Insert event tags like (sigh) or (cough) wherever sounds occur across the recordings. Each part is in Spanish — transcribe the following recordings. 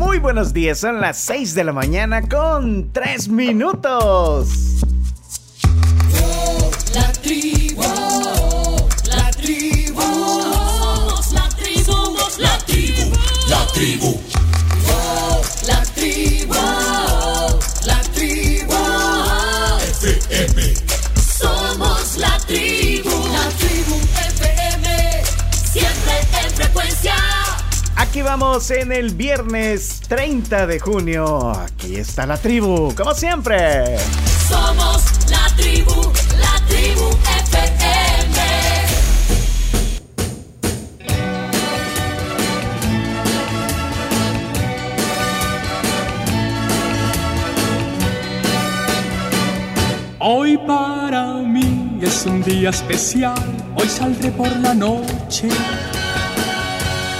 Muy buenos días, son las 6 de la mañana con 3 minutos. La tribu, la tribu, somos la tribu, somos la tribu, la tribu. Aquí vamos en el viernes 30 de junio. Aquí está la tribu, como siempre. Somos la tribu, la tribu FM. Hoy para mí es un día especial, hoy saldré por la noche.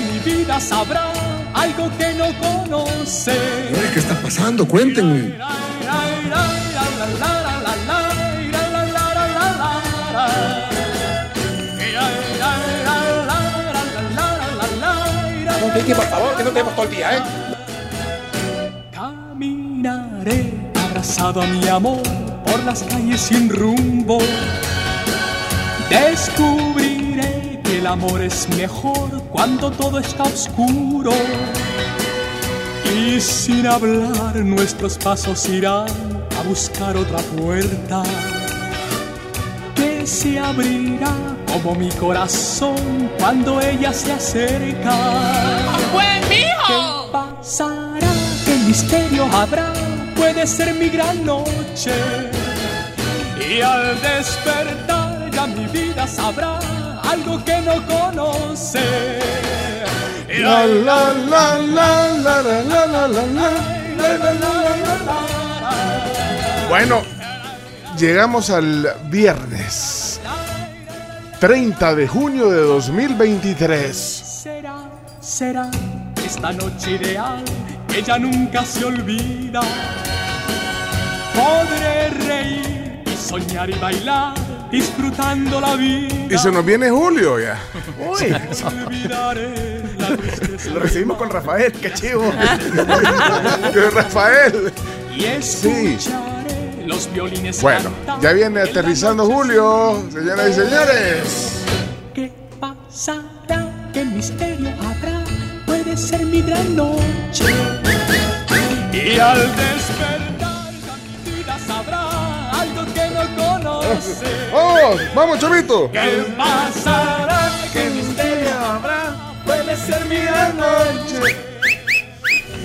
mi vida sabrá algo que no conoce. ¿Qué está pasando? Cuéntenme. No, Kiki, por favor, que no tenemos todo el día, ¿eh? Caminaré abrazado a mi amor por las calles sin rumbo. Descubriré que el amor es mejor cuando todo está oscuro. Y sin hablar nuestros pasos irán a buscar otra puerta que se abrirá como mi corazón cuando ella se acerca. ¡Buen ¿Qué pasará? ¿Qué misterio habrá? Puede ser mi gran noche. Y al despertar ya mi vida sabrá algo que no conoce. La, la, la, la, la, la, la, la, la, la, la, la, la, la. Bueno, llegamos al viernes 30 de junio de 2023. Será, será esta noche ideal que ya nunca se olvida. Podré reír y soñar y bailar disfrutando la vida. Y se nos viene Julio ya. Uy, (laughs) lo recibimos con Rafael, qué chivo. Que Rafael. y escucharé los violines Bueno, ya viene aterrizando Julio, señoras y señores. ¿Qué pasará? ¿Qué misterio habrá? Puede ser mi gran noche. Y al despertar ¡Vamos! ¡Vamos, chavito! ¿Qué pasará? ¿Qué misterio habrá? Puede ser mi gran noche.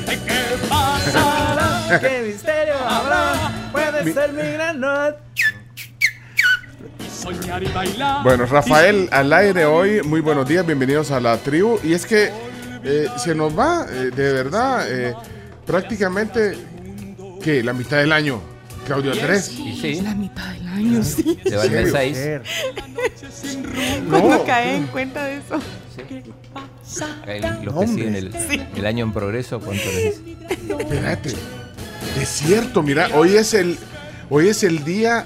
¿Qué pasará? ¿Qué misterio habrá? Puede ser mi gran noche. Soñar y bailar. Bueno, Rafael al aire hoy, muy buenos días, bienvenidos a la tribu. Y es que eh, se nos va, eh, de verdad, eh, prácticamente, ¿qué? La mitad del año. Claudio Andrés. Y sí, La mitad del año, sí. se va el mes 6. Mujer. Cuando cae en cuenta de eso. Los que siguen el, el año en progreso, ¿cuánto dice? Espérate. Es cierto, mira, hoy es el, hoy es el día,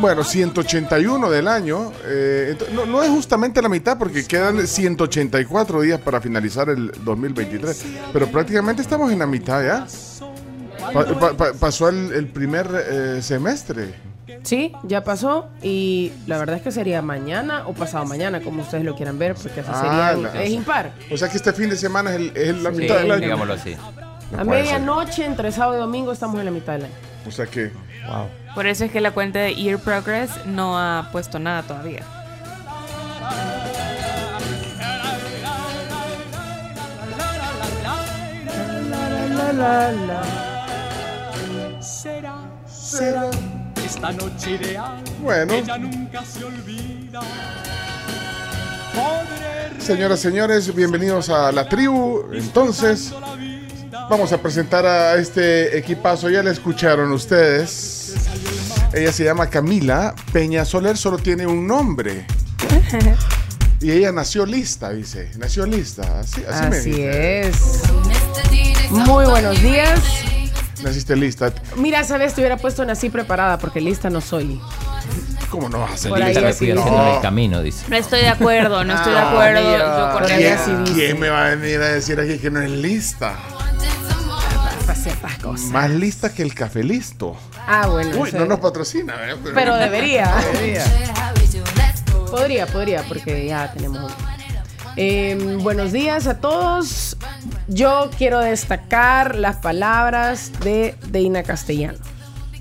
bueno, 181 del año. eh, no, no es justamente la mitad porque quedan 184 días para finalizar el 2023. Pero prácticamente estamos en la mitad ya. Pa- pa- pa- pasó el, el primer eh, semestre. Sí, ya pasó y la verdad es que sería mañana o pasado mañana, como ustedes lo quieran ver, porque así Ah, sería, la- es impar. O sea que este fin de semana es, el- es la Sí, mitad del año. Digámoslo así. No A medianoche, entre sábado y domingo, estamos en la mitad del año. O sea que, wow. Por eso es que la cuenta de Year Progress no ha puesto nada todavía. Será, será esta noche ideal. Bueno. Ella nunca se olvida. Señoras, señores, bienvenidos a la tribu. Entonces. Vamos a presentar a este equipazo, ya la escucharon ustedes. Ella se llama Camila Peña Soler, solo tiene un nombre. (laughs) Y ella nació lista, dice. Nació lista. Así, así, me Así dice. es. Muy buenos días. Naciste lista. Mira, sabes, te hubiera puesto nací preparada porque lista no soy. ¿Cómo no vas a ser Por ahí así dice. No. el camino, dice. No estoy de acuerdo, no estoy de Ah, acuerdo. Yo con ¿Quién, así dice. quién me va a venir a decir aquí que no es lista? Para ciertas cosas. Más lista que el café listo. Ah, bueno. Uy, eso- no nos patrocina, ¿eh? Pero debería. Debería. Podría, podría, porque ya tenemos. Eh, buenos días a todos. Yo quiero destacar las palabras de Deina Castellano.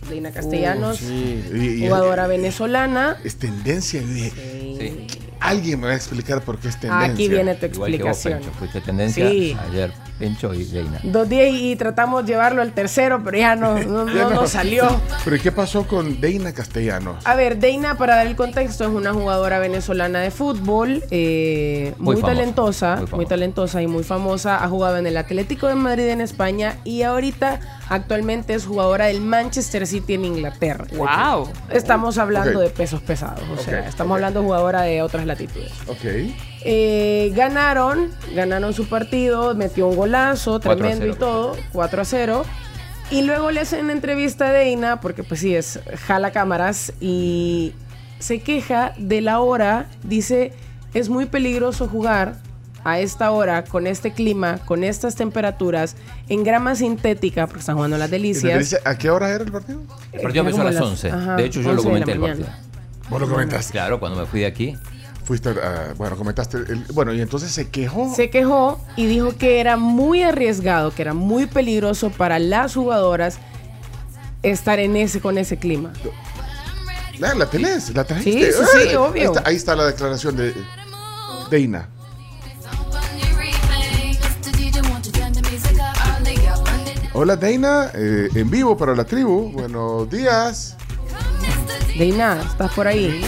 Deina Castellanos, Sí, y- y- jugadora venezolana. Es tendencia. Sí. Alguien me va a explicar por qué es tendencia. Aquí viene tu Igual que vos, explicación. Pencho. Fuiste tendencia Sí. ayer, Pencho y Reina. Dos días y tratamos de llevarlo al tercero, pero ya no, no, (laughs) Ya no nos salió. Pero ¿y qué pasó con Deina Castellanos? A ver, Deina, para dar el contexto, es una jugadora venezolana de fútbol, eh, Muy muy, famosa, talentosa, muy talentosa y muy famosa. Ha jugado en el Atlético de Madrid en España y ahorita actualmente es jugadora del Manchester City en Inglaterra. Wow. Estamos hablando de pesos pesados, o sea, estamos hablando de jugadora de otras latitudes. Ok. Eh, ganaron, ganaron su partido, metió un golazo 4 a tremendo y 0. todo, 4 a 0. Y luego le hacen entrevista a Deina, porque pues sí, es jala cámaras, y se queja de la hora, dice, es muy peligroso jugar a esta hora, con este clima, con estas temperaturas, en grama sintética, porque están jugando las delicias. ¿A qué hora era el partido? El partido empezó a las las- 11. ajá, de hecho, yo lo 11 de la comenté el partido. Vos lo comentaste. Claro, cuando me fui de aquí. Fuiste, a- bueno, comentaste. el- bueno, y entonces se quejó. Se quejó y dijo que era muy arriesgado, que era muy peligroso para las jugadoras estar en ese con ese clima. Ah, la tenés, la trajiste. Sí, sí, sí, Ah, obvio. Ahí está, ahí está la declaración de Deina. Hola Deina, eh, en vivo para la tribu. Buenos días. Deina, ¿estás por ahí?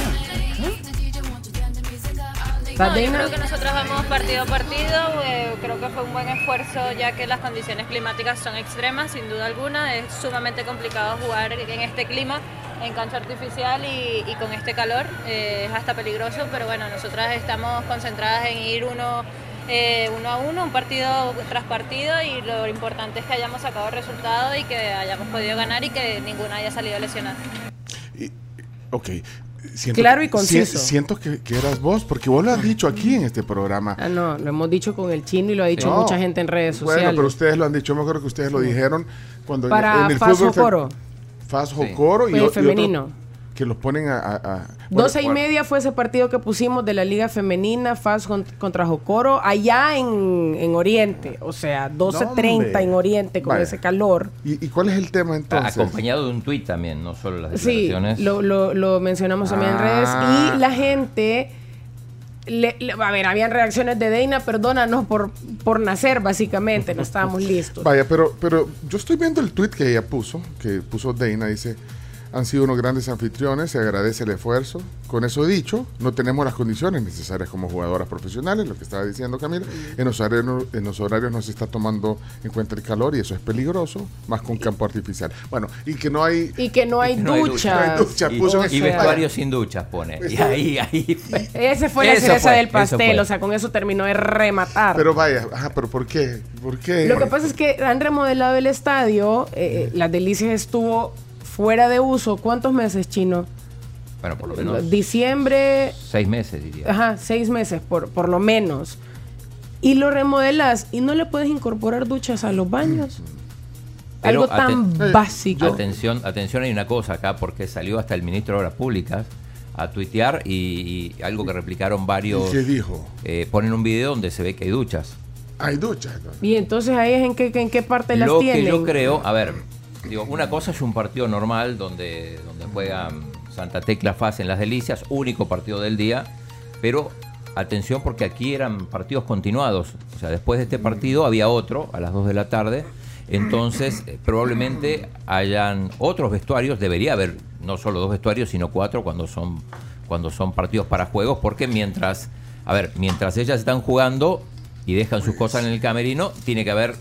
¿Estás No, yo Deina? creo que nosotros vamos partido a partido. eh, creo que fue un buen esfuerzo ya que las condiciones climáticas son extremas, sin duda alguna. Es sumamente complicado jugar en este clima, en cancha artificial y, y con este calor. eh, es hasta peligroso, pero bueno, nosotras estamos concentradas en ir uno, eh, uno a uno, un partido tras partido y lo importante es que hayamos sacado el resultado y que hayamos podido ganar y que ninguna haya salido lesionada. Y- ok. Siento Claro y conciso. si- siento que, que eras vos, porque vos lo has dicho aquí en este programa. Ah, no, lo hemos dicho con el chino y lo ha dicho No. mucha gente en redes sociales. Bueno, pero ustedes lo han dicho. Yo me acuerdo que ustedes lo dijeron cuando en- Para en el Faz fútbol Jocoro. Faz Sí. Jocoro y, y otro femenino. Que los ponen a. a- a- bueno, 12 y bueno, media fue ese partido que pusimos de la Liga Femenina, FAS con- contra Jocoro, allá en, en Oriente. O sea, 12.30 hombre. en Oriente con Vaya. ese calor. ¿Y, y cuál es el tema entonces? Acompañado de un tuit también, no solo las Sí, declaraciones. lo, lo- lo mencionamos también en redes. Ah. Y la gente. le- le- a ver, habían reacciones de Deina, perdónanos por, por nacer, básicamente, no estábamos (laughs) listos. Vaya, pero, pero yo estoy viendo el tweet que ella puso, que puso Deina, dice, han sido unos grandes anfitriones, se agradece el esfuerzo. Con eso dicho, no tenemos las condiciones necesarias como jugadoras profesionales, lo que estaba diciendo Camila. En los, horarios, en los horarios no se está tomando en cuenta el calor y eso es peligroso, más con campo artificial. Bueno, y que no hay... Y que no hay No duchas. (laughs) Hay y, puso- vestuario sin duchas pone. Y ahí, ahí. Ese fue la Eso cereza fue, del pastel, fue. o sea, con eso terminó de rematar. Pero vaya, ajá, pero ¿por qué? ¿Por qué? Lo que pasa es que han remodelado el estadio, eh, eh, Las Delicias estuvo fuera de uso. ¿Cuántos meses, chino? Bueno, por lo menos Diciembre, seis meses, diría. ajá, seis meses, por, por lo menos. Y lo remodelas y no le puedes incorporar duchas a los baños. Pero Algo tan aten- básico. Atención, atención, hay una cosa acá, porque salió hasta el ministro de Obras Públicas a tuitear y, y algo que replicaron varios. ¿Qué dijo? eh, ponen un video donde se ve que hay duchas. Hay duchas. ¿no? Y entonces ahí es en qué, en qué parte las Lo tienen. que yo creo, a ver, digo, una cosa es un partido normal donde, donde juegan Santa Tecla Faz en las Delicias, único partido del día, pero atención porque aquí eran partidos continuados, o sea, después de este partido había otro a las 2 de la tarde, entonces eh, probablemente hayan otros vestuarios, debería haber no solo dos vestuarios, sino cuatro cuando son, cuando son partidos para juegos, porque mientras, a ver, mientras ellas están jugando y dejan sus cosas en el camerino, tiene que haber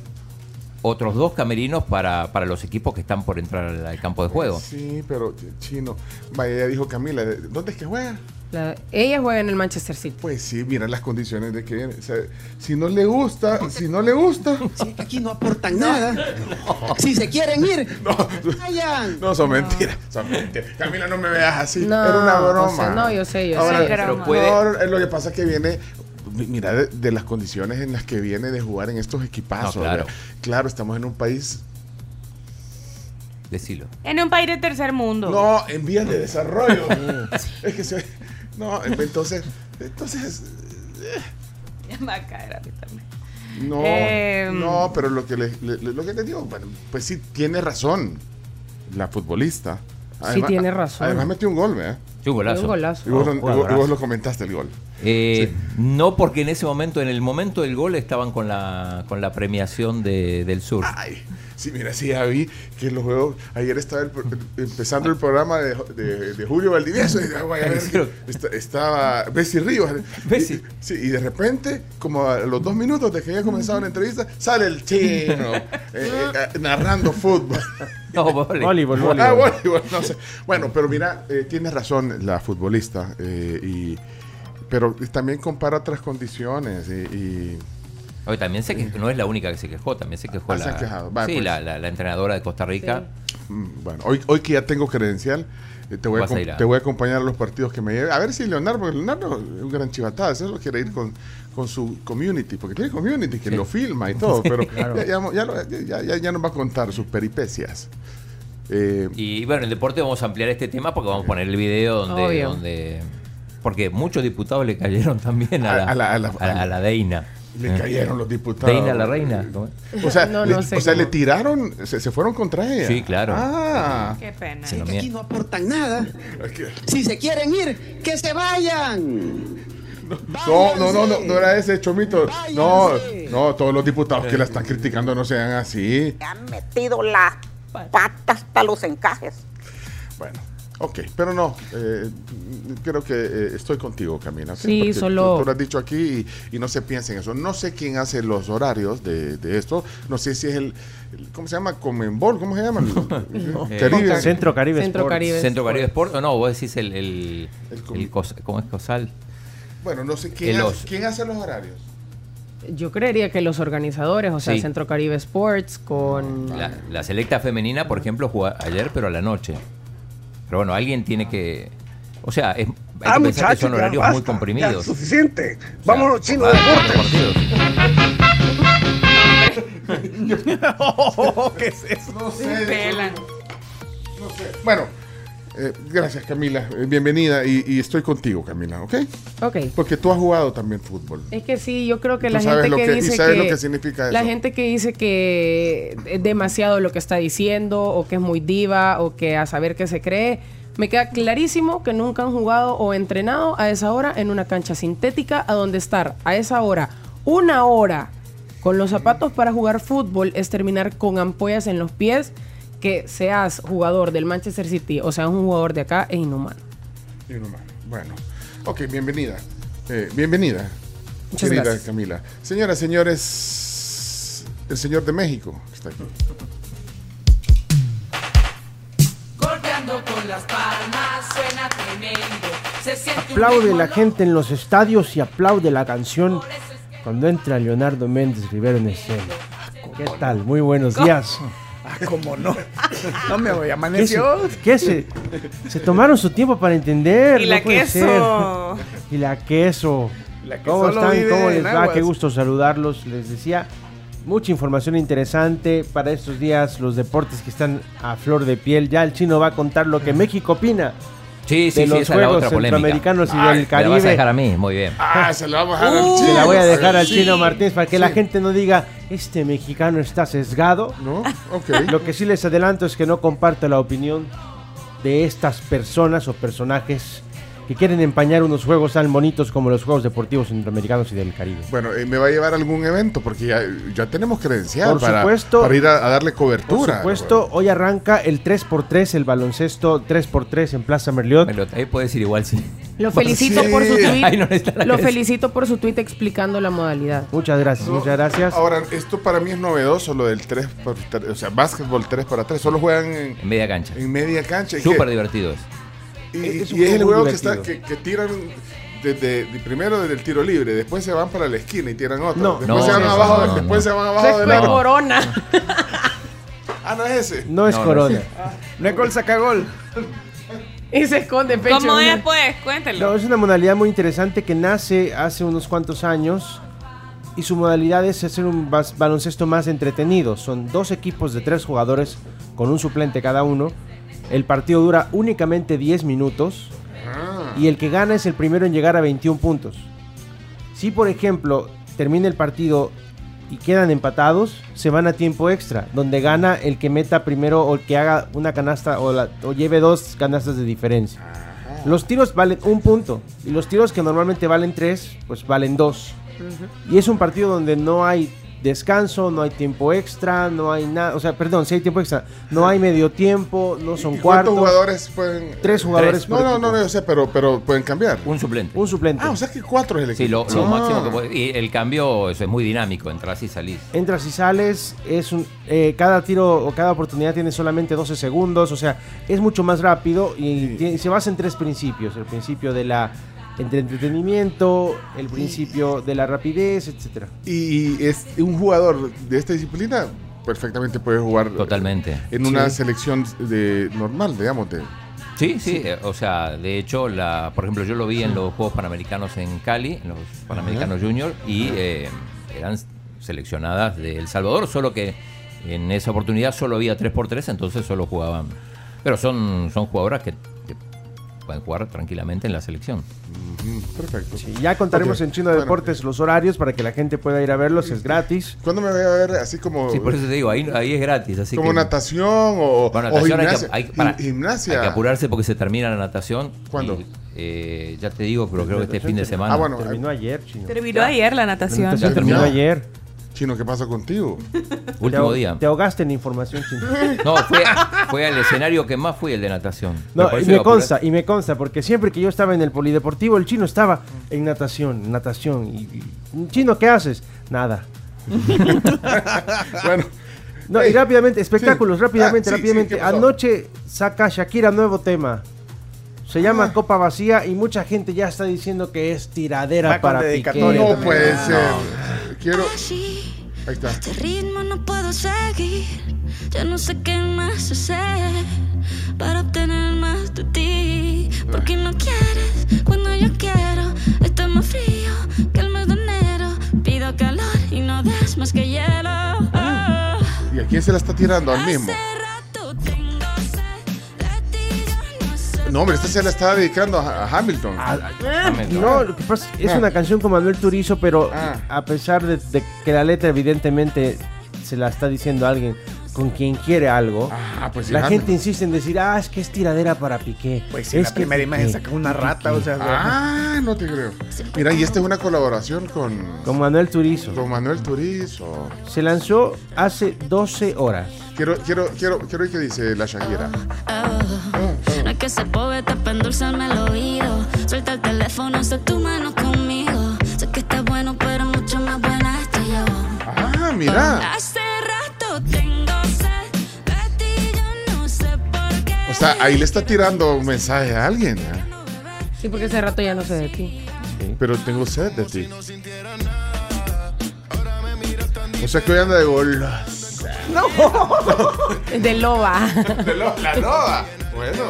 otros dos camerinos para, para los equipos que están por entrar al, al campo de juego. Sí, pero chino. Vaya, ya dijo Camila, ¿de- ¿dónde es que juega? La- ella juega en el Manchester City. Pues sí, mira las condiciones de que viene. O sea, si no le gusta, si no le gusta. (laughs) Aquí no aportan nada. Si se quieren ir, No, vayan. no son mentiras, son mentiras. Camila, no me veas así. No, Era una o broma. sea, no, yo sé, yo Ahora, sé. pero no, puede- lo que pasa es que viene. Mi- Mira, de, de las condiciones en las que viene de jugar en estos equipazos. No, claro. Claro, estamos en un país. Decilo. En un país de tercer mundo. No, en vías de desarrollo. (laughs) es que se. No, entonces. Entonces. Va a caer a mí también. No, Em. no, pero lo que le, le- lo que te digo, bueno, pues sí tiene razón la futbolista. Sí tiene razón. Además metió un gol, ¿verdad? Sí, un golazo. Y Oh, vos- y vos lo comentaste el gol. Eh, No porque en ese momento, en el momento del gol, estaban con la, con la premiación de- del sur. Ay, sí, mira, sí, ya vi que los juegos. Ayer estaba el empezando el programa de, de- de Julio Valdivieso. Y, ah, vaya a ver que está- estaba Bessie Ríos. Bessie. Y, sí, y de repente, como a los dos minutos de que haya comenzado la entrevista, sale el chino eh, eh, narrando fútbol. No, vole. Voleibol, Ah, voleibol. voleibol, no sé. Bueno, pero mira, eh, tienes razón la futbolista. eh, y, pero también compara otras condiciones. Y, y- Oye, también sé que no es la única que se quejó, también se quejó Ah, se la, han quejado. Va, sí, pues. la, la- la entrenadora de Costa Rica. mm, bueno, hoy, hoy que ya tengo credencial, eh, te, voy a, te voy a acompañar a los partidos que me lleve. A ver si Leonardo, porque Leonardo es un gran chivatada, eso lo quiere ir con, con su community, porque tiene community que Sí. lo filma y todo, (laughs) pero Claro. ya, ya, ya ya- ya- ya nos va a contar sus peripecias. Eh, Y bueno, en el deporte vamos a ampliar este tema porque vamos a poner el video donde. Porque muchos diputados le cayeron también a la, A la- a la- a la- a la Deina. le cayeron los diputados. Deina la reina. ¿cómo es? O sea, No, le, no sé o sea, le tiraron, se, se fueron contra ella. Sí, claro. Ah, Qué pena. Sí, Que aquí no aportan nada. Si se quieren ir, que se vayan. No, no, no, no, no era ese chomito. No, no, todos los diputados que la están criticando no sean así. Han metido las patas hasta los encajes. Bueno, ok, pero no, eh, creo que eh, estoy contigo, Camila. Sí, Porque solo- Tú, tú lo has dicho aquí y, y no se piensa en eso. No sé quién hace los horarios de, de esto. No sé si es el, el- ¿cómo se llama? Comenbol, ¿cómo se llama? (laughs) Eh, Caribe. Centro Caribe Centro Sports. Caribe. Centro Caribe Sport. O no, vos decís el. el, El com- el cos- ¿Cómo es Cosal? Bueno, no sé quién, hace, quién hace los horarios. Yo creería que los organizadores, o sea, Sí. Centro Caribe Sports con... La, la selecta femenina, por ejemplo, jugó ayer, pero a la noche. Pero bueno, alguien tiene que. O sea, es, hay Ah, que pensar que son ya horarios basta, muy ya comprimidos. suficiente. O sea, Vámonos, chino, deportes. (laughs) (laughs) ¿Qué es eso? No sé. Pelan. No sé. Bueno, eh, gracias, Camila. Eh, bienvenida y, y estoy contigo, Camila, ¿ok? Ok. Porque tú has jugado también fútbol. Es que sí, yo creo que la gente que, que- y dice sabes que, lo que significa la eso. gente que dice que es demasiado lo que está diciendo o que es muy diva o que a saber qué se cree, me queda clarísimo que nunca han jugado o entrenado a esa hora en una cancha sintética a donde estar a esa hora una hora con los zapatos para jugar fútbol es terminar con ampollas en los pies que seas jugador del Manchester City o seas un jugador de acá es inhumano. Más. Bueno, ok, bienvenida. Eh, bienvenida, Muchas querida gracias. Camila. Señoras, señores, el señor de México está aquí. Golpeando con las palmas suena tremendo. Se siente un Aplaude la gente en los estadios y aplaude la canción cuando entra Leonardo Méndez Rivero en escena. ¿Qué tal? Muy buenos días. (laughs) Ah, ¿cómo no? (laughs) No me voy, ¿Qué se, amaneció. qué se, se tomaron su tiempo para entender? Y la queso. ser. Y la queso. La que ¿Cómo están? ¿Cómo les va? Qué gusto saludarlos. Les decía, mucha información interesante para estos días, los deportes que están a flor de piel. Ya el chino va a contar lo que México opina Sí, sí, de sí, los esa es la Juegos otra polémica. Centroamericanos y Ay, del Me la vas a Caribe. dejar a mí, muy bien. Ah, se lo vamos a dejar al Se chino. la voy a dejar al Sí. chino Martínez para que la Sí. gente no diga, este mexicano está sesgado. ¿No? (laughs) Ok. Lo que sí les adelanto es que no comparto la opinión de estas personas o personajes que quieren empañar unos juegos tan bonitos como los Juegos Deportivos Centroamericanos y del Caribe. Bueno, eh, me va a llevar a algún evento porque ya, ya tenemos credencial Por para, supuesto. para ir a, a darle Por cobertura. supuesto, hoy arranca el 3x3, el baloncesto 3x3 en Plaza Merliot. Me lo- ahí puedes ir igual, sí. Lo felicito Sí. por su tweet. No lo felicito por su tweet explicando la modalidad. Muchas gracias, muchas gracias. Ahora, esto para mí es novedoso, lo del 3 por 3, o sea, básquetbol 3 para 3. Solo juegan en, En media cancha. en media cancha. y Súper que- divertido es. Y, Es un y es el juego que, está, divertido. que, que tiran desde, de- primero desde el tiro libre, después se van para la esquina y tiran otro. No. después No, se van no, abajo, no, no, después no. se van abajo Se aro. corona. Ah, no es ese. No es corona. No es gol, saca gol. (laughs) y se esconde pecho. ¿Cómo es, pues? Cuéntelo. No, es una modalidad muy interesante que nace hace unos cuantos años y su modalidad es hacer un baloncesto más entretenido. Son dos equipos de tres jugadores con un suplente cada uno. El partido dura únicamente 10 minutos y el que gana es el primero en llegar a 21 puntos. Si por ejemplo termina el partido y quedan empatados, se van a tiempo extra, donde gana el que meta primero o el que haga una canasta o, la- o lleve dos canastas de diferencia. Los tiros valen un punto y los tiros que normalmente valen tres, pues valen dos. Y es un partido donde no hay descanso, no hay tiempo extra, no hay nada, o sea, perdón, si hay tiempo extra, no hay medio tiempo, no son ¿Y cuartos. ¿Cuántos jugadores pueden...? Tres jugadores No, por no, equipo. no, no, yo sé, pero, pero pueden cambiar. Un suplente. Un suplente. Ah, o sea que cuatro es el Sí, equipo. lo, lo Ah. máximo que puede. Y el cambio eso es muy dinámico, entras y salís. Entras y sales, es un, eh, cada tiro o cada oportunidad tiene solamente 12 segundos, o sea, es mucho más rápido y, tiene- se basa en tres principios, el principio de la entre entretenimiento, el principio de la rapidez, etcétera. Y es un jugador de esta disciplina perfectamente puede jugar Totalmente. en una Sí. selección de normal, digamos. De, Sí, sí, eh, o sea, de hecho, la, por ejemplo, yo lo vi en los Juegos Panamericanos en Cali, en los Panamericanos Junior, y eh, eran seleccionadas de El Salvador, solo que en esa oportunidad solo había 3x3, entonces solo jugaban. Pero son, son jugadoras que pueden jugar tranquilamente en la selección. perfecto. Ya contaremos en Chino bueno. Deportes los horarios para que la gente pueda ir a verlos, es gratis. ¿Cuándo me voy a ver así como, Sí, por eso te digo, ahí, ahí es gratis. Así como que, natación o, Bueno, o natación hay que- gimnasia? hay- para- Gim- gimnasia. Hay que apurarse porque se termina la natación. ¿Cuándo? Y, eh, ya te digo, pero creo que este fin de semana. Ah, bueno, Terminó ayer, Chino. Terminó ayer la natación. Ya terminó terminó. ayer. Chino, ¿qué pasa contigo? (laughs) Último día. Te ahogaste en información, Chino. (laughs) No, fue, fue el escenario que más fui el de natación. No, y me consta, y me consta, porque siempre que yo estaba en el polideportivo, el chino estaba en natación, natación. Y, y, chino, ¿qué haces? Nada. (laughs) bueno, No, y rápidamente, espectáculos, sí. rápidamente, Ah, sí, rápidamente. ¿qué pasó? Anoche saca Shakira nuevo tema. Se llama Ah. Copa Vacía y mucha gente ya está diciendo que es tiradera Va para Piqué. dedicatoria no puede ser. Quiero. Ahí está. Este ritmo no puedo seguir. Ya no sé qué más hacer para obtener más de ti. Porque no quieres cuando yo quiero. Está más frío que el mes de enero. Pido calor y no des más que hielo. Oh. ¿Y a quién se la está tirando? Al mismo. No hombre, esta se la está dedicando a, a Hamilton. Hamilton. No, lo que pasa es Ah. una canción con Manuel Turizo, pero Ah. a pesar de, de que la letra evidentemente se la está diciendo a alguien con quien quiere algo, Ah, pues la Hamilton. gente insiste en decir, ah, es que es tiradera para Piqué. Pues si es la que primera imagen saca una rata, o sea. Ah, no te creo. Mira, y esta es una colaboración con, Con Manuel Turizo. con Manuel Turizo. Se lanzó hace 12 horas. Quiero, quiero, quiero, quiero oír qué dice la Shakira. Oh, es que ser poeta para endulzarme el oído. Suelta el teléfono, sé tu mano conmigo. Sé que estás bueno, pero mucho más buena estoy yo. Ah, mira. Hace rato tengo sed de ti, yo no sé por qué. O sea, ahí le está tirando un mensaje a alguien. ¿eh? Sí, porque ese rato ya no sé de ti. Pero tengo sed de ti. O sea que hoy anda de gol. (laughs) De loba. La nova. Bueno.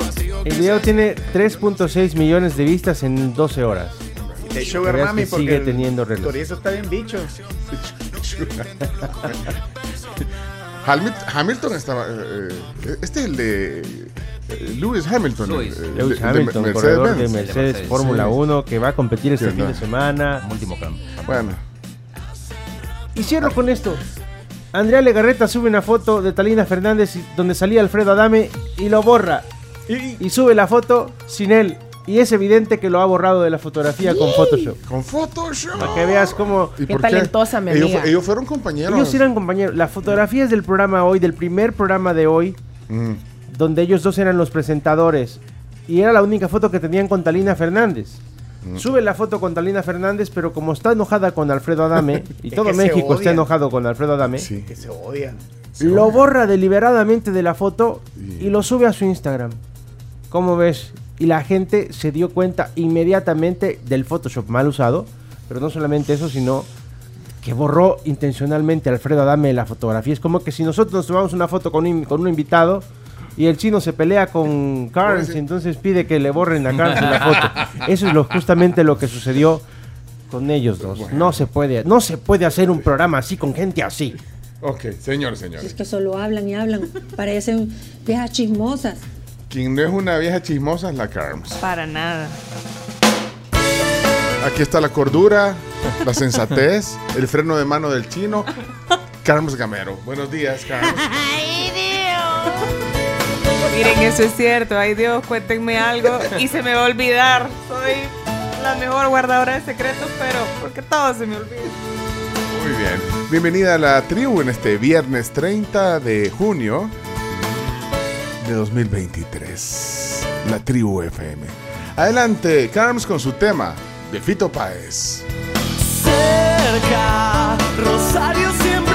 El video tiene 3.6 millones de vistas en 12 horas. De Sugar Mami, que porque sigue el teniendo relación. Chorizo está bien bicho. (laughs) Hamilton, Hamilton estaba. eh, eh, este es el de. eh, Lewis Hamilton. Lewis. el- el Lewis de- de Hamilton, corredor de Mercedes Mercedes, Fórmula sí. 1, que va a competir este Sí, fin no. de semana. Último campo. Bueno. Y cierro con esto. Andrea Legarreta sube una foto de Talina Fernández donde salía Alfredo Adame y lo borra. Y sube la foto sin él. Y es evidente que lo ha borrado de la fotografía con Photoshop. Con Photoshop. Para que veas cómo... ¿Y Qué por talentosa, mi ellos, amiga. fu- ellos fueron compañeros. Ellos eran compañeros. La fotografía es del programa hoy, del primer programa de hoy, Mm. donde ellos dos eran los presentadores. y era la única foto que tenían con Talina Fernández. Mm. Sube la foto con Talina Fernández, pero como está enojada con Alfredo Adame, (laughs) y Es todo que se México está enojado con Alfredo Adame, Que se odian. lo borra deliberadamente de la foto y lo sube a su Instagram. ¿Cómo ves? Y la gente se dio cuenta inmediatamente del Photoshop mal usado, pero no solamente eso, sino que borró intencionalmente a Alfredo Adame la fotografía. Es como que si nosotros nos tomamos una foto con un, con un invitado y el chino se pelea con Carnes y entonces pide que le borren a Carnes en la foto. Eso es lo, justamente lo que sucedió con ellos dos. No se puede, no se puede hacer un programa así con gente así. Ok, señor, Si es que solo hablan y hablan, parecen viejas chismosas. Quien no es una vieja chismosa es la Carms. Para nada. Aquí está la cordura, la sensatez, el freno de mano del chino. Carms Gamero. Buenos días, Carms. (laughs) Miren, eso es cierto. Ay Dios, cuéntenme algo y se me va a olvidar. Soy la mejor guardadora de secretos, pero porque todo se me olvida. Muy bien. Bienvenida a la tribu en este viernes 30 de junio de 2023. La tribu FM. Adelante, Carms con su tema de Fito Páez. cerca. Rosario siempre.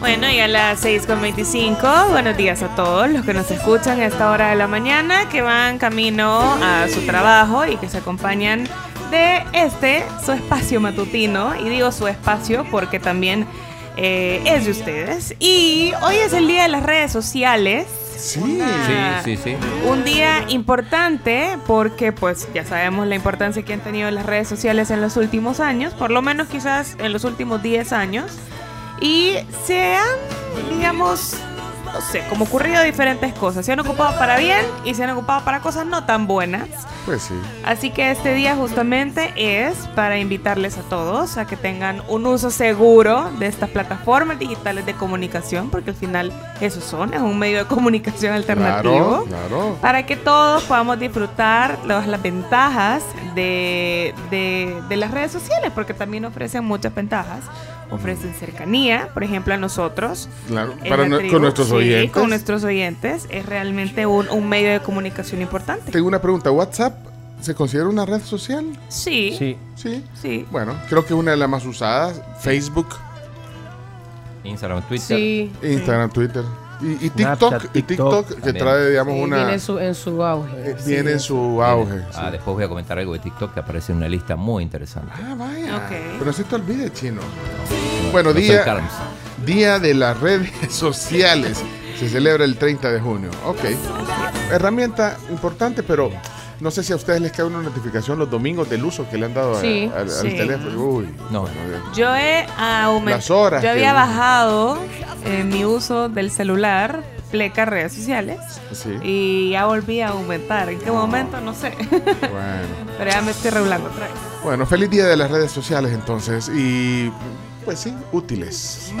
Bueno, y a las 6.25, buenos días a todos los que nos escuchan a esta hora de la mañana, que van camino a su trabajo y que se acompañan de este, su espacio matutino. Y digo su espacio porque también eh, es de ustedes. Y hoy es el día de las redes sociales. Sí. Una- Sí, sí, sí. un día importante porque pues ya sabemos la importancia que han tenido las redes sociales en los últimos años, por lo menos quizás en los últimos 10 años. Y se han, digamos, no sé, como ocurrido diferentes cosas. Se han ocupado para bien y se han ocupado para cosas no tan buenas. Pues sí. Así que este día justamente es para invitarles a todos a que tengan un uso seguro de estas plataformas digitales de comunicación, porque al final esos son, es un medio de comunicación alternativo Claro, claro. para que todos podamos disfrutar las, las ventajas de, de- de las redes sociales, porque también ofrecen muchas ventajas. Ofrecen cercanía, por ejemplo, a nosotros. Claro, para tribu. con nuestros Sí, oyentes. con nuestros oyentes. Es realmente un, un medio de comunicación importante. Tengo una pregunta. ¿WhatsApp se considera una red social? Sí. Sí. Sí. Sí. Bueno, creo que es una de las más usadas. Facebook, Instagram, Twitter. Sí. Instagram, Twitter. Y, y Snapchat, TikTok, y TikTok. TikTok que trae, digamos, Sí, una. Viene en su, en su auge. eh, Sí, viene en su auge. Ah, sí. después voy a comentar algo de TikTok que aparece en una lista muy interesante. Ah, vaya. Ok. Pero no se te olvide, chino. Bueno, No día, día de las redes (laughs) sociales. Se celebra el 30 de junio. Ok. Herramienta importante, pero no sé si a ustedes les cae una notificación los domingos del uso que le han dado a- Sí, al, teléfono. Uy, No. bueno, Yo he aumentado. Las horas Yo había bajado eh, mi uso del celular, pleca redes sociales, Sí. y ya volví a aumentar. ¿En qué momento? No sé. Bueno. (laughs) Pero ya me estoy regulando otra vez. Bueno, feliz día de las redes sociales entonces. Y pues sí, útiles.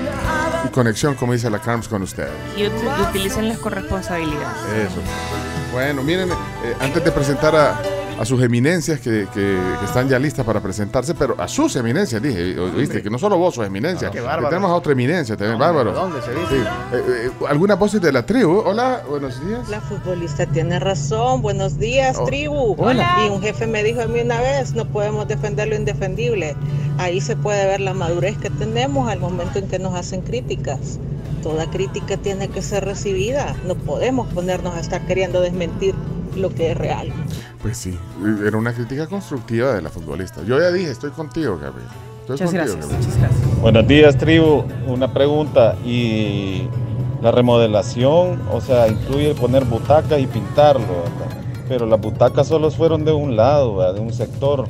Y conexión, como dice la Carms, con ustedes. Y ut- utilicen con responsabilidad. Eso. Bueno, miren, eh, antes de presentar a, a sus eminencias que, que- que están ya listas para presentarse, pero a sus eminencias, dije, oíste, que no solo vos sos eminencia, Ah, qué que bárbaro. tenemos a otra eminencia también, bárbaro. ¿Dónde se dice? Sí. Eh, eh, ¿Algunas voces de la tribu? Hola, buenos días. La futbolista tiene razón. Buenos días, Oh, tribu. hola. Y un jefe me dijo a mí una vez, no podemos defender lo indefendible. Ahí se puede ver la madurez que tenemos al momento en que nos hacen críticas. Toda crítica tiene que ser recibida. No podemos ponernos a estar queriendo desmentir lo que es real. Pues sí, era una crítica constructiva de la futbolista. Yo ya dije, estoy contigo, Gabriel. Estoy Muchas contigo, gracias, Gabriel. muchas gracias. Buenos días, tribu. Una pregunta. ¿Y la remodelación, o sea, incluye poner butacas y pintarlo, ¿verdad? Pero las butacas solo fueron de un lado, ¿verdad? de un sector,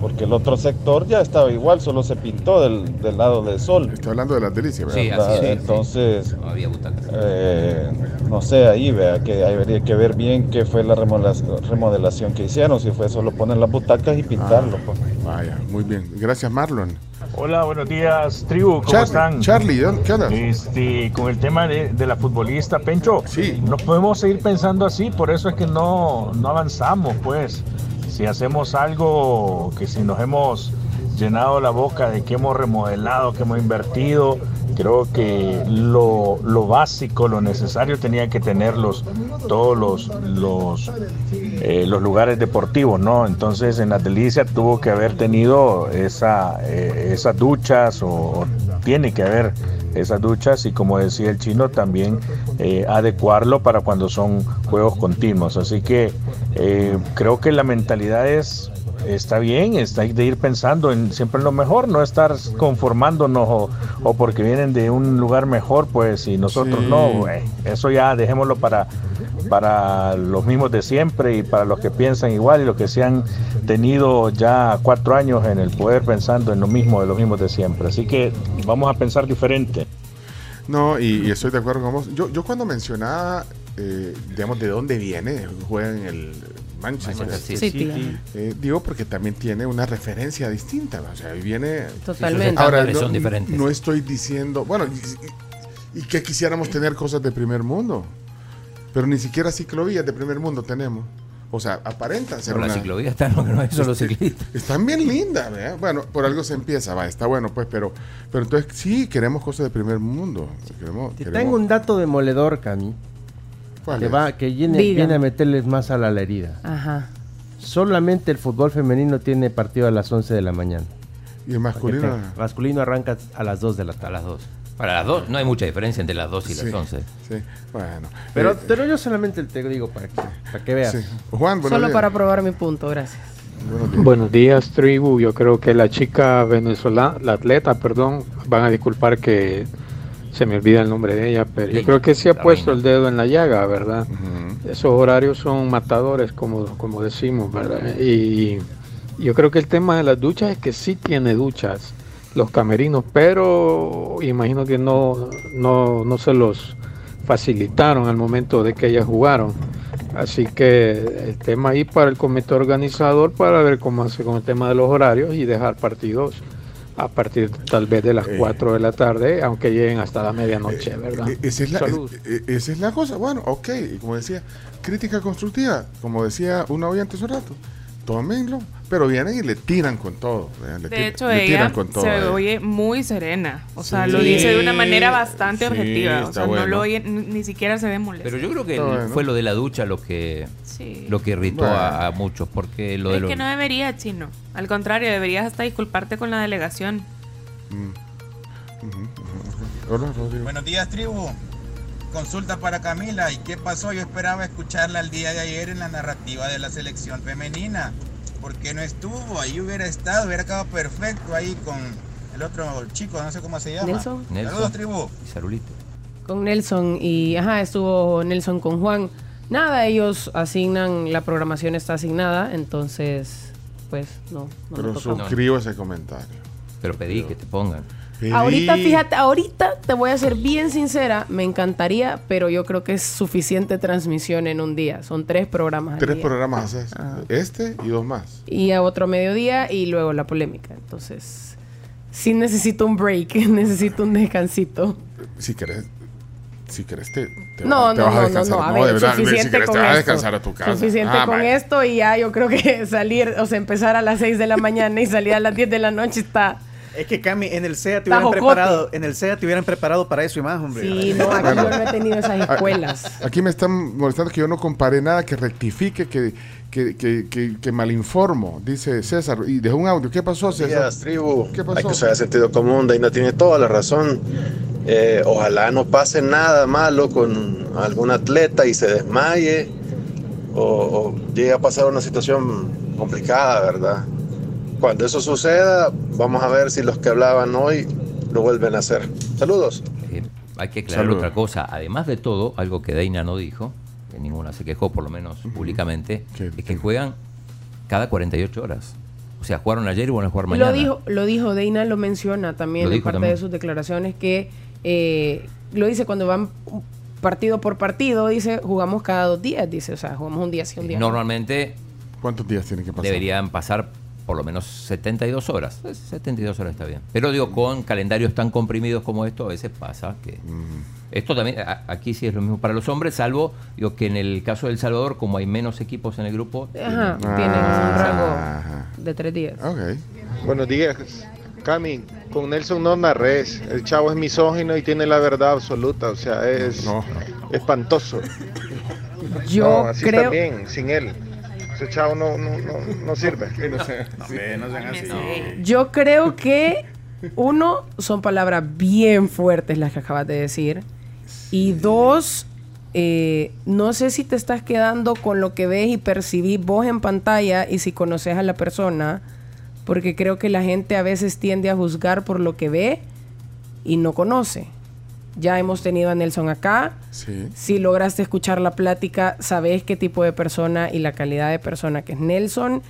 porque el otro sector ya estaba igual, solo se pintó del, del lado del sol. Estoy hablando de las delicias, ¿verdad? Sí, ¿verdad? así es. Entonces, No había butacas. eh, no sé, ahí vea que habría que ver bien qué fue la remodelación, que hicieron, si fue solo poner las butacas y pintarlo. pues. Vaya, muy bien. Gracias, Marlon. Hola, buenos días, tribu, ¿cómo están? Charlie, ¿dónde- ¿qué onda? Este, con el tema de, de la futbolista, Pencho, Sí. no podemos seguir pensando así, por eso es que no, no avanzamos, pues. Si hacemos algo que si nos hemos llenado la boca de que hemos remodelado, que hemos invertido, Creo que lo, lo básico, lo necesario tenía que tener los, todos los, eh, los lugares deportivos, ¿no? Entonces en la delicia tuvo que haber tenido esa, eh, esas duchas o tiene que haber esas duchas y como decía el chino también eh, adecuarlo para cuando son juegos continuos. Así que eh, creo que la mentalidad es está bien, está de ir pensando en siempre en lo mejor, no estar conformándonos o, o porque vienen de un lugar mejor, pues y nosotros Sí. no, güey. eso ya dejémoslo para para los mismos de siempre y para los que piensan igual y los que se han tenido ya cuatro años en el poder pensando en lo mismo de los mismos de siempre. Así que vamos a pensar diferente. No, y, y estoy de acuerdo con vos. Yo, yo cuando mencionaba, eh, digamos, de dónde viene, juega en el Manchester, Manchester City. City, eh, digo porque también tiene una referencia distinta. O sea, viene... Totalmente. Ahora, no, son diferentes. no estoy diciendo... Bueno, y, y- y que quisiéramos tener cosas de primer mundo. Pero ni siquiera ciclovías de primer mundo tenemos. O sea, aparentan ser Pero una- ciclovía está en lo que no es solo Este, ciclistas. Están bien lindas, ¿verdad? Bueno, por algo se empieza, va, está bueno, pues, pero, pero entonces sí queremos cosas de primer mundo. Queremos, Te queremos- tengo un dato demoledor, Cami. ¿Cuál Que, es? va, que viene, viene a meterles más a la, la herida. Ajá. Solamente el fútbol femenino tiene partido a las 11 de la mañana. Y el masculino. Te- masculino arranca a las 2 de la A tarde. las dos. Para las dos, no hay mucha diferencia entre las dos y Sí, las once. Sí, bueno. Pero, Eh, pero yo solamente te digo para que, para que veas. sí. Juan, buenos Solo días. para probar mi punto, gracias. Buenos días. Buenos días, tribu. Yo creo que la chica venezolana, la atleta, perdón, van a disculpar que se me olvida el nombre de ella, pero yo creo que sí ha puesto el dedo en la llaga, ¿verdad? Esos horarios son matadores, como, como decimos, ¿verdad? Y yo creo que el tema de las duchas es que sí tiene duchas los camerinos, pero imagino que no, no, no se los facilitaron al momento de que ellas jugaron. Así que el tema ahí para el comité organizador para ver cómo hace con el tema de los horarios y dejar partidos a partir tal vez de las Eh. 4 de la tarde, aunque lleguen hasta la medianoche, ¿verdad? Eh, Esa es, la, Salud. es- eh, esa es la cosa. Bueno, ok. Y como decía, crítica constructiva. Como decía una oyente hace un rato. Tómenlo. Pero vienen y le tiran con todo. ¿verdad? Le De hecho, le ella tiran con todo. se oye muy serena. O sea, Sí. lo dice de una manera bastante Sí, objetiva. O sea, no lo oye, ni siquiera se ve molesto. Pero yo creo que Está bueno. fue lo de la ducha lo que Sí. lo que irritó Bueno. a, a muchos, porque lo de es los que no debería, chino. Al contrario, deberías hasta disculparte con la delegación. Mm. Hola, Rodrigo. Buenos días, tribu. Consulta para Camila. ¿Y qué pasó? Yo esperaba escucharla el día de ayer en la narrativa de la selección femenina. ¿Por qué no estuvo? Ahí hubiera estado, hubiera quedado perfecto ahí con el otro chico, no sé cómo se llama. Nelson. Nelson. Saludos, tribu. y Zarulito. Con Nelson y, ajá, estuvo Nelson con Juan. Nada, ellos asignan, la programación está asignada, entonces, pues, no. Pero suscribo ese comentario. Pero pedí que te pongan. Ahorita, fíjate, ahorita te voy a ser bien sincera, me encantaría, pero yo creo que es suficiente transmisión en un día. Son tres programas. al Tres día. programas haces. Ajá. Este y dos más. Y a otro mediodía y luego la polémica. Entonces, sí necesito un break, (laughs) necesito un descansito. Si querés. Si querés, te, te No, te no, vas a no, no, descansar. no, a ver, verdad, suficiente si querés, con te vas a esto. descansar a tu casa. Suficiente Ah, con vaya. esto y ya yo creo que (laughs) salir, o sea, empezar a las 6 de la mañana y salir a las 10 de la noche está... Es que Cami, en el SEA te hubieran preparado, en el SEA te hubieran preparado para eso y más, hombre. Sí, no, aquí yo no he tenido esas escuelas. Aquí me están molestando que yo no comparé nada, que rectifique, que, que, que, que, que malinformo, dice César. Y dejó un audio. ¿Qué pasó, César? días, tribu. ¿Qué Hay pasó? que usar sentido común. Daina tiene toda la razón. Eh, ojalá no pase nada malo con algún atleta y se desmaye o, o llegue a pasar una situación complicada, ¿verdad? Cuando eso suceda, vamos a ver si los que hablaban hoy lo vuelven a hacer. Saludos. Eh, hay que aclarar Saludos. otra cosa. Además de todo, algo que Deina no dijo, que ninguna se quejó, por lo menos públicamente, es que juegan cada 48 horas. O sea, jugaron ayer y van a jugar mañana. Lo dijo, lo dijo, Deina lo menciona también Lo en parte también. de sus declaraciones que eh, lo dice cuando van partido por partido, dice, jugamos cada dos días, dice, o sea, jugamos un día sí, un día no. Normalmente ¿Cuántos días tienen que pasar? deberían pasar por lo menos 72 horas. Pues, 72 horas está bien. Pero digo, con calendarios tan comprimidos como esto, a veces pasa que... Mm. Esto también, a- aquí sí es lo mismo para los hombres, salvo digo, que en el caso de El Salvador, como hay menos equipos en el grupo, Ajá, tienen- un rango ajá. de tres días. Buenos días, Cami, con Nelson no narres. El chavo es misógino y tiene la verdad absoluta. O sea, es espantoso. Yo No, así creo- está bien, sin él. Ese chavo no, no, no, no sirve. (laughs) Yo creo que, uno, son palabras bien fuertes las que acabas de decir. Y dos, eh, no sé si te estás quedando con lo que ves y percibís vos en pantalla y si conoces a la persona, porque creo que la gente a veces tiende a juzgar por lo que ve y no conoce. Ya hemos tenido a Nelson acá. Sí. Si lograste escuchar la plática, sabes qué tipo de persona y la calidad de persona que es Nelson.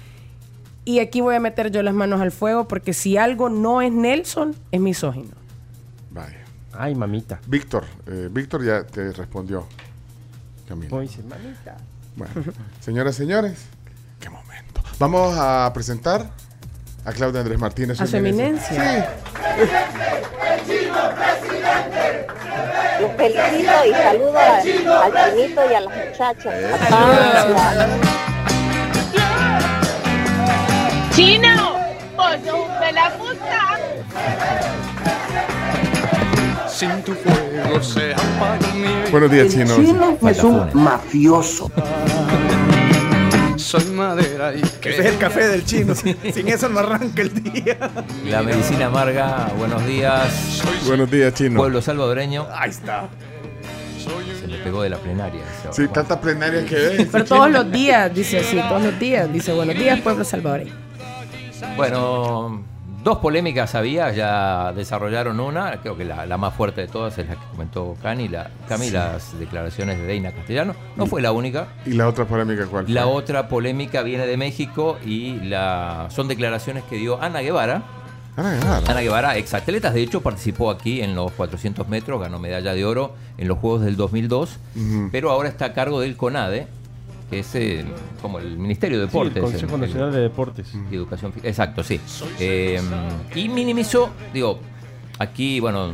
Y aquí voy a meter yo las manos al fuego porque si algo no es Nelson, es misógino. Vaya. Ay, mamita. Víctor, eh, Víctor ya te respondió. Camila. Dice, mamita. Bueno, señoras y señores, qué momento. Vamos a presentar a Claudia Andrés Martínez. A su eminencia. Los felicito y saludo a- al chinito y a las muchachas. ¡Chino! ¡Vos sos un pelafusta! Sin tu fuego se apaga mi Buenos días, Chino. es un mafioso. Soy madera y que (laughs) Ese es el café del chino. Sin eso no arranca el día. La medicina amarga, buenos días. Buenos días, Chino. Pueblo salvadoreño. Ahí está. Se me pegó de la plenaria. Sí, tanta plenaria que ves. Pero todos los días, dice así, todos los días, dice buenos días, pueblo salvadoreño. Bueno, dos polémicas había, ya desarrollaron una, creo que la, la más fuerte de todas es la que comentó Cani, la, Cami, Sí. las declaraciones de Deina Castellano. No fue la única. ¿Y la otra polémica cuál fue? La otra polémica viene de México y la, son declaraciones que dio Ana Guevara. Ana Guevara. Ana Guevara, exatletas, de hecho participó aquí en los 400 metros, ganó medalla de oro en los Juegos del 2002, Ujú. pero ahora está a cargo del CONADE, que es eh, como el Ministerio de Sí, el Deportes. Consejo el- Nacional de Deportes. y Educación Exacto, sí. Eh, y minimizó, digo, aquí, bueno,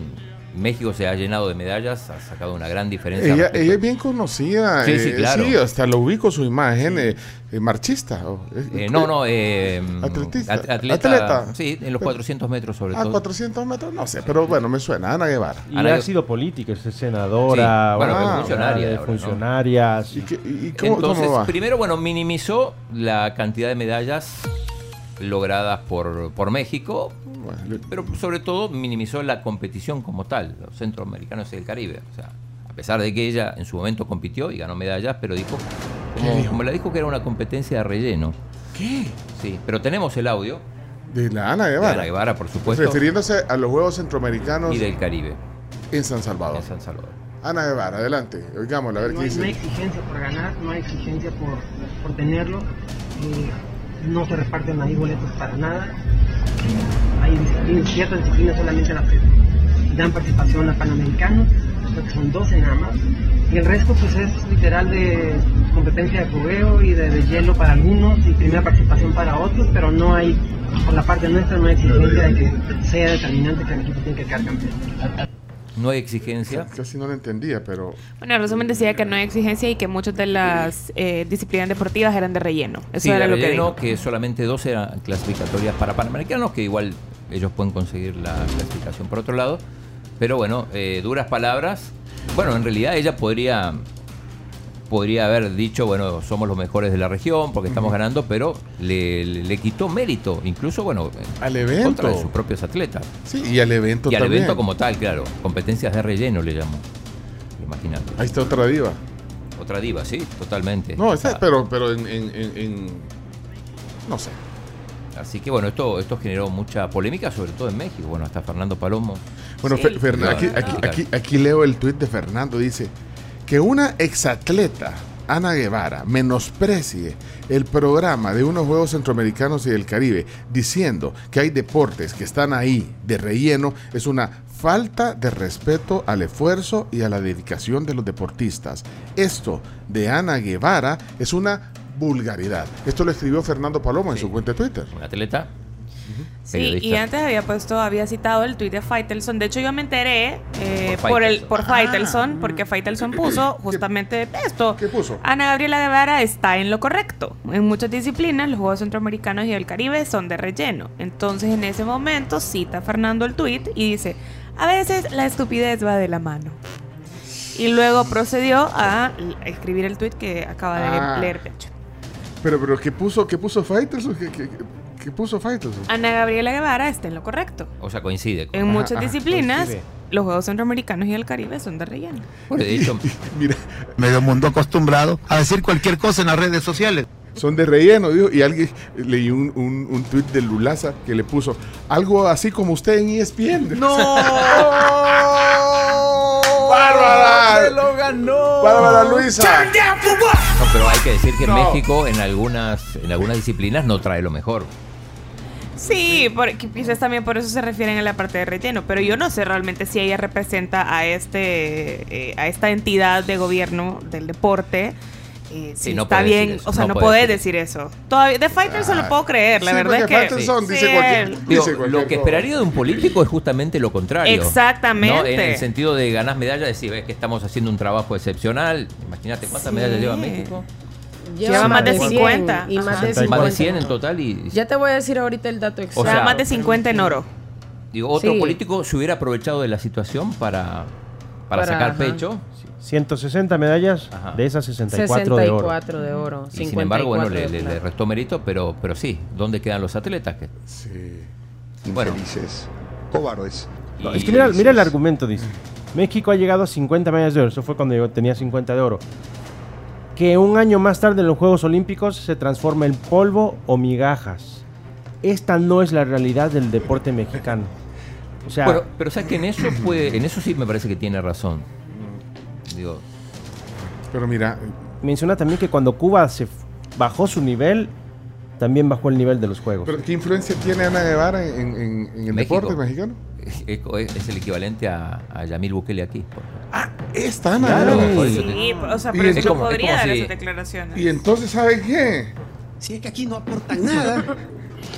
México se ha llenado de medallas, ha sacado una gran diferencia. Ella, es bien conocida. Sí, sí, eh, claro. sí, hasta lo ubico su imagen. eh, eh, marchista. eh, Eh, no, no, eh, Atletista. at- atleta, Atleta. Sí, en los 400 metros sobre Ah, todo. 400 metros, no sé, pero bueno, me suena. Ana Guevara. Y Ana- ha sido política, es senadora, Sí, bueno, ah, es funcionaria de ahora, ¿no? funcionarias. ¿Y, qué- y cómo, Entonces, cómo va? primero, bueno, minimizó la cantidad de medallas logradas por, por México, pero sobre todo minimizó la competición como tal, los centroamericanos y el Caribe. O sea, a pesar de que ella en su momento compitió y ganó medallas, pero dijo, como, dijo? como la dijo que era una competencia de relleno. ¿Qué? Sí, pero tenemos el audio De la Ana de Guevara. Ana Guevara, por supuesto, Refiriéndose a los Juegos Centroamericanos y del Caribe, en San Salvador. en San Salvador. Ana Guevara, adelante. Oigámosla, a ver No qué hay, no hay dice. exigencia por ganar, no hay exigencia por, por tenerlo. eh, no se reparten ahí boletos para nada. Hay disciplinas, ciertas disciplinas solamente las que dan participación a panamericanos, que son 12 nada más. Y el resto pues es literal de competencia de fogueo y de, de hielo para algunos y primera participación para otros, pero no hay, por la parte nuestra no hay exigencia de que sea determinante que el equipo tiene que quedar campeón. No hay exigencia. Casi no lo entendía, pero. Bueno, en resumen decía que no hay exigencia y que muchas de las eh, disciplinas deportivas eran de relleno. Eso Sí, era de lo que relleno, dijo. que solamente dos eran clasificatorias para panamericanos, que igual ellos pueden conseguir la clasificación por otro lado. Pero bueno, eh, duras palabras. Bueno, en realidad ella podría podría haber dicho, bueno, somos los mejores de la región porque estamos ganando, pero le, le- le quitó mérito, incluso, bueno, Al en evento. contra de sus propios atletas. Sí, y al evento Y al también. evento como tal, claro. Competencias de relleno le llamó. Imagínate. Ahí está otra diva. Otra diva, sí, totalmente. No, sea, pero, pero en, en- en- en- No sé. Así que bueno, esto, esto generó mucha polémica, sobre todo en México. Bueno, hasta Fernando Palomo. Bueno, Sí, Fer- Fer- lo- aquí, aquí, aquí, aquí leo el tuit de Fernando. Dice que una exatleta, Ana Guevara, menosprecie el programa de unos Juegos Centroamericanos y del Caribe, diciendo que hay deportes que están ahí de relleno, es una falta de respeto al esfuerzo y a la dedicación de los deportistas. Esto de Ana Guevara es una vulgaridad. Esto lo escribió Fernando Palomo en su cuenta de Twitter. Un atleta. Sí, y antes había puesto, había citado el tuit de Faitelson. De hecho, yo me enteré eh, Por por, el por Ah. Faitelson, porque Faitelson puso justamente esto. ¿Qué puso? Ana Gabriela Guevara está en lo correcto. En muchas disciplinas, los Juegos Centroamericanos y del Caribe son de relleno. Entonces, en ese momento, cita Fernando el tuit y dice, a veces la estupidez va de la mano. Y luego procedió a escribir el tuit que acaba de Ah. leer Pecho. Pero, pero, ¿qué puso, qué puso Faitelson? ¿Qué, qué, qué puso Faitelson? Ana Gabriela Guevara está en lo correcto. O sea, coincide. con- En muchas ajá, disciplinas, coincide. los Juegos Centroamericanos y del Caribe son de relleno. Bueno, de hecho, (laughs) Mira, Medio mundo acostumbrado a decir cualquier cosa en las redes sociales. son de relleno, dijo. Y alguien leí un, un, un tuit de Lulaza que le puso algo así como usted en ESPN. ¡No! (laughs) (laughs) ¡Bárbara! ¡Se lo ganó! ¡Bárbara Luisa! no, pero hay que decir que No. México en algunas, en algunas disciplinas no trae lo mejor. Sí, porque quizás también por eso se refieren a la parte de relleno, pero yo no sé realmente si ella representa a este eh, a esta entidad de gobierno del deporte. eh, si Sí, no está puede bien, decir eso, o sea, no no, puede decir eso. Todavía de Fighters se lo puedo creer, la Sí, verdad es que Faitelson dice Sí, cualquier- él- Digo, Dice cualquier lo que esperaría de un político es justamente lo contrario. Exactamente. ¿no? En el sentido de ganar medallas, decir, ves que estamos haciendo un trabajo excepcional. Imagínate cuántas Sí. medallas lleva México. Lleva más de 50. Y más de Más de 50. 100 en total y Ya te voy a decir ahorita el dato exacto. O sea, más de 50 en oro. digo, otro Sí. político se hubiera aprovechado de la situación para, para, Para, sacar ajá. pecho. 160 medallas, Ajá. de esas 64, de oro. 64 de oro. Y sin embargo, bueno, 54 le, le- le restó mérito, pero, pero sí, ¿dónde quedan los atletas? Que, Sí. bueno, Infelices, cobardes. No, es que mira, mira el argumento, dice. México ha llegado a 50 medallas de oro. Eso fue cuando yo tenía 50 de oro. Que un año más tarde en los Juegos Olímpicos se transforma en polvo o migajas. Esta no es la realidad del deporte mexicano. O sea, Bueno, pero sabes que en eso puede, en eso sí me parece que tiene razón. Digo, Pero mira, menciona también que cuando Cuba se bajó su nivel, también bajó el nivel de los Juegos. pero ¿qué influencia tiene Ana Guevara en, en- en el México. deporte mexicano? Es, es- es el equivalente a, a Yamil Bukele aquí. por ejemplo. Esta Ana Claro, Sí, o sea, pero es como- es podría como dar si- esas declaraciones. Y entonces, ¿sabe qué? Si es que aquí no aportan nada.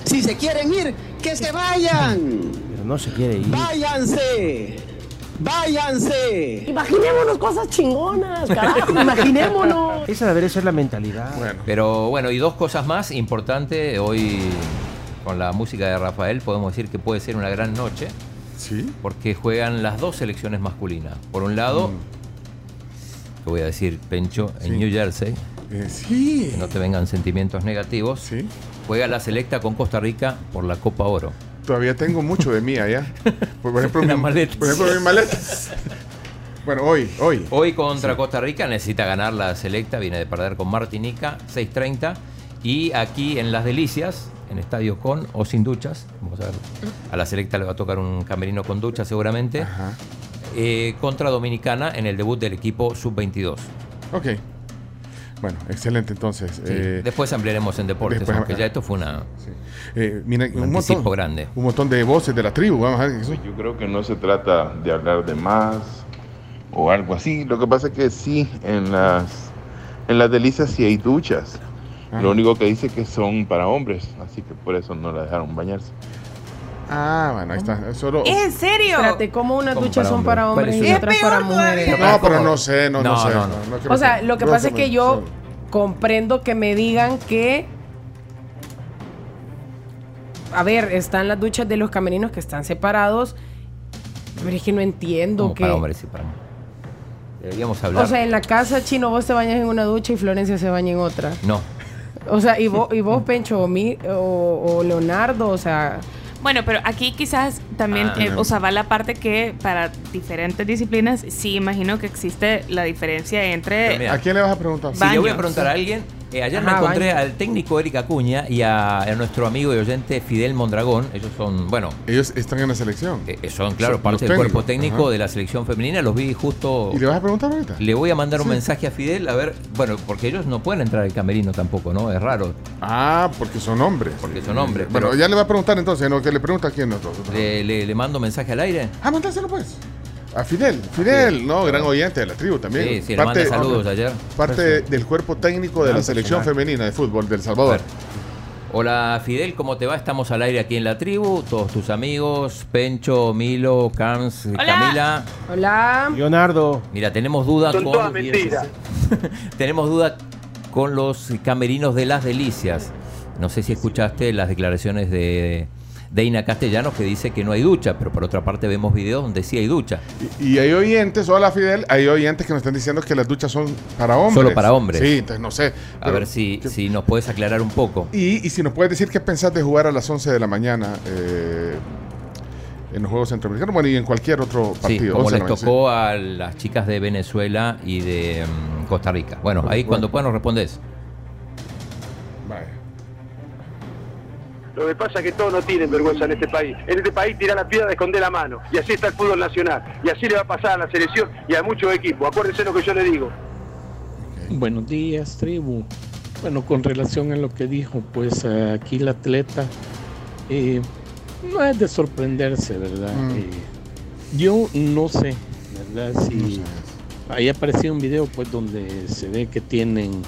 Si se quieren ir, que se vayan. Pero no se quiere ir. Váyanse. Váyanse. Imaginémonos cosas chingonas, carajo. (laughs) Imaginémonos. Esa debería ser la mentalidad. Bueno, Pero bueno, y dos cosas más importantes. Hoy, con la música de Rafael, podemos decir que puede ser una gran noche. Sí. Porque juegan las dos selecciones masculinas. Por un lado, te voy a decir, Pencho, en Sí. New Jersey, Eh, sí. que no te vengan sentimientos negativos, Sí. juega la selecta con Costa Rica por la Copa Oro. Todavía tengo mucho de mí allá. (laughs) Por ejemplo, mi, maletas. por ejemplo, mis maletas. Bueno, hoy, hoy. Hoy contra Costa Rica necesita ganar la selecta, viene de perder con Martinica, 6.30. Y aquí en Las Delicias, en Estadio con o sin duchas, vamos a ver, a la selecta le va a tocar un camerino con duchas seguramente, Ajá. eh, contra Dominicana en el debut del equipo Sub-22. Ok. Bueno, excelente entonces. Sí, Eh, Después ampliaremos en deportes, después- aunque ya esto fue una, sí. Eh, mira, un un montón, grande. un montón de voces de la tribu. Vamos a ver. Yo creo que no se trata de hablar de más o algo así. Lo que pasa es que sí, en las, en las delicias sí hay duchas. Ajá. Lo único que dice que son para hombres, así que por eso no la dejaron bañarse. Ah, bueno, ahí está. Solo... ¿Es en serio? Espérate, ¿cómo unas ¿Cómo duchas para son para hombres ¿Cuál y otras para mujeres? No, pero no sé, no, no, No, sé. no, no O sea, lo que no pasa es que yo sé. comprendo que me digan que. A ver, están las duchas de los camerinos que están separados. Pero es que no entiendo Como que. para hombres y para mujeres. Deberíamos hablar. O sea, en la casa chino vos te bañas en una ducha y Florencia se baña en otra. no, O sea, y vos, y vos Pencho, o, mi- o, o Leonardo, o sea. Bueno, pero aquí quizás también, Ah. eh, o sea, va la parte que para diferentes disciplinas sí imagino que existe la diferencia entre... mira, ¿A quién le vas a preguntar? Si le voy a preguntar a alguien, eh, ayer me encontré al técnico Eric Acuña y a, a nuestro amigo y oyente Fidel Mondragón. Ellos son, bueno, Ellos están en la selección. eh, son, claro, Son parte del cuerpo técnico ajá. de la selección femenina. Los vi justo. ¿Y le vas a preguntar ahorita? Le voy a mandar un mensaje a Fidel, a ver, bueno, porque ellos no pueden entrar al camerino tampoco, ¿no? Es raro. Ah, porque son hombres. Porque son hombres, Bueno, pero- ya le va a preguntar entonces, ¿no? Que le pregunta a quién nosotros. Le, le- le mando mensaje al aire. Ah, mandáselo pues. A Fidel. Fidel, no, gran oyente de la tribu también. Sí, sí, le manda saludos ayer. Parte del cuerpo técnico de la selección femenina de fútbol del Salvador. Hola Fidel, ¿cómo te va? Estamos al aire aquí en la tribu, todos tus amigos, Pencho, Milo, Carms, Camila. Hola. Leonardo. Mira, tenemos duda Son con todas mentiras. (laughs) tenemos duda con los camerinos de las delicias. No sé si escuchaste las declaraciones de Deina Castellanos que dice que no hay ducha, pero por otra parte vemos videos donde sí hay ducha. Y, y hay oyentes, hola Fidel, hay oyentes que nos están diciendo que las duchas son para hombres. Solo para hombres. Sí, entonces no sé. A ver si, si nos puedes aclarar un poco. Y, y si nos puedes decir qué pensás de jugar a las 11 de la mañana eh, en los Juegos Centroamericanos, bueno, y en cualquier otro Sí, partido. como 11 de les tocó a las chicas de Venezuela y de mm, Costa Rica. Bueno, ahí Bueno. cuando puedas nos respondes. sí. Lo que pasa es que todos no tienen vergüenza en este país. En este país tirar la piedra, esconder la mano. Y así está el fútbol nacional. Y así le va a pasar a la selección y a muchos equipos. Acuérdense lo que yo le digo. Buenos días, tribu. Bueno, con relación a lo que dijo, pues aquí el atleta eh, no es de sorprenderse, ¿verdad? Mm. Eh, yo no sé, ¿verdad? Si ahí apareció un video, pues, donde se ve que tienen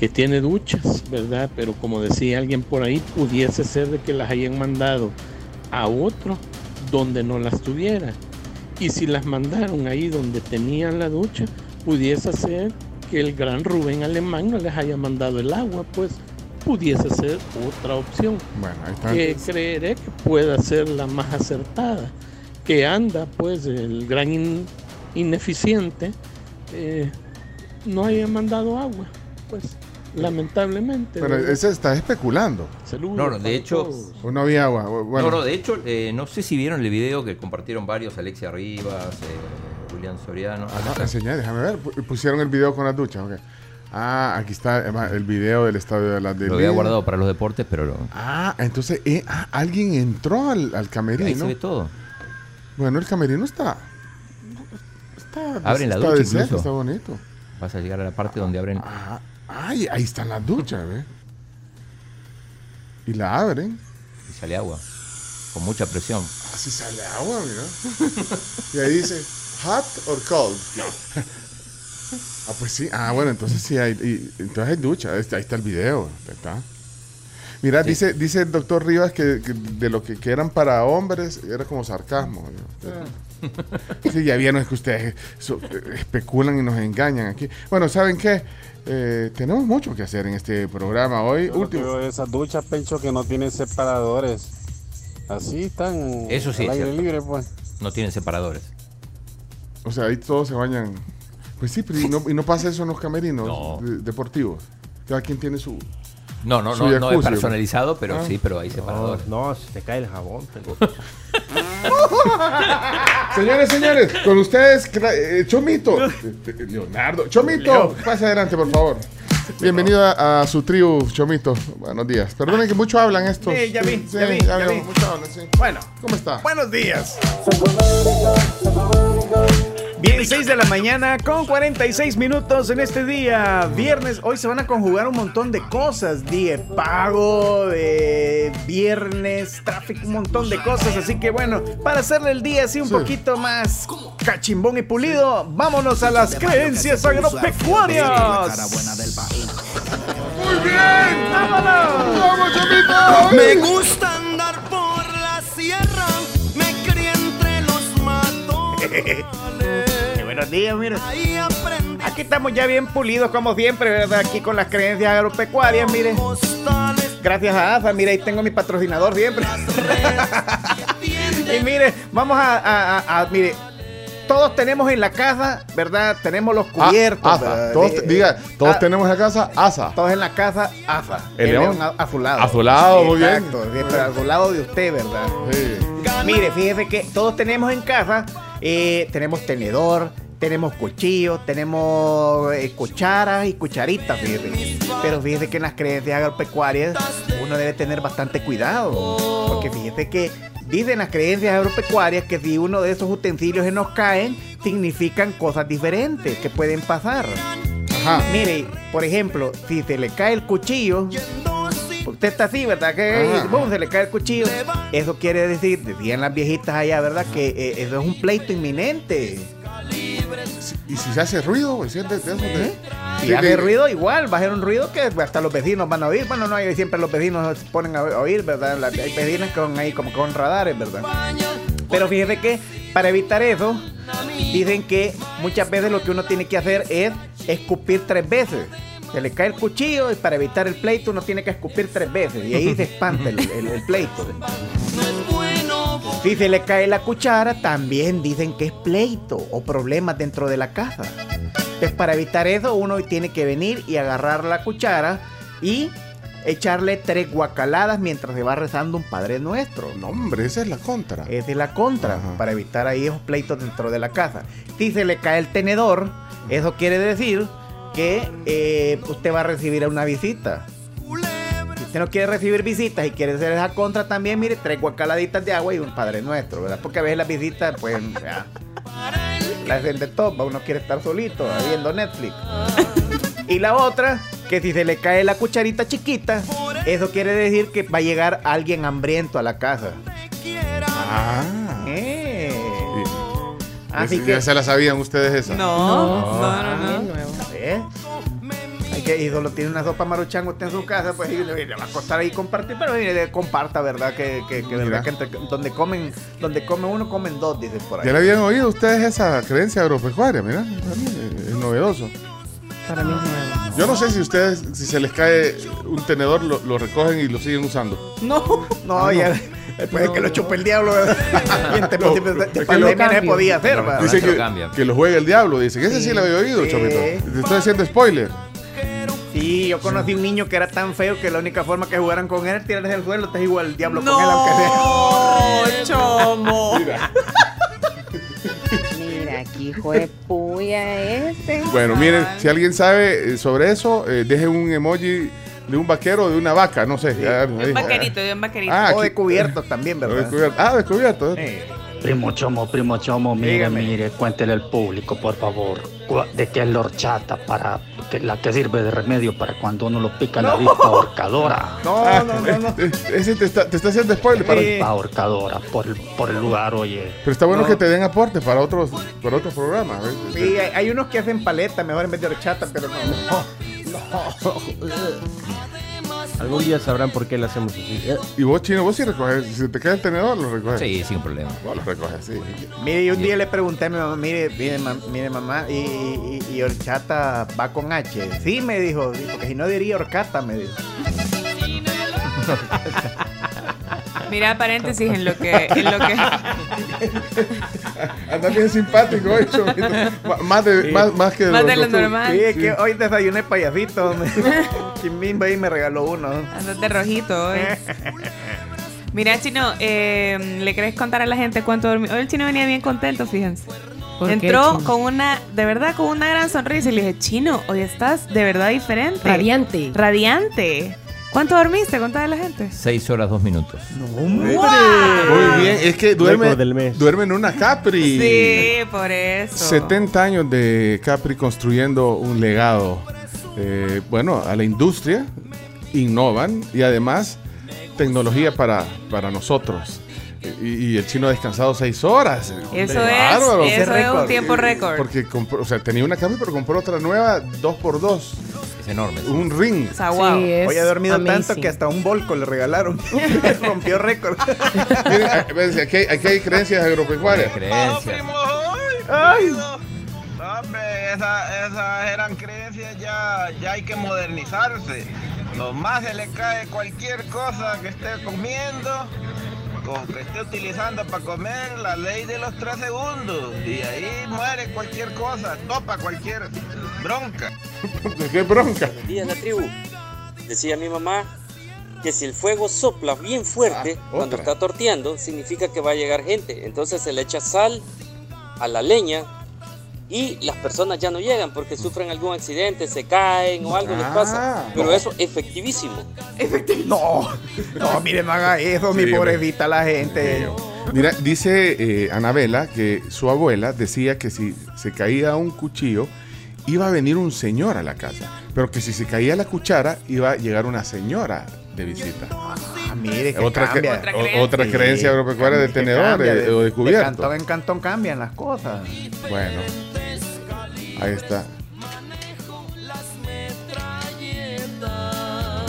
que tiene duchas, ¿verdad? Pero como decía alguien por ahí, pudiese ser de que las hayan mandado a otro donde no las tuviera. Y si las mandaron ahí donde tenían la ducha, pudiese ser que el gran Rubén Alemán no les haya mandado el agua, pues pudiese ser otra opción. Bueno, ahí está. Que creeré que pueda ser la más acertada. Que anda, pues, el gran in- ineficiente eh, no haya mandado agua, pues, lamentablemente. Pero ese está especulando. Saludos No, no, de hecho-. O no había agua. Bueno, No, no, de hecho, eh, no sé si vieron el video que compartieron varios, Alexia Rivas, eh, Julián Soriano. Ajá, está. enseñá, déjame ver. Pu- Pusieron el video con las duchas. ok. Ah, aquí está el video del estadio de las Lo había guardado para los deportes, pero lo- Ah, entonces eh, ah, alguien entró al, al camerino. ahí se ve todo. Bueno, el camerino está. Está, Abren la está ducha decente, incluso. Está bonito. Vas a llegar a la parte donde abren. Ah, ay, ahí están las duchas, ¿ves? Y la abren. y sale agua. Con mucha presión. Así sale agua, mira. y ahí dice, hot or cold. ah, pues sí. Ah, bueno, entonces sí hay. y- entonces hay ducha. Este- Ahí está el video. Está. Mira, dice, dice el doctor Rivas que, que de lo que, que eran para hombres era como sarcasmo. ¿no? Sí, ya vieron que ustedes so- especulan y nos engañan aquí. Bueno, ¿saben qué? Eh, tenemos mucho que hacer en este programa hoy. Yo Último. esas duchas, Pencho, que no tienen separadores. Así están Eso sí al es aire cierto. libre, pues. No tienen separadores. O sea, ahí todos se bañan. Pues sí, pero y no, y no pasa eso en los camerinos de- deportivos. Cada quien tiene su. No, no, su no, no es personalizado, pero Ah. sí, pero hay separadores. No, se te cae el jabón. (laughs) (laughs) Señores, señores, con ustedes, eh, Chomito. Eh, eh, Leonardo. Chomito, Leo. pase adelante, por favor. Bienvenido a, a su tribu, Chomito. Buenos días. Perdonen que mucho hablan estos. Sí, ya vi, Sí, ya vi, ya hablan, vi. mucho hablan, sí. Bueno, ¿Cómo está? buenos días. Bien, 6 de la mañana con 46 minutos en este día, viernes. Hoy se van a conjugar un montón de cosas: día de pago, de viernes, tráfico, un montón de cosas. Así que bueno, para hacerle el día así un poquito más cachimbón y pulido, vámonos a las creencias agropecuarias. Muy bien. ¡Vámonos! ¡Vamos, Chomito! Me gusta andar por la sierra, me crié entre los matones. (laughs) Qué buenos días, mira. Aquí estamos ya bien pulidos como siempre, ¿verdad? Aquí con las creencias agropecuarias, mire. Gracias a AFA, mire, ahí tengo mi patrocinador siempre. (laughs) y mire, vamos a, a- a- a- mire, todos tenemos en la casa, ¿verdad? Tenemos los Ah, cubiertos. asa. Todos, Eh, diga, todos ah, tenemos en la casa asa. Todos en la casa, AFA. El león. a, a su lado. A su lado, muy bien. Exacto, sí, pero a su lado de usted, ¿verdad? Mire, fíjese que todos tenemos en casa, eh, tenemos tenedor, tenemos cuchillos, tenemos eh, cucharas y cucharitas, fíjese. Pero fíjese que en las creencias agropecuarias uno debe tener bastante cuidado. Porque fíjese que dicen las creencias agropecuarias que si uno de esos utensilios se nos caen, significan cosas diferentes que pueden pasar. Mire, por ejemplo, si se le cae el cuchillo, usted está así, ¿verdad? Que Ajá. boom, se le cae el cuchillo. Eso quiere decir, decían las viejitas allá, ¿verdad? Que eh, eso es un pleito inminente. Y si se hace ruido, güey, si es de, Sí, hace ruido igual, va a ser un ruido que hasta los vecinos van a oír. Bueno, no, hay- siempre los vecinos se ponen a oír, ¿verdad? La- Hay vecinos con ahí como con radares, ¿verdad? Pero fíjese que para evitar eso, dicen que muchas veces lo que uno tiene que hacer es escupir tres veces. Se le cae el cuchillo y para evitar el pleito uno tiene que escupir tres veces y ahí se espanta el, el- el pleito. (laughs) Si se le cae la cuchara, también dicen que es pleito o problemas dentro de la casa. Entonces, para evitar eso, uno tiene que venir y agarrar la cuchara y echarle tres guacaladas mientras se va rezando un Padre Nuestro. No, hombre, esa es la contra. Esa es la contra, para evitar ahí esos pleitos dentro de la casa. Si se le cae el tenedor, eso quiere decir que eh, usted va a recibir una visita. Si usted no quiere recibir visitas y quiere hacer esa contra también, mire, tres guacaladitas de agua y un Padre Nuestro, ¿verdad? Porque a veces las visitas, pues, ya, la hacen de todo, uno quiere estar solito viendo Netflix. Y la otra, que si se le cae la cucharita chiquita, eso quiere decir que va a llegar alguien hambriento a la casa. Ah. Eh. Así Así ya que. se la sabían ustedes esa. No, no, no, Ah, ¿eh? Hay que, y solo tiene una sopa maruchan usted en su casa, pues y le, le va a costar ahí compartir, pero mire, comparta, ¿verdad? Que, que, que, verdad que entre- donde comen, donde come uno, comen dos, dicen por ahí. ¿Ya le habían oído ustedes esa creencia agropecuaria? Mira, es es novedoso. Para mí es nuevo. Yo no sé si ustedes, si se les cae un tenedor, lo, lo recogen y lo siguen usando. No. No, Ah, ya. no. Después que lo chupe el diablo. ¿verdad? (laughs) (laughs) y en tiempos de- de es que pandemia lo- no se podía hacer, ¿verdad? Dice que, que lo juega el diablo. Dice que ese sí, lo había oído, Sí. Chomito. Te estoy haciendo spoiler. Sí, yo conocí un niño que era tan feo que la única forma que jugaran con él era tirarse al suelo, te igual el diablo con él, aunque sea. No, (laughs) chomo. Mira, aquí hijo de puya este. Bueno, miren, si alguien sabe eh, sobre eso, eh, deje un emoji de un vaquero o de una vaca, no sé. ya. Un vaquerito, de un vaquerito. Ah, O aquí- descubiertos también, ¿verdad? Ah, descubierto. eh. Primo Chomo, primo Chomo, mire, Dígame. mire, cuéntele al público, por favor, de qué es la horchata para que, la que sirve de remedio para cuando uno lo pica la avispa ahorcadora. No, (laughs) Ah, no, no, no. Ese te está, te está haciendo spoiler. Para... Avispa ahorcadora, por el, por el lugar, oye. Pero está bueno No. que te den aportes para otros, para otros programas. ¿ves? Sí, hay, hay unos que hacen paleta mejor en vez de horchata, pero no. (laughs) Algún día sabrán por qué lo hacemos así. Eh, Y vos, chino, vos sí recoges. Si te cae el tenedor, lo recoges. Sí, sin problema. Vos lo recoges, sí. Mire, y un día le pregunté a mi mamá, mire, mire, ma- mire mamá, y, y, y horchata va con H. Sí, me dijo, porque si no diría horcata, me dijo. (laughs) Mira, paréntesis en lo que, en lo que Anda bien simpático hoy, Chomito. Ma- Más, de, más, más que Más de lo costumbre. normal. Sí, es que hoy desayuné payasito. (laughs) Chimbimba ahí me regaló uno. andas de rojito hoy. Mira, Chino, eh, ¿le querés contar a la gente cuánto dormió? Hoy el Chino venía bien contento, fíjense. ¿Por qué, Entró con una, de verdad, con una gran sonrisa y le dije, Chino, hoy estás de verdad diferente. Radiante. Radiante. ¿Cuánto dormiste? Contale a la gente. Seis horas, dos minutos. Muy bien, es que duerme, Récord del mes. duerme en una Capri. Sí, por eso. 70 años de Capri construyendo un legado. eh, bueno, a la industria, innovan y además tecnología para, para nosotros. Y, y el chino ha descansado seis horas. Eso Hombre, es, bárbaro. eso es un tiempo récord. Porque compró, o sea, tenía una Capri, pero compró otra nueva, dos por dos. Es enorme. Un ring. O sea, wow. Sí, Hoy ha dormido amazing. tanto que hasta un volco le regalaron. (laughs) (laughs) Rompió récord. Miren, aquí, hay- aquí hay creencias agropecuarias. Creencias. Ay. Hombre, esa- esas eran creencias ya, ya hay que modernizarse. Nomás se le cae cualquier cosa que esté comiendo, o que esté utilizando para comer, la ley de los tres segundos. Y ahí muere cualquier cosa, topa cualquier bronca. (laughs) ¡Qué bronca! Buenos días, la tribu. Decía mi mamá que si el fuego sopla bien fuerte Ah, cuando está torteando, significa que va a llegar gente. Entonces se le echa sal a la leña y las personas ya no llegan porque sufren algún accidente, se caen o algo les Ah, pasa. Pero no. eso efectivísimo. No, no, mire, no haga eso, mi Sí, pobrecita la gente. Mira, dice eh, Anabela que su abuela decía que si se caía un cuchillo, iba a venir un señor a la casa. Pero que si se caía la cuchara, iba a llegar una señora de visita. Ah, mire, que Otra, que- cambia. Otra creencia. otra creencia agropecuaria de Que tenedor cambia, eh, o de De cubierto. cantón en cantón cambian las cosas. Bueno, Ahí está.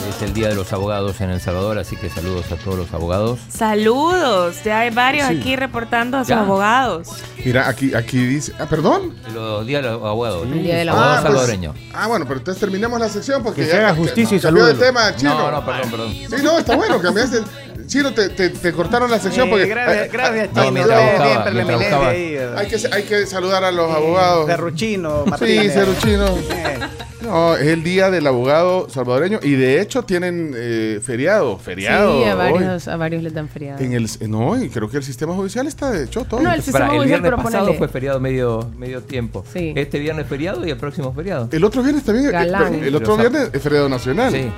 Es el Día de los Abogados en El Salvador, así que saludos a todos los abogados. Saludos, ya hay varios aquí reportando a sus abogados. Mira, aquí, aquí dice, ah, perdón. Los días de los abogados. El Día del Abogado ah, pues, salvadoreño. Ah, bueno, pero entonces terminemos la sección porque que se haga justicia y no, No, no, perdón, perdón. Sí, no, está bueno, cambiaste. Chino, te, te, te cortaron la sección porque. gracias, eh, (laughs) gracias, le hay, que, hay que saludar a los abogados. Ferruchino, Sí, Martínez. Cerruchino. Eh. No, es el día del abogado salvadoreño y de hecho tienen eh, feriado, feriado. Sí, a hoy. varios, a varios les dan feriado. En el, no, y creo que el sistema judicial está de hecho todo. No, el sistema Para, el judicial, viernes pero pasado ponele- fue feriado medio, medio tiempo. Sí. Este viernes feriado y el próximo feriado. El otro viernes también. eh, Galán. el otro Pero, viernes es feriado nacional. Sí.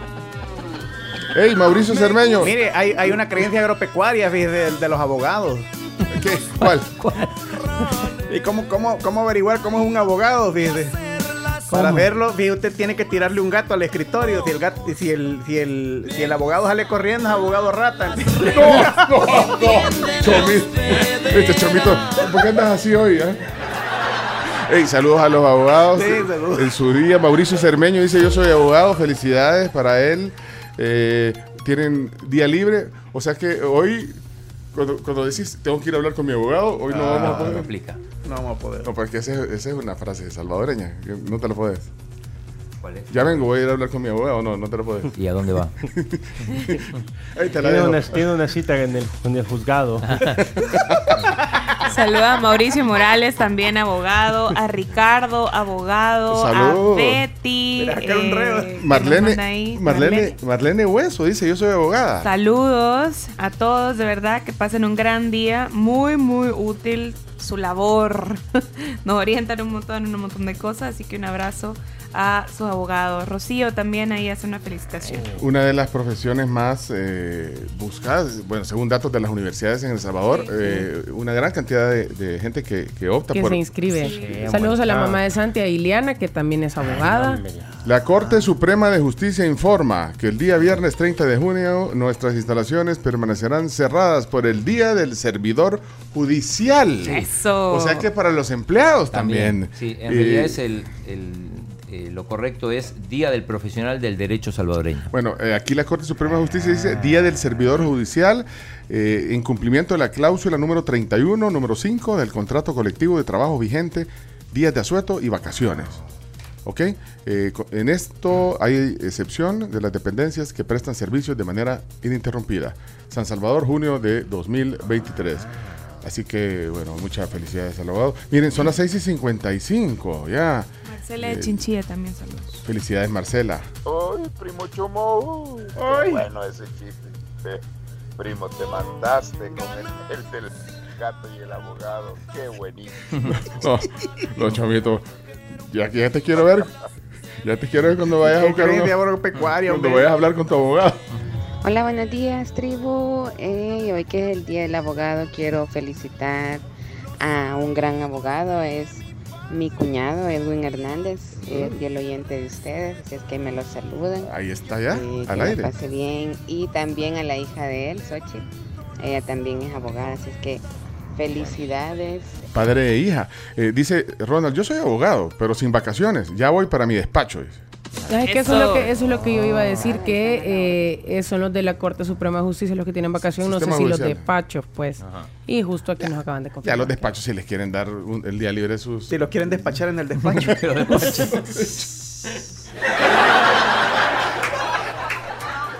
Ey, Mauricio Cermeño. Mire, hay, hay una creencia agropecuaria de, de los abogados. ¿Qué? ¿Cuál? ¿Y cómo, cómo, cómo averiguar cómo es un abogado? Para verlo, fíjese, usted tiene que tirarle un gato al escritorio. Si el, gato, si el, si el, si el abogado sale corriendo, es abogado rata. (laughs) No, no, no. Chomito. Este chomito. ¿Por qué andas así hoy? eh? Ey, saludos a los abogados. Sí, saludos. En su día, Mauricio Cermeño dice: Yo soy abogado, felicidades para él. Eh, tienen día libre. O sea que hoy, cuando, cuando decís tengo que ir a hablar con mi abogado, hoy no Ah, vamos a no poder. aplica. No vamos a poder. No, porque esa esa es una frase salvadoreña. que No te la puedes. ¿Cuál es? Ya vengo, voy a ir a hablar con mi abogado. No, no te la puedes. ¿Y a dónde va? (laughs) Ahí te la Tiene una, tiene una cita en el, en el juzgado. (laughs) Saluda a Mauricio Morales, también abogado, a Ricardo, abogado, Saludos. a Betty. Eh, Marlene, ahí, Marlene, Marlene Hueso dice: Yo soy abogada. Saludos a todos, de verdad, que pasen un gran día. Muy, muy útil su labor. (laughs) Nos orientan un montón en un montón de cosas, así que un abrazo a sus abogados. Rocío también ahí hace una felicitación. Una de las profesiones más eh, buscadas, bueno, según datos de las universidades en El Salvador, eh, una gran cantidad de, de gente que, que opta que por se inscribe. Sí, Saludos a la mamá de Santi, a Iliana, que también es abogada. La Corte Suprema de Justicia informa que el día viernes 30 de junio nuestras instalaciones permanecerán cerradas por el Día del Servidor Judicial. Eso. O sea que para los empleados también. Sí, en Eh, realidad es el, el- eh, lo correcto es Día del Profesional del Derecho Salvadoreño. Bueno, eh, aquí la Corte Suprema de Justicia dice Día del Servidor Judicial eh, en cumplimiento de la cláusula número 31, número 5 del contrato colectivo de trabajo vigente, días de asueto y vacaciones. ¿Ok? En esto hay excepción de las dependencias que prestan servicios de manera ininterrumpida. San Salvador, junio de 2023. Así que, bueno, muchas felicidades al abogado. Miren, son las 6 y 55, ya. Marcela de Chinchilla también saludos. Felicidades, Marcela. Ay, primo Chomo. Qué bueno ese chiste. Eh, primo, te mandaste con el, el del gato y el abogado. Qué buenísimo. (laughs) No, no, chavito. Ya, ya te quiero ver. Ya te quiero ver cuando vayas a buscar uno- Cuando vayas a hablar con tu abogado. Hola, buenos días, tribu. Eh, hoy que es el Día del Abogado, quiero felicitar a un gran abogado. Es mi cuñado, Edwin Hernández, es fiel oyente de ustedes, así es que me lo saluden. Ahí está ya, Eh, al que aire. pase bien. Y también a la hija de él, Xochitl. Ella también es abogada, así es que felicidades. Padre e hija. Eh, dice Ronald, yo soy abogado, pero sin vacaciones. Ya voy para mi despacho. dice. Es lo Eso. que, eso es lo que yo iba a decir, que eh, son los de la Corte Suprema de Justicia los que tienen vacación, no sé si los despachos, pues. Y justo aquí nos acaban de Ya confirmar. los despachos, si les quieren dar un- el día libre, sus. Si los quieren despachar en el despacho. (laughs)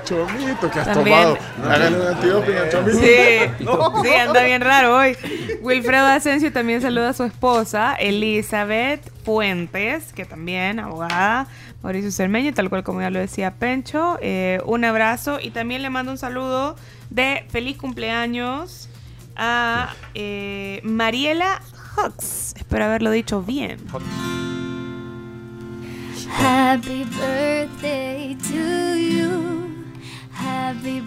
Chomito, que has También. tomado. Háganle un antidoping a Chomito. Sí, sí, anda bien raro hoy. Wilfredo Asensio también saluda a su esposa, Elizabeth Fuentes, que también abogada, Mauricio Cermeño, tal cual como ya lo decía Pencho. Eh, un abrazo y también le mando un saludo de feliz cumpleaños a eh, Mariela Hux. Espero haberlo dicho bien. Happy birthday to you.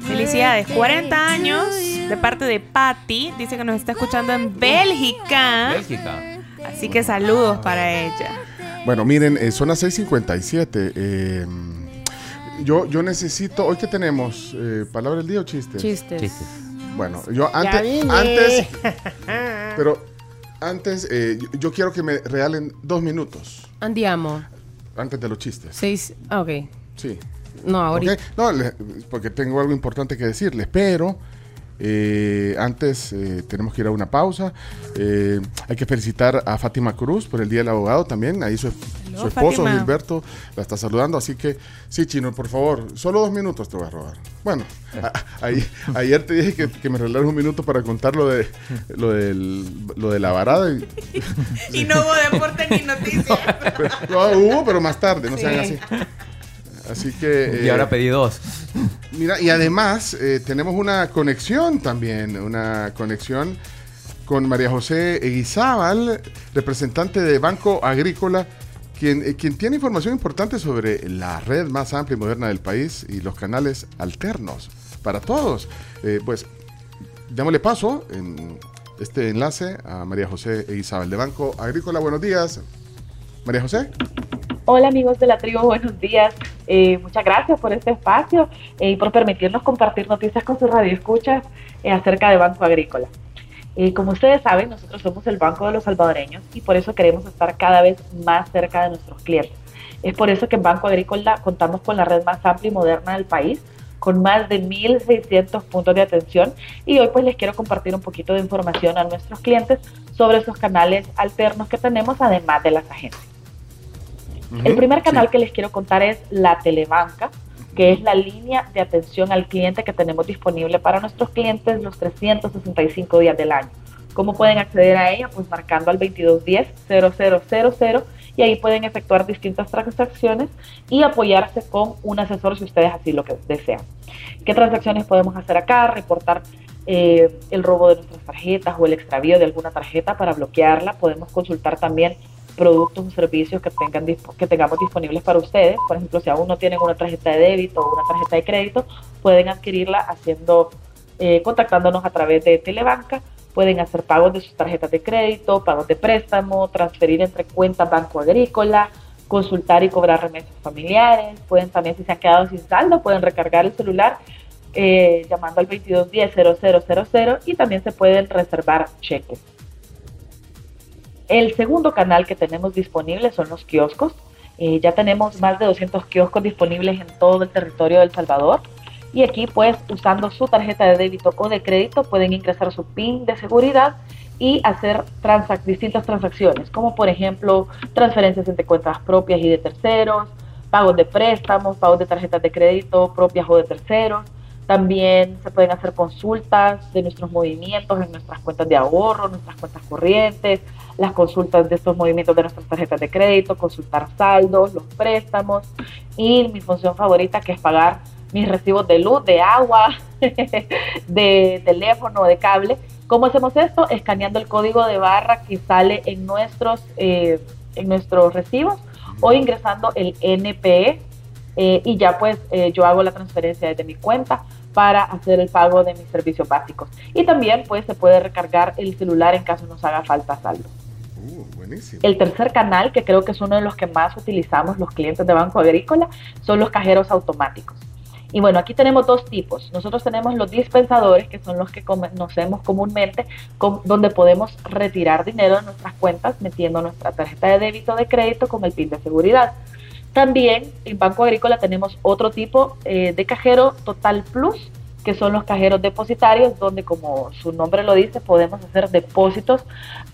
Felicidades, birthday 40 años to you. de parte de Patty. Dice que nos está escuchando en Bélgica. Bélgica. Así que saludos para ella. Bueno, miren, eh, son las 6:57. eh, yo, yo necesito. ¿Hoy qué tenemos? Eh, ¿Palabra del día o chistes? Chistes. Bueno, yo Ya antes. vine. antes (laughs) pero antes, eh, yo, yo quiero que me regalen dos minutos Andiamo. antes de los chistes. Seis. Ok. Sí. No, ahorita. No, le- porque tengo algo importante que decirles, pero eh, antes eh, tenemos que ir a una pausa. Eh, hay que felicitar a Fátima Cruz por el Día del Abogado también. Ahí su, Hello, su esposo Fátima. Gilberto la está saludando. Así que, sí, Chino, por favor, solo dos minutos te voy a robar. Bueno, a- ayer te dije que, que me regalaras un minuto para contar lo de, lo del- lo de la varada. Y, (laughs) Y no hubo deporte ni noticias. (laughs) no, hubo, pero más tarde, no sean Sí. así. Así que. (laughs) Y eh, ahora pedí dos. Mira, y además eh, tenemos una conexión también, una conexión con María José Eguizábal, representante de Banco Agrícola, quien, eh, quien tiene información importante sobre la red más amplia y moderna del país y los canales alternos para todos. Eh, pues démosle paso en este enlace a María José Eguizábal de Banco Agrícola. Buenos días. María José. Hola amigos de la tribu, buenos días. Eh, muchas gracias por este espacio eh, y por permitirnos compartir noticias con sus radioescuchas eh, acerca de Banco Agrícola. Eh, como ustedes saben, nosotros somos el Banco de los Salvadoreños y por eso queremos estar cada vez más cerca de nuestros clientes. Es por eso que en Banco Agrícola contamos con la red más amplia y moderna del país, con más de 1.600 puntos de atención y hoy pues les quiero compartir un poquito de información a nuestros clientes sobre esos canales alternos que tenemos además de las agencias. El primer canal que les quiero contar es la Telebanca, que es la línea de atención al cliente que tenemos disponible para nuestros clientes los 365 días del año. ¿Cómo pueden acceder a ella? Pues marcando al 2210-0000 y ahí pueden efectuar distintas transacciones y apoyarse con un asesor si ustedes así lo que desean. ¿Qué transacciones podemos hacer acá? Reportar eh, el robo de nuestras tarjetas o el extravío de alguna tarjeta para bloquearla. Podemos consultar también productos o servicios que, tengan, que tengamos disponibles para ustedes. Por ejemplo, si aún no tienen una tarjeta de débito o una tarjeta de crédito, pueden adquirirla haciendo, eh, contactándonos a través de Telebanca. Pueden hacer pagos de sus tarjetas de crédito, pagos de préstamo, transferir entre cuentas Banco Agrícola, consultar y cobrar remesas familiares. Pueden también, si se han quedado sin saldo, pueden recargar el celular eh, llamando al 2210-0000 y también se pueden reservar cheques. El segundo canal que tenemos disponible son los kioscos. Eh, ya tenemos más de 200 kioscos disponibles en todo el territorio de El Salvador. Y aquí, pues, usando su tarjeta de débito o de crédito, pueden ingresar su PIN de seguridad y hacer distintas transacciones, como por ejemplo transferencias entre cuentas propias y de terceros, pagos de préstamos, pagos de tarjetas de crédito propias o de terceros. También se pueden hacer consultas de nuestros movimientos en nuestras cuentas de ahorro, nuestras cuentas corrientes, las consultas de estos movimientos de nuestras tarjetas de crédito, consultar saldos, los préstamos y mi función favorita que es pagar mis recibos de luz, de agua, (laughs) de teléfono, de cable. ¿Cómo hacemos esto? Escaneando el código de barra que sale en nuestros, eh, en nuestros recibos o ingresando el NPE eh, y ya pues eh, yo hago la transferencia desde mi cuenta para hacer el pago de mis servicios básicos. Y también pues se puede recargar el celular en caso nos haga falta saldo. buenísimo. El tercer canal, que creo que es uno de los que más utilizamos los clientes de Banco Agrícola, son los cajeros automáticos. Y bueno, aquí tenemos dos tipos. Nosotros tenemos los dispensadores, que son los que conocemos comúnmente, con- donde podemos retirar dinero de nuestras cuentas metiendo nuestra tarjeta de débito o de crédito con el PIN de seguridad. También en Banco Agrícola tenemos otro tipo eh, de cajero Total Plus, que son los cajeros depositarios, donde como su nombre lo dice, podemos hacer depósitos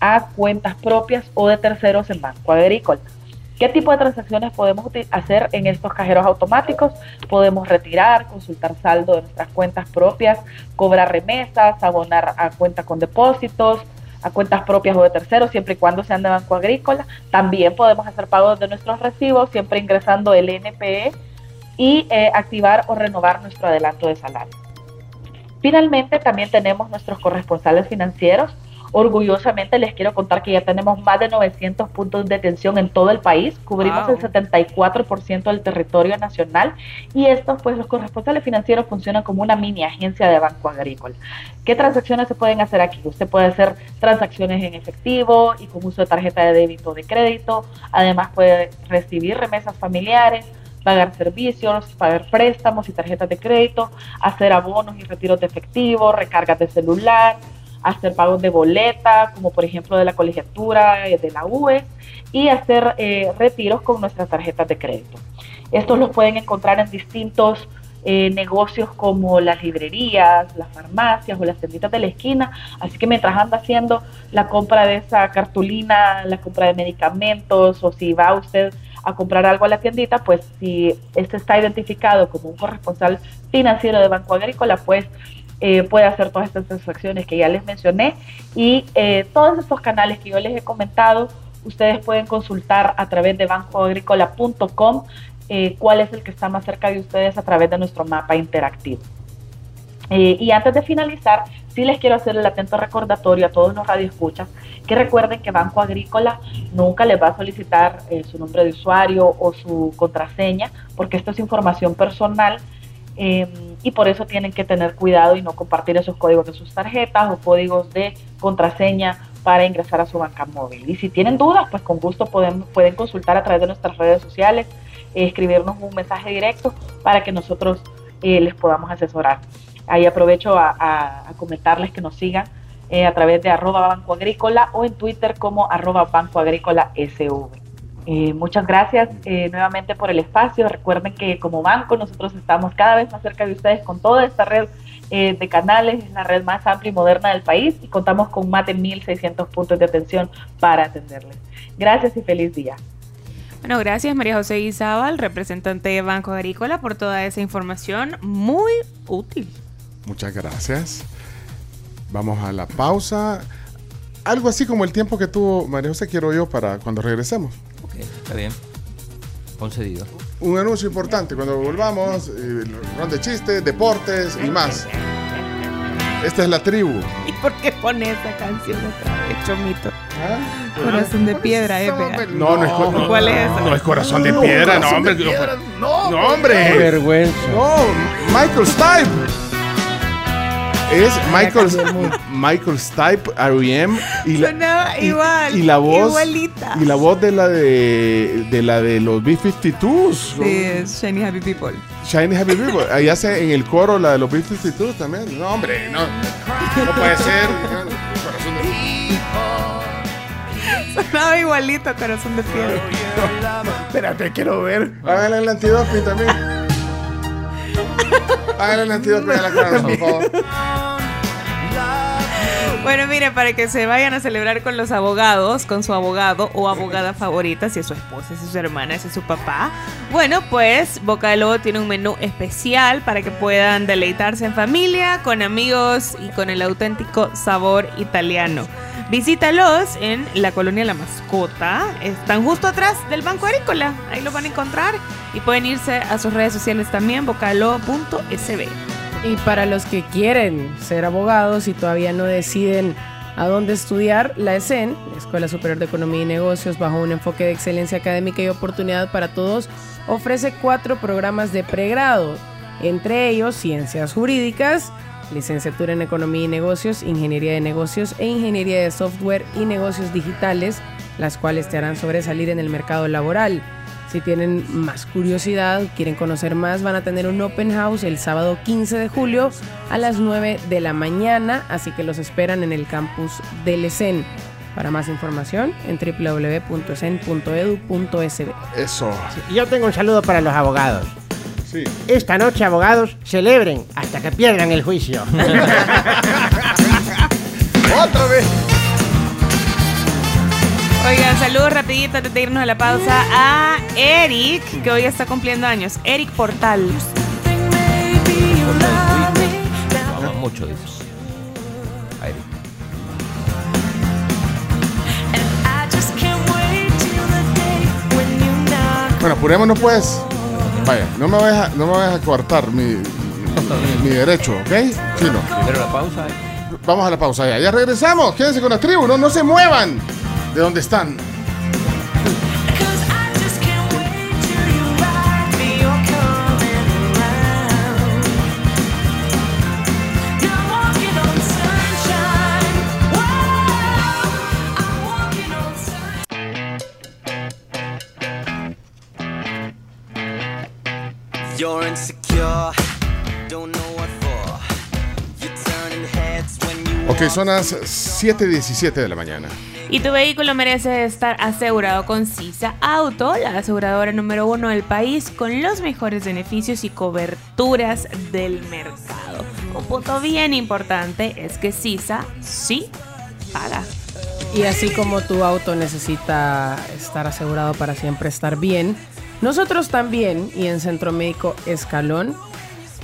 a cuentas propias o de terceros en Banco Agrícola. ¿Qué tipo de transacciones podemos hacer en estos cajeros automáticos? Podemos retirar, consultar saldo de nuestras cuentas propias, cobrar remesas, abonar a cuenta con depósitos, a cuentas propias o de terceros, siempre y cuando sean de Banco Agrícola. También podemos hacer pagos de nuestros recibos, siempre ingresando el NPE y eh, activar o renovar nuestro adelanto de salario. Finalmente, también tenemos nuestros corresponsales financieros. Orgullosamente les quiero contar que ya tenemos más de 900 puntos de atención en todo el país. Cubrimos Wow. el 74% del territorio nacional y estos, pues los corresponsales financieros funcionan como una mini agencia de Banco Agrícola. ¿Qué transacciones se pueden hacer aquí? Usted puede hacer transacciones en efectivo y con uso de tarjeta de débito o de crédito. Además puede recibir remesas familiares, pagar servicios, pagar préstamos y tarjetas de crédito, hacer abonos y retiros de efectivo, recargas de celular, hacer pagos de boleta, como por ejemplo de la colegiatura, eh, de la UE, y hacer eh, retiros con nuestras tarjetas de crédito. Estos los pueden encontrar en distintos eh, negocios como las librerías, las farmacias o las tienditas de la esquina. Así que mientras anda haciendo la compra de esa cartulina, la compra de medicamentos o si va usted a comprar algo a la tiendita, pues si este está identificado como un corresponsal financiero de Banco Agrícola, pues eh, puede hacer todas estas transacciones que ya les mencioné y eh, todos estos canales que yo les he comentado, ustedes pueden consultar a través de bancoagrícola.com eh, cuál es el que está más cerca de ustedes a través de nuestro mapa interactivo. Y antes de finalizar, sí les quiero hacer el atento recordatorio a todos los radioescuchas que recuerden que Banco Agrícola nunca les va a solicitar su nombre de usuario o su contraseña, porque esto es información personal eh, y por eso tienen que tener cuidado y no compartir esos códigos de sus tarjetas o códigos de contraseña para ingresar a su banca móvil. Y si tienen dudas, pues con gusto pueden, pueden consultar a través de nuestras redes sociales, eh, escribirnos un mensaje directo para que nosotros eh, les podamos asesorar. Ahí aprovecho a, comentarles que nos sigan eh, a través de arroba Banco Agrícola o en Twitter como arroba Banco Agrícola SV. Eh, muchas gracias eh, nuevamente por el espacio. Recuerden que como banco nosotros estamos cada vez más cerca de ustedes con toda esta red eh, de canales, es la red más amplia y moderna del país y contamos con más de 1.600 puntos de atención para atenderles. Gracias y feliz día. Bueno, gracias María José Izábal, representante de Banco Agrícola, por toda esa información muy útil. Muchas gracias. Vamos a la pausa. Algo así como el tiempo que tuvo María José quiero yo para cuando regresemos. Está bien. Concedido. Un anuncio importante. Cuando volvamos, eh, ronda de chistes, deportes y más. Esta es la tribu. ¿Y por qué pone esa canción otra vez, Chomito? Corazón de piedra, eh. No, no es, co- no, ¿Cuál es esa? No es corazón de piedra, no, hombre. No, no, hombre. Qué vergüenza. No, Michael Stipe. Es Michael, Michael Stipe, R.E.M. y la, Sonaba y- igual, y la voz igualita. y la voz de la de, de la de los B52s. Sí, es Shiny Happy People. Shiny Happy People. Ahí hace en el coro la de los B52s también. No, hombre, no. No puede ser. Corazón de- Sonaba igualito, Corazón de piedra. (laughs) Espérate, quiero ver. Háganle el antidoping también. Háganle el antidoping a la cara, por favor. Bueno, mire, para que se vayan a celebrar con los abogados, con su abogado o abogada favorita, si es su esposa, si es su hermana, si es su papá. Bueno, pues Boca de Lobo tiene un menú especial para que puedan deleitarse en familia, con amigos y con el auténtico sabor italiano. Visítalos en la colonia La Mascota. Están justo atrás del Banco Agrícola. Ahí lo van a encontrar. Y pueden irse a sus redes sociales también, bocalobo.sb. Y para los que quieren ser abogados y todavía no deciden a dónde estudiar, la ESEN, la Escuela Superior de Economía y Negocios, bajo un enfoque de excelencia académica y oportunidad para todos, ofrece cuatro programas de pregrado, entre ellos ciencias jurídicas, licenciatura en Economía y Negocios, Ingeniería de Negocios e Ingeniería de Software y Negocios Digitales, las cuales te harán sobresalir en el mercado laboral. Si tienen más curiosidad, quieren conocer más, van a tener un open house el sábado 15 de julio a las 9 de la mañana, así que los esperan en el campus del ESEN. Para más información en www.esen.edu.sb. Eso. Yo tengo un saludo para los abogados. Sí. Esta noche, abogados, celebren hasta que pierdan el juicio. (laughs) Otra vez. Oigan, saludos rapidito antes de irnos a la pausa a Eric, que hoy está cumpliendo años. Eric Portal. Vamos, mucho de eso. A Eric. Bueno, apurémonos pues. Vaya, no me vayas a, no me vayas a coartar mi, mi, mi derecho, ¿ok? Chino. Primero la pausa. ¿eh? Vamos a la pausa ya. Ya regresamos. Quédense con la tribu. No, no se muevan de donde están. Ok, son las 7.17 de la mañana. Y tu vehículo merece estar asegurado con Sisa Auto, la aseguradora número uno del país, con los mejores beneficios y coberturas del mercado. Un punto bien importante es que Sisa sí paga. Y así como tu auto necesita estar asegurado para siempre estar bien, nosotros también y en Centro Médico Escalón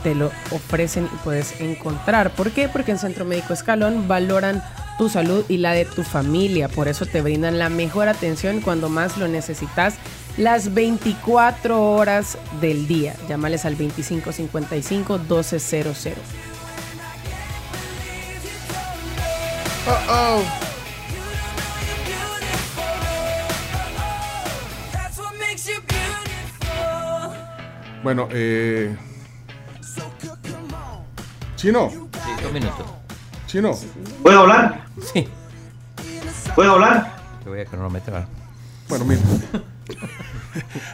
te lo ofrecen y puedes encontrar. ¿Por qué? Porque en Centro Médico Escalón valoran tu salud y la de tu familia. Por eso te brindan la mejor atención cuando más lo necesitas las 24 horas del día. Llámales al 2555 1200. Oh, oh. Bueno, eh. Chino. Sí, dos minutos. Chino. ¿Puedo hablar? Sí. ¿Puedo hablar? Te voy a cronometrar. Bueno, mira. (laughs)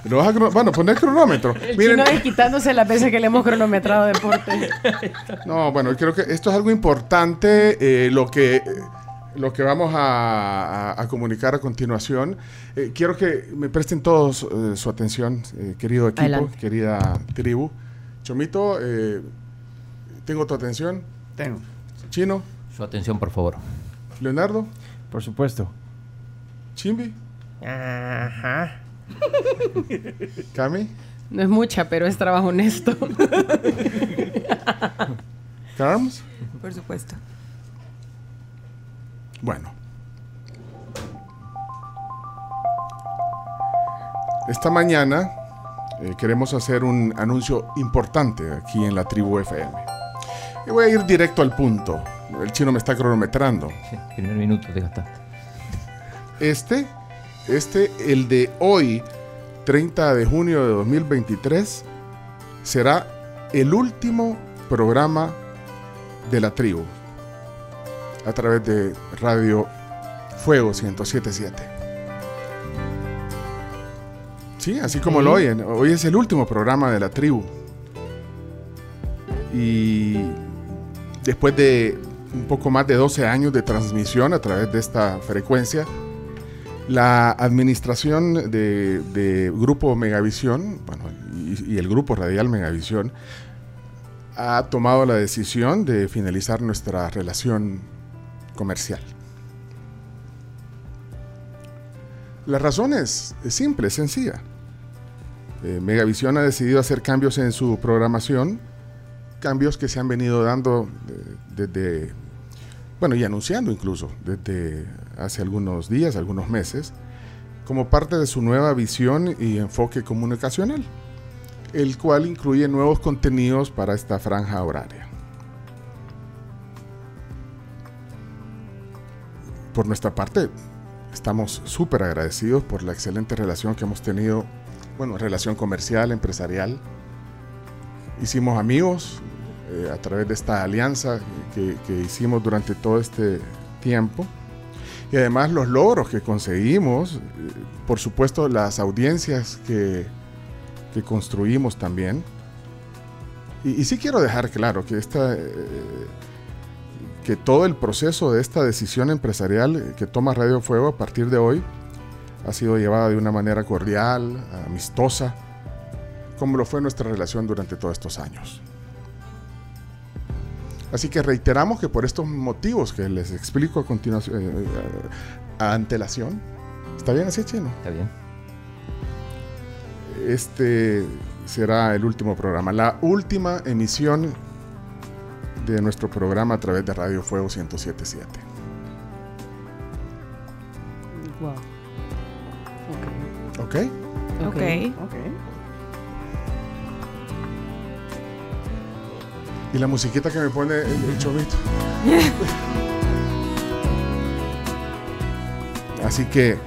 Lo vas a bueno, poner cronómetro. El Miren, chino ahí quitándose las veces que le hemos cronometrado deporte. (laughs) No, bueno, creo que esto es algo importante, eh, lo, que, eh, lo que vamos a, a- a comunicar a continuación. Eh, quiero que me presten todos eh, su atención, eh, querido equipo, Adelante. querida tribu. Chomito, eh, ¿tengo tu atención? Tengo. Chino, Su atención, por favor. Leonardo, Por supuesto. Chimbi, Ajá. (laughs) Cami, No es mucha, pero es trabajo honesto. (laughs) Carms. Por supuesto. Bueno. Esta mañana eh, queremos hacer un anuncio importante aquí en la tribu FM. Y voy a ir directo al punto. El chino me está cronometrando. Sí, primer minuto te gastaste. Este, este, el de hoy, 30 de junio de 2023, será el último programa de la tribu a través de Radio Fuego 1077. Sí, así como lo oyen, hoy es el último programa de la tribu. Y después de un poco más de 12 años de transmisión a través de esta frecuencia, la administración de, de Grupo Megavisión, bueno, y, y el Grupo Radial Megavisión, ha tomado la decisión de finalizar nuestra relación comercial. La razón es, simple, es sencilla. Eh, Megavisión ha decidido hacer cambios en su programación, cambios que se han venido dando eh, desde, bueno, y anunciando incluso desde hace algunos días, algunos meses, como parte de su nueva visión y enfoque comunicacional, el cual incluye nuevos contenidos para esta franja horaria. Por nuestra parte, estamos súper agradecidos por la excelente relación que hemos tenido, bueno, relación comercial, empresarial. Hicimos amigos eh, a través de esta alianza que, hicimos durante todo este tiempo. Y además los logros que conseguimos, eh, por supuesto las audiencias que, que construimos también. Y, y sí quiero dejar claro que esta... eh, que todo el proceso de esta decisión empresarial que toma Radio Fuego a partir de hoy ha sido llevada de una manera cordial, amistosa, como lo fue nuestra relación durante todos estos años. Así que reiteramos que por estos motivos que les explico a continuación, eh, eh, a antelación, ¿está bien así, Chino? Está bien. Este será el último programa, la última emisión de nuestro programa a través de Radio Fuego 1077. Wow. ¿Ok? Ok. Y la musiquita que me pone el, el chovito. (laughs) Así que eh,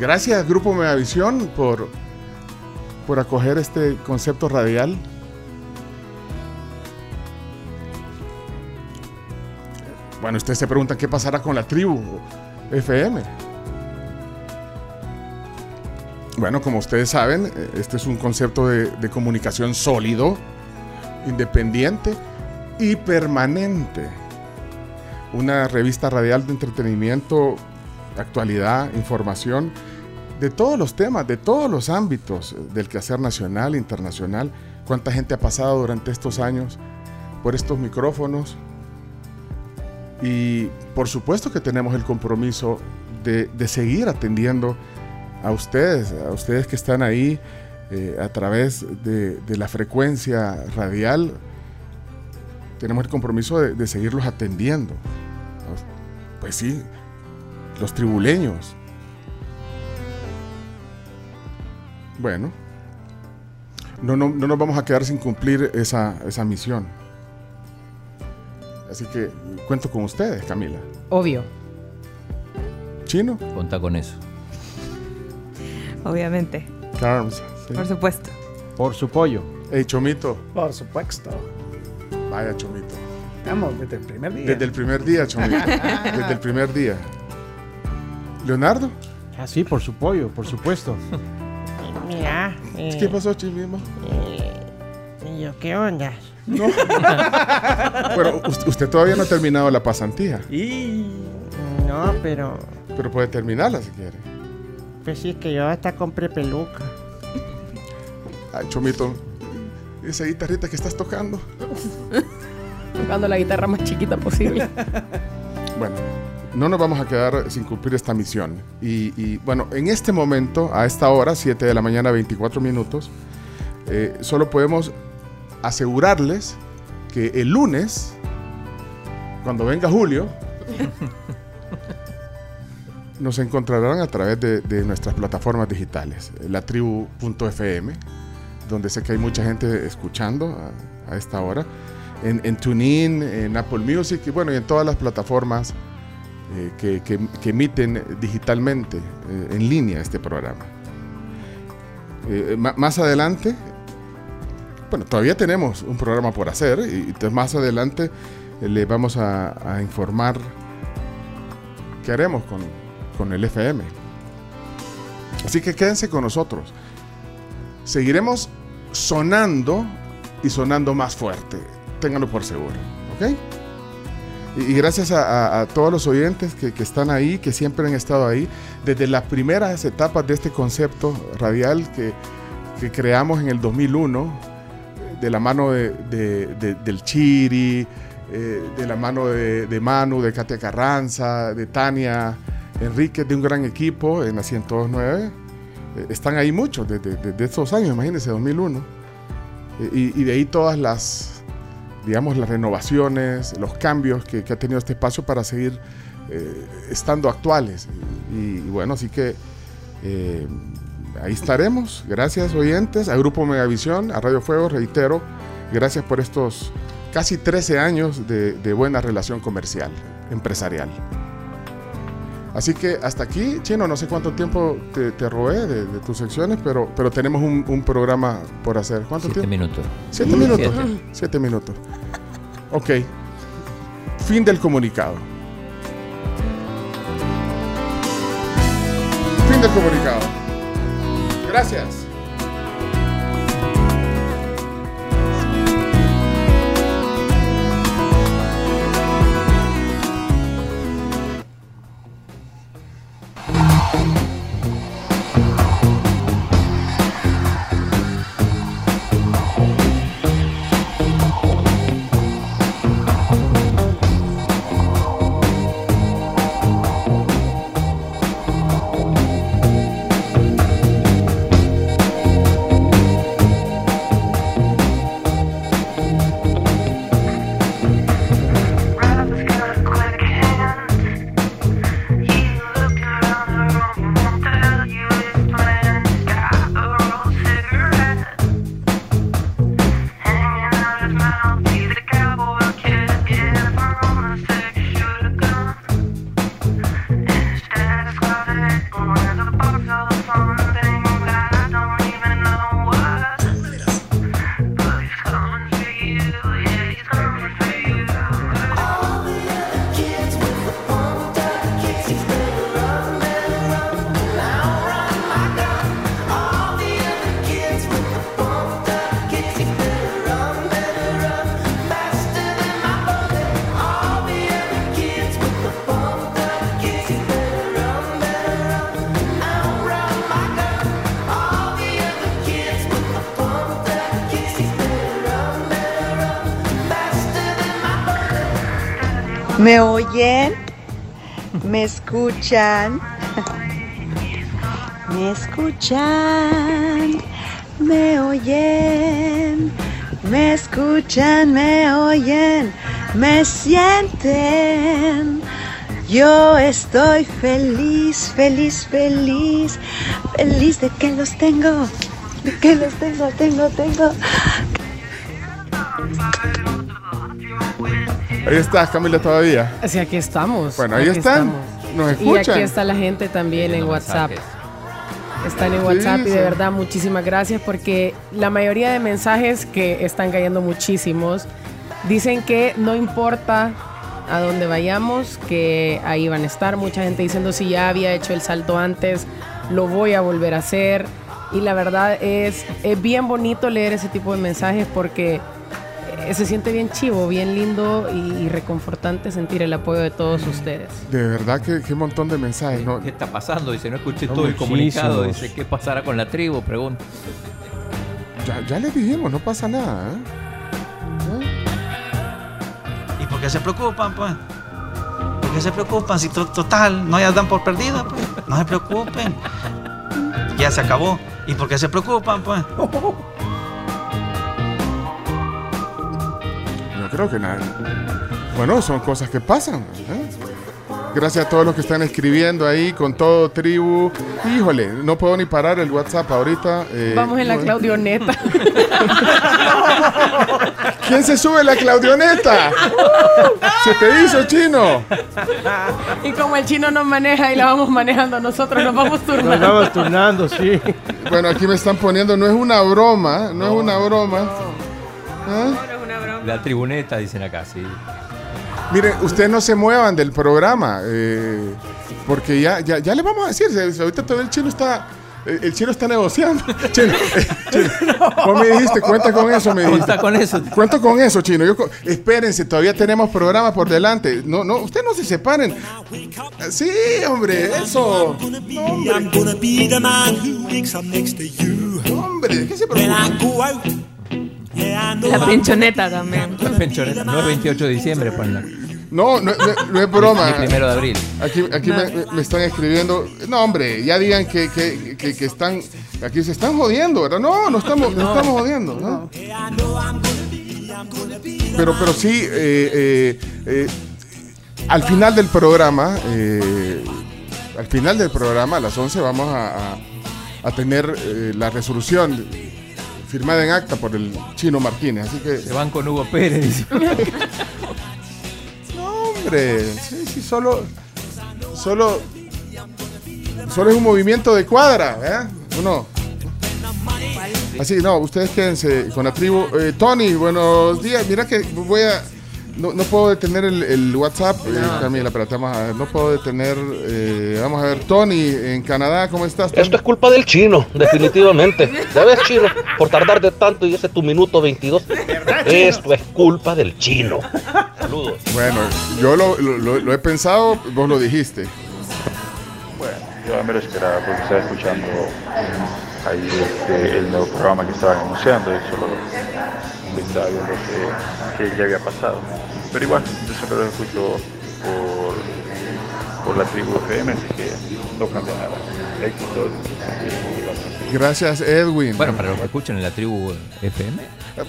gracias Grupo Megavisión por, por acoger este concepto radial. Bueno, ustedes se preguntan qué pasará con la tribu FM. Bueno, como ustedes saben, eh, este es un concepto de, de comunicación sólido, independiente y permanente. Una revista radial de entretenimiento actualidad, información de todos los temas, de todos los ámbitos del quehacer nacional, internacional. Cuánta gente ha pasado durante estos años por estos micrófonos. Y por supuesto que tenemos el compromiso de, de seguir atendiendo a ustedes, a ustedes que están ahí eh, a través de, de la frecuencia radial. Tenemos el compromiso de, de seguirlos atendiendo. Pues sí, los tribuleños. Bueno, no, no, no nos vamos a quedar sin cumplir esa, esa misión. Así que cuento con ustedes, Camila. Obvio. ¿Chino? Conta con eso. Obviamente. Carms. sí. Por supuesto. Por su pollo. Hey, Chomito. Por supuesto. Vaya, Chomito. Vamos, desde el primer día. Desde el primer día, Chomito. (laughs) Desde el primer día. ¿Leonardo? Ah, sí, por su pollo, por supuesto. Mira. eh, ¿Qué pasó, Chimimo? ¿Y yo qué onda? No. (laughs) Bueno, us- usted todavía no ha terminado la pasantía. Y... No, pero... Pero puede terminarla si quiere. Pues sí, es que yo hasta compré peluca. Ay, Chomito. Esa guitarrita que estás tocando. Tocando la guitarra más chiquita posible. (laughs) Bueno, no nos vamos a quedar sin cumplir esta misión. Y, y, bueno, en este momento, a esta hora, 7 de la mañana, 24 minutos, eh, solo podemos asegurarles que el lunes, cuando venga Julio, (laughs) nos encontrarán a través de, de nuestras plataformas digitales, latribu.fm, donde sé que hay mucha gente escuchando a, a esta hora, en, en TuneIn, en Apple Music y bueno, y en todas las plataformas eh, que, que- que emiten digitalmente, eh, en línea, este programa. Eh, más adelante, bueno, todavía tenemos un programa por hacer y, más adelante eh, le vamos a, informar qué haremos con, con el FM. Así que quédense con nosotros. Seguiremos sonando y sonando más fuerte. Ténganlo por seguro. ¿Ok? Y, gracias a, a- a todos los oyentes que, que están ahí, que siempre han estado ahí, desde las primeras etapas de este concepto radial que, que creamos en el 2001, de la mano de, de- de- del Chiri, eh, de la mano de, Manu, de Katia Carranza, de Tania Enrique, de un gran equipo en la 109. Eh, están ahí muchos desde, estos años, imagínense, 2001. Eh, y, de ahí todas las, digamos, las renovaciones, los cambios que, ha tenido este espacio para seguir eh, estando actuales. Y, y bueno, así que ahí estaremos. Gracias, oyentes, a Grupo Megavisión, a Radio Fuego, reitero, gracias por estos casi 13 años de, de buena relación comercial, empresarial. Así que hasta aquí, Chino, no sé cuánto tiempo te, te robé de, de tus secciones, pero, pero tenemos un, un programa por hacer. ¿Cuánto Siete tiempo? minutos. Siete minutos. Siete. Siete minutos. Ok. Fin del comunicado. Fin del comunicado. Gracias. ¿Me oyen? ¿Me escuchan? ¿Me escuchan? ¿Me oyen? ¿Me escuchan? ¿Me oyen? ¿Me sienten? Yo estoy feliz, feliz, feliz, feliz de que los tengo, de que los tengo, tengo, tengo. Ahí estás, Camila, todavía. Así aquí estamos. Bueno, ahí aquí están. estamos. Nos Y escuchan. aquí está la gente también en WhatsApp. Están en WhatsApp y sí. de verdad muchísimas gracias porque la mayoría de mensajes que están cayendo muchísimos dicen que no importa a dónde vayamos, que ahí van a estar. Mucha gente diciendo si ya había hecho el salto antes, lo voy a volver a hacer. Y la verdad es, es bien bonito leer ese tipo de mensajes porque se siente bien chivo, bien lindo y, y reconfortante sentir el apoyo de todos ustedes. De verdad que qué montón de mensajes. ¿no? ¿Qué está pasando? Dice, no escuché todo el comunicado. Dice, ¿qué pasará con la tribu? Pregunta. Ya, ya les dijimos, no pasa nada. ¿eh? ¿Y por qué se preocupan, pues? ¿Por qué se preocupan? Si to- total, no ya dan por perdida, pues. No se preocupen. Ya se acabó. ¿Y por qué se preocupan, pues? Creo que nada. Bueno, son cosas que pasan. ¿eh? Gracias a todos los que están escribiendo ahí con todo tribu. Híjole, no puedo ni parar el WhatsApp ahorita. eh, Vamos en la no- Claudioneta. (laughs) ¿Quién se sube la Claudioneta? ¿Se te hizo chino? Y como el chino nos maneja y la vamos manejando nosotros, nos vamos turnando. Nos vamos turnando, sí. Bueno, aquí me están poniendo, no es una broma, no, es una broma. ¿Ah? La tribuneta, dicen acá, sí. Miren, ustedes no se muevan del programa, eh, porque ya, ya, ya les vamos a decir, ahorita todo el chino está, eh, el chino está negociando. (laughs) Chino, eh, chino, vos me dijiste, cuenta con eso, me dijiste. Cuenta con eso. Cuento con eso, chino. Yo espérense, todavía tenemos programa por delante. No, no, ustedes no se separen. Sí, hombre, eso. No, hombre. Hombre, ¿qué se preocupa? La penchoneta también. La penchoneta. No es 28 de diciembre, ponla. No, no, no- no es broma. Ni primero de abril. Aquí, aquí No. me, están escribiendo. No, hombre, ya digan que, que- que- que están. Aquí se están jodiendo, ¿verdad? No, no estamos, no estamos jodiendo, ¿no? Pero, pero sí, eh, eh, eh, al final del programa, eh, al final del programa, a las 11, vamos a, a- a tener eh, la resolución firmada en acta por el chino Martínez. Así que. Se van con Hugo Pérez. dice. (laughs) Hombre, sí, sí, solo, solo, solo es un movimiento de cuadra, ¿verdad? Uno. Así, no, ustedes quédense con la tribu. Eh, Tony, buenos días. Mira que voy a, no, no puedo detener el, el WhatsApp, eh, Camila, pero vamos a ver, no puedo detener. eh, vamos a ver, Tony, en Canadá, ¿cómo estás? Esto es culpa del chino, definitivamente. ¿Ya ves, chino? Por tardar de tanto y ese tu minuto 22. Esto es culpa del chino. Saludos. Bueno, yo lo, lo- lo- lo he pensado, vos lo dijiste. Bueno, yo ya me lo esperaba porque estaba escuchando ahí este, el nuevo programa que estaban anunciando y solo estaba viendo que, que ya había pasado. Pero igual, yo siempre lo escucho por, por la tribu FM, así que no cambia nada. Éxito. y bastante. Gracias, Edwin. Bueno, para los que escuchan en la tribu FM.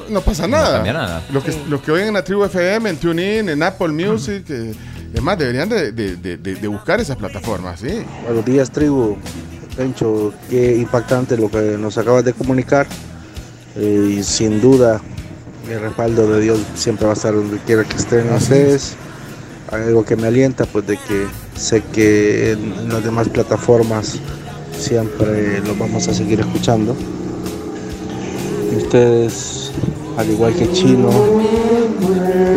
No pasa No nada. cambia nada. Los que, los que oyen en la tribu FM, en TuneIn, en Apple Music, eh, es más, deberían de, de- de- de- de buscar esas plataformas, ¿sí? Buenos días, tribu. Pencho, qué impactante lo que nos acabas de comunicar. Eh, y sin duda, el respaldo de Dios siempre va a estar donde quiera que estén ustedes. Algo que me alienta, pues de que sé que en las demás plataformas siempre los vamos a seguir escuchando. Ustedes, al igual que Chino,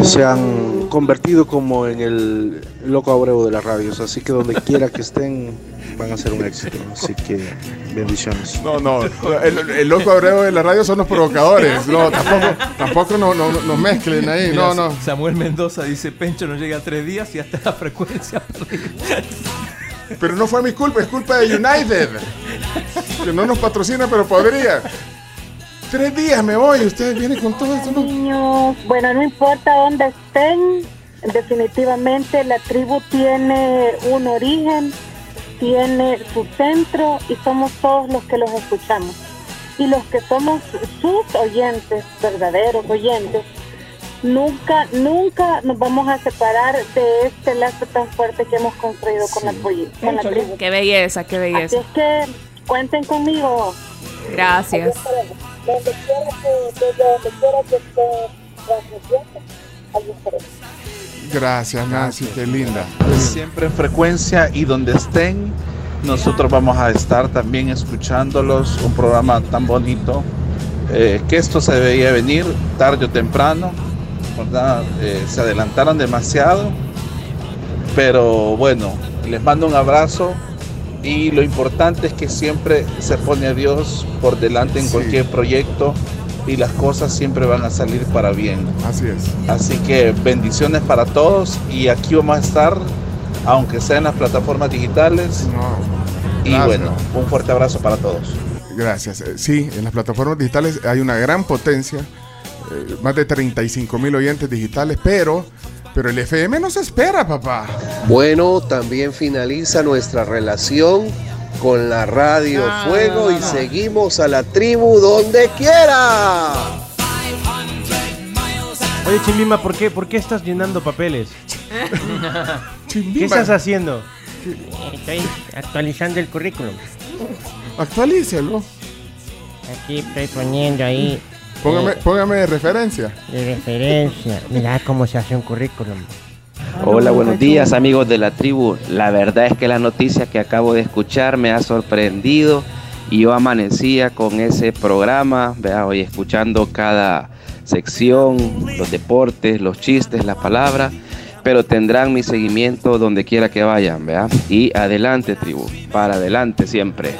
se han convertido como en el loco abreu de las radios, así que donde quiera que estén van a ser un éxito. Así que bendiciones. No, no, el, el loco abreu de la radio son los provocadores. No, tampoco, tampoco no, no, no mezclen ahí, Mira, no, no. Samuel Mendoza dice, Pencho no llega a tres días y hasta la frecuencia perdida". Pero no fue mi culpa, es culpa de United. Que no nos patrocina, pero podría. Tres días me voy ustedes vienen con todo esto. ¿no? Niños, bueno, no importa dónde estén, definitivamente la tribu tiene un origen, tiene su centro y somos todos los que los escuchamos. Y los que somos sus oyentes, verdaderos oyentes, nunca, nunca nos vamos a separar de este lazo tan fuerte que hemos construido con la, con la tribu. Qué belleza, qué Así belleza. es que cuenten conmigo. Gracias. Donde quiera que, desde donde quiera que esté transmitiendo, estaré. Gracias, Nancy, qué linda. Siempre en frecuencia y donde estén, nosotros vamos a estar también escuchándolos. Un programa tan bonito. eh, que esto se debería venir tarde o temprano. ¿verdad? Eh, se adelantaron demasiado. Pero bueno, les mando un abrazo. Y lo importante es que siempre se pone a Dios por delante en cualquier proyecto y las cosas siempre van a salir para bien. Así es. Así que bendiciones para todos y aquí vamos a estar, aunque sea en las plataformas digitales. y Gracias. bueno, un fuerte abrazo para todos. Gracias. Eh, Sí, en las plataformas digitales hay una gran potencia, eh, más de 35 mil oyentes digitales, pero, pero el FM no se espera, papá. Bueno, también finaliza nuestra relación con la Radio Fuego y seguimos a la tribu donde quiera. Oye, Chimbimba, ¿por qué, ¿por qué estás llenando papeles? (laughs) ¿Qué estás haciendo? Estoy actualizando el currículum. Actualícelo. Aquí estoy poniendo ahí. Póngame, eh, póngame de referencia. de referencia. Mira cómo se hace un currículum. Hola, buenos días amigos de la tribu. La verdad es que la noticia que acabo de escuchar me ha sorprendido y yo amanecía con ese programa, vea, hoy escuchando cada sección, los deportes, los chistes, las palabras, pero tendrán mi seguimiento donde quiera que vayan, vea. Y adelante tribu, para adelante siempre.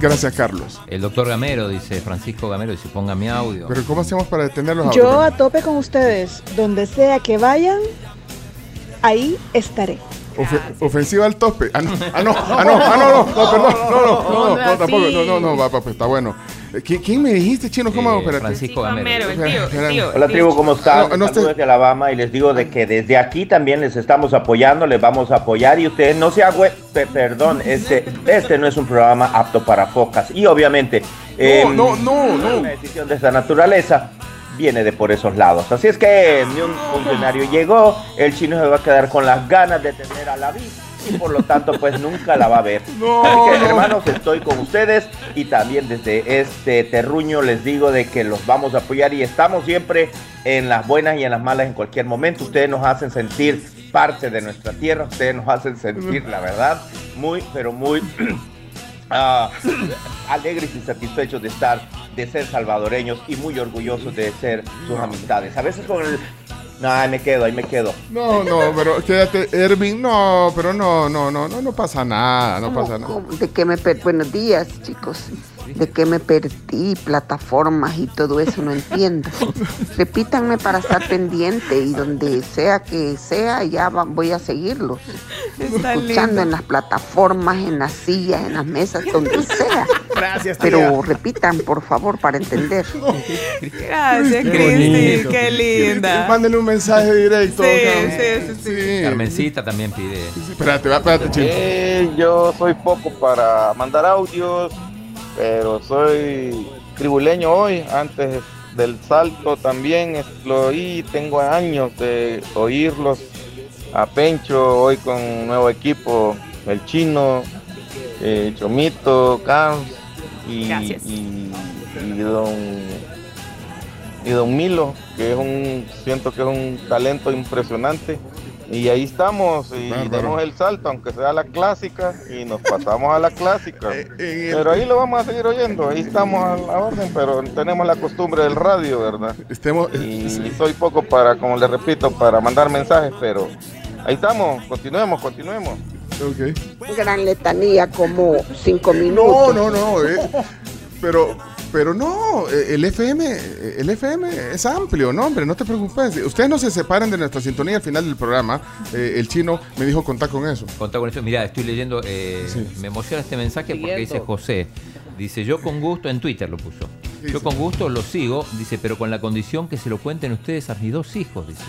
Gracias, Carlos. El doctor Gamero, dice Francisco Gamero, dice ponga mi audio. Pero ¿cómo hacemos para detenerlos Yo ahora? a tope con ustedes. Donde sea que vayan, ahí estaré. Ofe- ofensiva al tope. Ah, no, ah, no, ah, no, ah, no, no, no, perdón, no, no, no, no, no, tampoco, no, no, no, va, va, pues está bueno. Eh, ¿Quién, quién me dijiste, chino? ¿Cómo? Espérate. Francisco Gamero, el tío, el tío. Hola tribu, ¿cómo están? No, no Saludos desde Alabama y les digo de que desde aquí también les estamos apoyando, les vamos a apoyar y ustedes no se agüe, pe- perdón, este, este no es un programa apto para focas y obviamente em, no, no, no. una decisión de esta naturaleza viene de por esos lados. Así es que ni un funcionario llegó, el chino se va a quedar con las ganas de tener a la vida y por lo tanto pues nunca la va a ver. (laughs) No, Así que no. hermanos, estoy con ustedes y también desde este terruño les digo de que los vamos a apoyar y estamos siempre en las buenas y en las malas en cualquier momento. Ustedes nos hacen sentir parte de nuestra tierra, ustedes nos hacen sentir la verdad muy, pero muy (clears throat) ah, alegres y satisfechos de estar, de ser salvadoreños y muy orgullosos de ser sus amistades. A veces con el... No, ahí me quedo, ahí me quedo. No, no, pero quédate, Ervin, no, pero no, no, no, no, no pasa nada, no pasa nada. ¿De qué me per- Buenos días, chicos. ¿De qué me perdí? Plataformas y todo eso, no entiendo. (laughs) Repítanme para estar pendiente y donde sea que sea, ya va- voy a seguirlos. Está Escuchando lindo. en las plataformas, en las sillas, en las mesas, donde sea. Gracias, tía. Pero repitan, por favor, para entender. (laughs) Gracias, Qué Cristi, qué linda. Mándenle un mensaje directo. Sí, sí, sí, sí. Carmencita también pide. Espérate, va, espérate. Eh, yo soy poco para mandar audios, pero soy tribuleño hoy. Antes del salto también lo oí, tengo años de oírlos a Pencho, hoy con un nuevo equipo, el chino, eh, Chomito, Cams y, y, y don y don Milo, que es un, siento que es un talento impresionante. Y ahí estamos, y Bárbaro. demos el salto, aunque sea la clásica, y nos pasamos a la clásica. (laughs) Pero ahí lo vamos a seguir oyendo, ahí estamos a la orden, pero tenemos la costumbre del radio, ¿verdad? Estemos, y soy poco para, como le repito, para mandar mensajes, pero ahí estamos, continuemos, continuemos. Gran letanía, como cinco No, minutos. no, no, eh, pero, pero no, eh, el FM, el FM es amplio, no, hombre, no te preocupes. Ustedes no se separan de nuestra sintonía al final del programa. Eh, el chino me dijo contar con eso. Contá con eso. Mira, estoy leyendo, eh, me emociona este mensaje porque dice José. Dice, yo con gusto, en Twitter lo puso. Yo con gusto lo sigo, dice, pero con la condición que se lo cuenten ustedes a mis dos hijos, dice.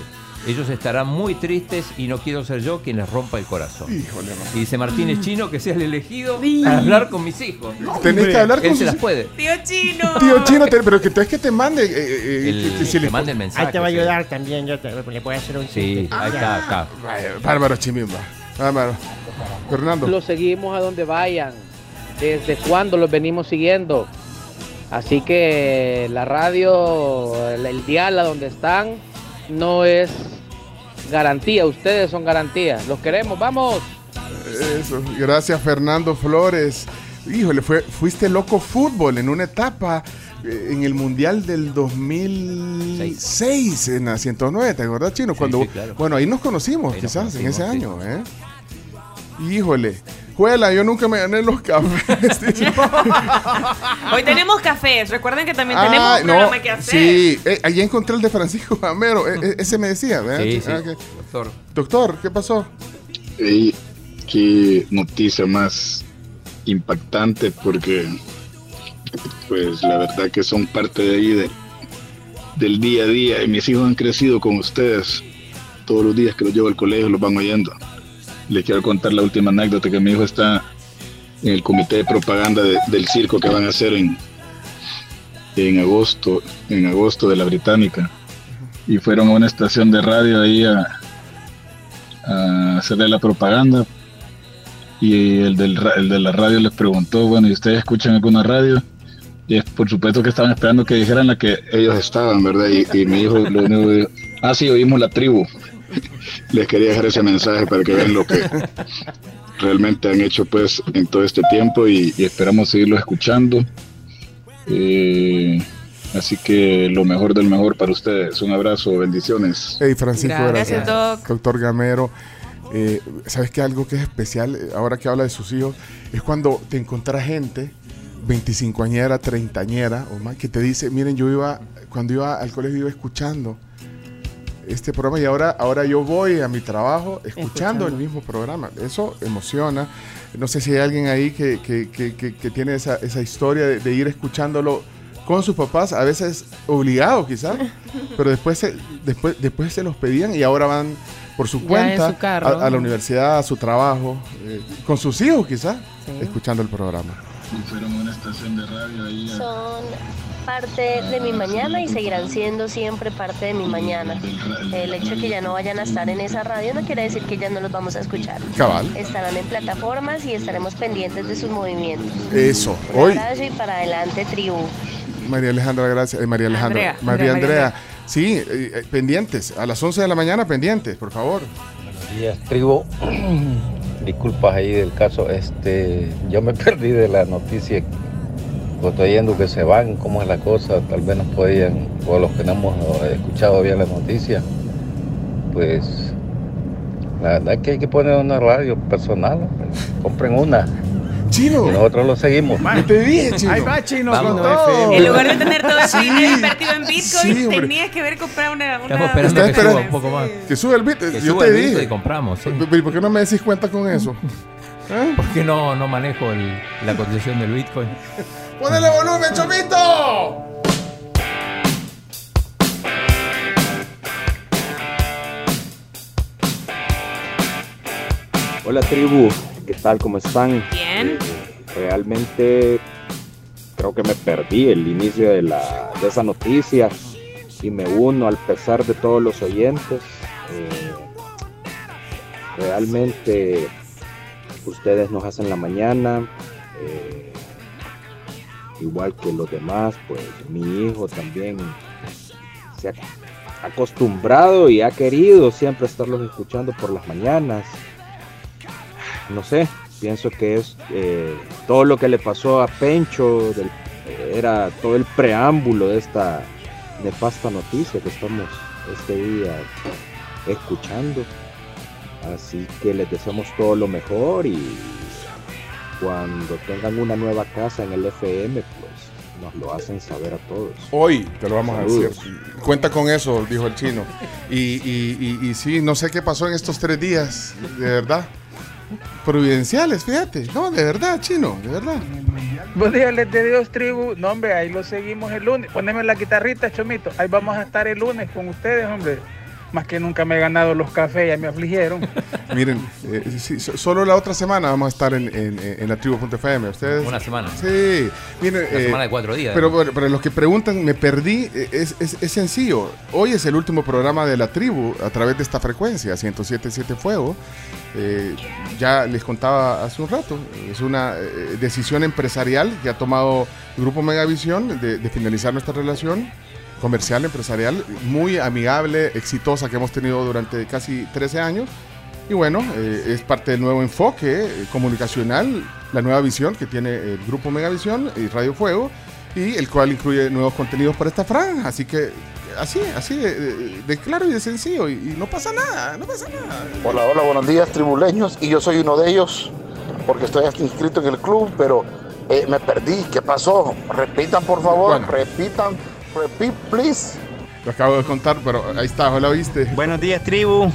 Ellos estarán muy tristes y no quiero ser yo quien les rompa el corazón. Híjole. Y dice Martínez Chino que sea el elegido para hablar con mis hijos. Tenés que hablar Él con se sus- las puede. Tío Chino. Tío Chino, te- pero que te es que te mande. eh, eh, El- que- que si que le- mande el mensaje. Ahí te va a sí. ayudar también, yo te, le voy a hacer un Sí, chiste. ahí está, acá. Bárbaro Chimimba. Bárbaro. Fernando. Los seguimos a donde vayan. Desde cuándo los venimos siguiendo. Así que la radio, el, el dial a donde están, no es garantía. Ustedes son garantía. Los queremos, vamos. Eso, gracias Fernando Flores. Híjole, fue, fuiste loco fútbol en una etapa eh, en el Mundial del 2006 en la 109, ¿te acordás, Chino? Cuando, sí, claro. Bueno, ahí nos conocimos, Ahí nos quizás, en ese año, ¿eh? Híjole. Juela, yo nunca me gané los cafés. (laughs) (laughs) Hoy tenemos cafés. Recuerden que también Ah, tenemos un no, programa que hacer. Sí, eh, ahí encontré el de Francisco Gamero. eh, eh, ese me decía, ¿verdad? Sí, sí, Ah, doctor. Doctor, ¿qué pasó? Ey, qué noticia más impactante porque pues la verdad que son parte de ahí de- del día a día y mis hijos han crecido con ustedes todos los días que los llevo al colegio los van oyendo les quiero contar la última anécdota que mi hijo está en el comité de propaganda de- del circo que van a hacer en en agosto en agosto de la británica y fueron a una estación de radio ahí a, hacerle la propaganda y el, del, el de la radio les preguntó, bueno, ¿y ustedes escuchan alguna radio? Y es, por supuesto que estaban esperando que dijeran la que ellos estaban, ¿verdad? Y, y mi hijo lo único que dijo, ah, sí, oímos la tribu. Les quería dejar ese mensaje para que vean lo que realmente han hecho pues en todo este tiempo y, y esperamos seguirlo escuchando. Eh, así que lo mejor del mejor para ustedes. Un abrazo, bendiciones. Hey, Francisco, Gracias, gracias. Doc. Doctor Gamero. eh, ¿Sabes qué? Algo que es especial, eh, ahora que habla de sus hijos, es cuando te encontrás gente, 25añera, 30añera o más, que te dice, miren, yo iba, cuando iba al colegio iba escuchando este programa y ahora, ahora yo voy a mi trabajo escuchando, Escuchando. el mismo programa. Eso emociona. No sé si hay alguien ahí que, que- que- que- que tiene esa, esa historia de, de ir escuchándolo con sus papás, a veces obligado quizás, (laughs) pero después se, después, después se los pedían y ahora van por su cuenta su carro. a, a la universidad, a su trabajo, eh, con sus hijos quizás, Sí. escuchando el programa. Y fueron a una estación de radio ahí a- Son parte de mi mañana y seguirán siendo siempre parte de mi mañana. El hecho de que ya no vayan a estar en esa radio no quiere decir que ya no los vamos a escuchar. Cabal. Estarán en plataformas y estaremos pendientes de sus movimientos. Eso. Un Hoy, y para adelante, tribu. María Alejandra, gracias. eh, María Alejandra. Andrea, María Andrea, Andrea. Sí, eh, eh, pendientes. A las 11 de la mañana, pendientes, por favor. Buenos días, tribu. (clears throat) Disculpas ahí del caso. Este, yo me (laughs) perdí de la noticia. Viendo que se van, cómo es la cosa. Tal vez nos podían, o los que no hemos eh, escuchado bien la noticia, pues la verdad es que hay que poner una radio personal. Compren una. Chino. Y nosotros lo seguimos. Yo te dije, chino. Ahí va, chino, Vamos. con todo. En lugar de tener todo ese Sí. dinero invertido en Bitcoin, Sí, tenías que haber comprado una. una Estamos esperando que esperando- suba un poco más. Que sube el bit. Que Yo te el dije. y compramos, sí. ¿Y por qué no me decís cuenta con eso? (laughs) ¿Eh? Porque no, no manejo el- la cotización del Bitcoin. ¡Ponele volumen, Chomito! Hola tribu, ¿qué tal? ¿Cómo están? Bien. Realmente creo que me perdí el inicio de, la, de esa noticia y me uno al pesar de todos los oyentes. Eh, realmente ustedes nos hacen la mañana, eh, igual que los demás, pues mi hijo también se ha acostumbrado y ha querido siempre estarlos escuchando por las mañanas no sé, pienso que es eh, todo lo que le pasó a Pencho, era todo el preámbulo de esta nefasta noticia que estamos este día escuchando. Así que les deseamos todo lo mejor y cuando tengan una nueva casa en el FM, pues nos lo hacen saber a todos. Hoy te lo vamos a decir. Cuenta con eso, dijo el chino. Y, y, y, y sí, no sé qué pasó en estos tres días, de verdad. providenciales, fíjate. No, de verdad, chino, de verdad. Buenos días, les de Dios, tribu. No, hombre, ahí lo seguimos el lunes. Poneme la guitarrita, Chomito. Ahí vamos a estar el lunes con ustedes, hombre. Más que nunca me he ganado los cafés, ya me afligieron. (laughs) Miren, eh, sí, solo la otra semana vamos a estar en, en, en la tribu.fm. ¿Ustedes? Una semana. Sí. Miren, Una eh, semana de cuatro días. Pero para los que preguntan, me perdí, eh, es, es- es sencillo. Hoy es el último programa de la tribu a través de esta frecuencia, 107.7 Fuego. Eh, ya les contaba hace un rato, es una eh, decisión empresarial que ha tomado Grupo Megavisión de, de finalizar nuestra relación comercial, empresarial, muy amigable, exitosa que hemos tenido durante casi 13 años. Y bueno, eh, es parte del nuevo enfoque eh, comunicacional, la nueva visión que tiene el Grupo Megavisión y Radio Fuego, y el cual incluye nuevos contenidos para esta franja. Así que así, así de, de- de claro y de sencillo, y, y no pasa nada, no pasa nada. Hola, hola, buenos días, tribuleños. Y yo soy uno de ellos, porque estoy hasta inscrito en el club, pero eh, me perdí. ¿Qué pasó? Repitan, por favor, repitan, repeat, please. Lo acabo de contar, pero ahí está, ¿lo viste? Buenos días, tribu.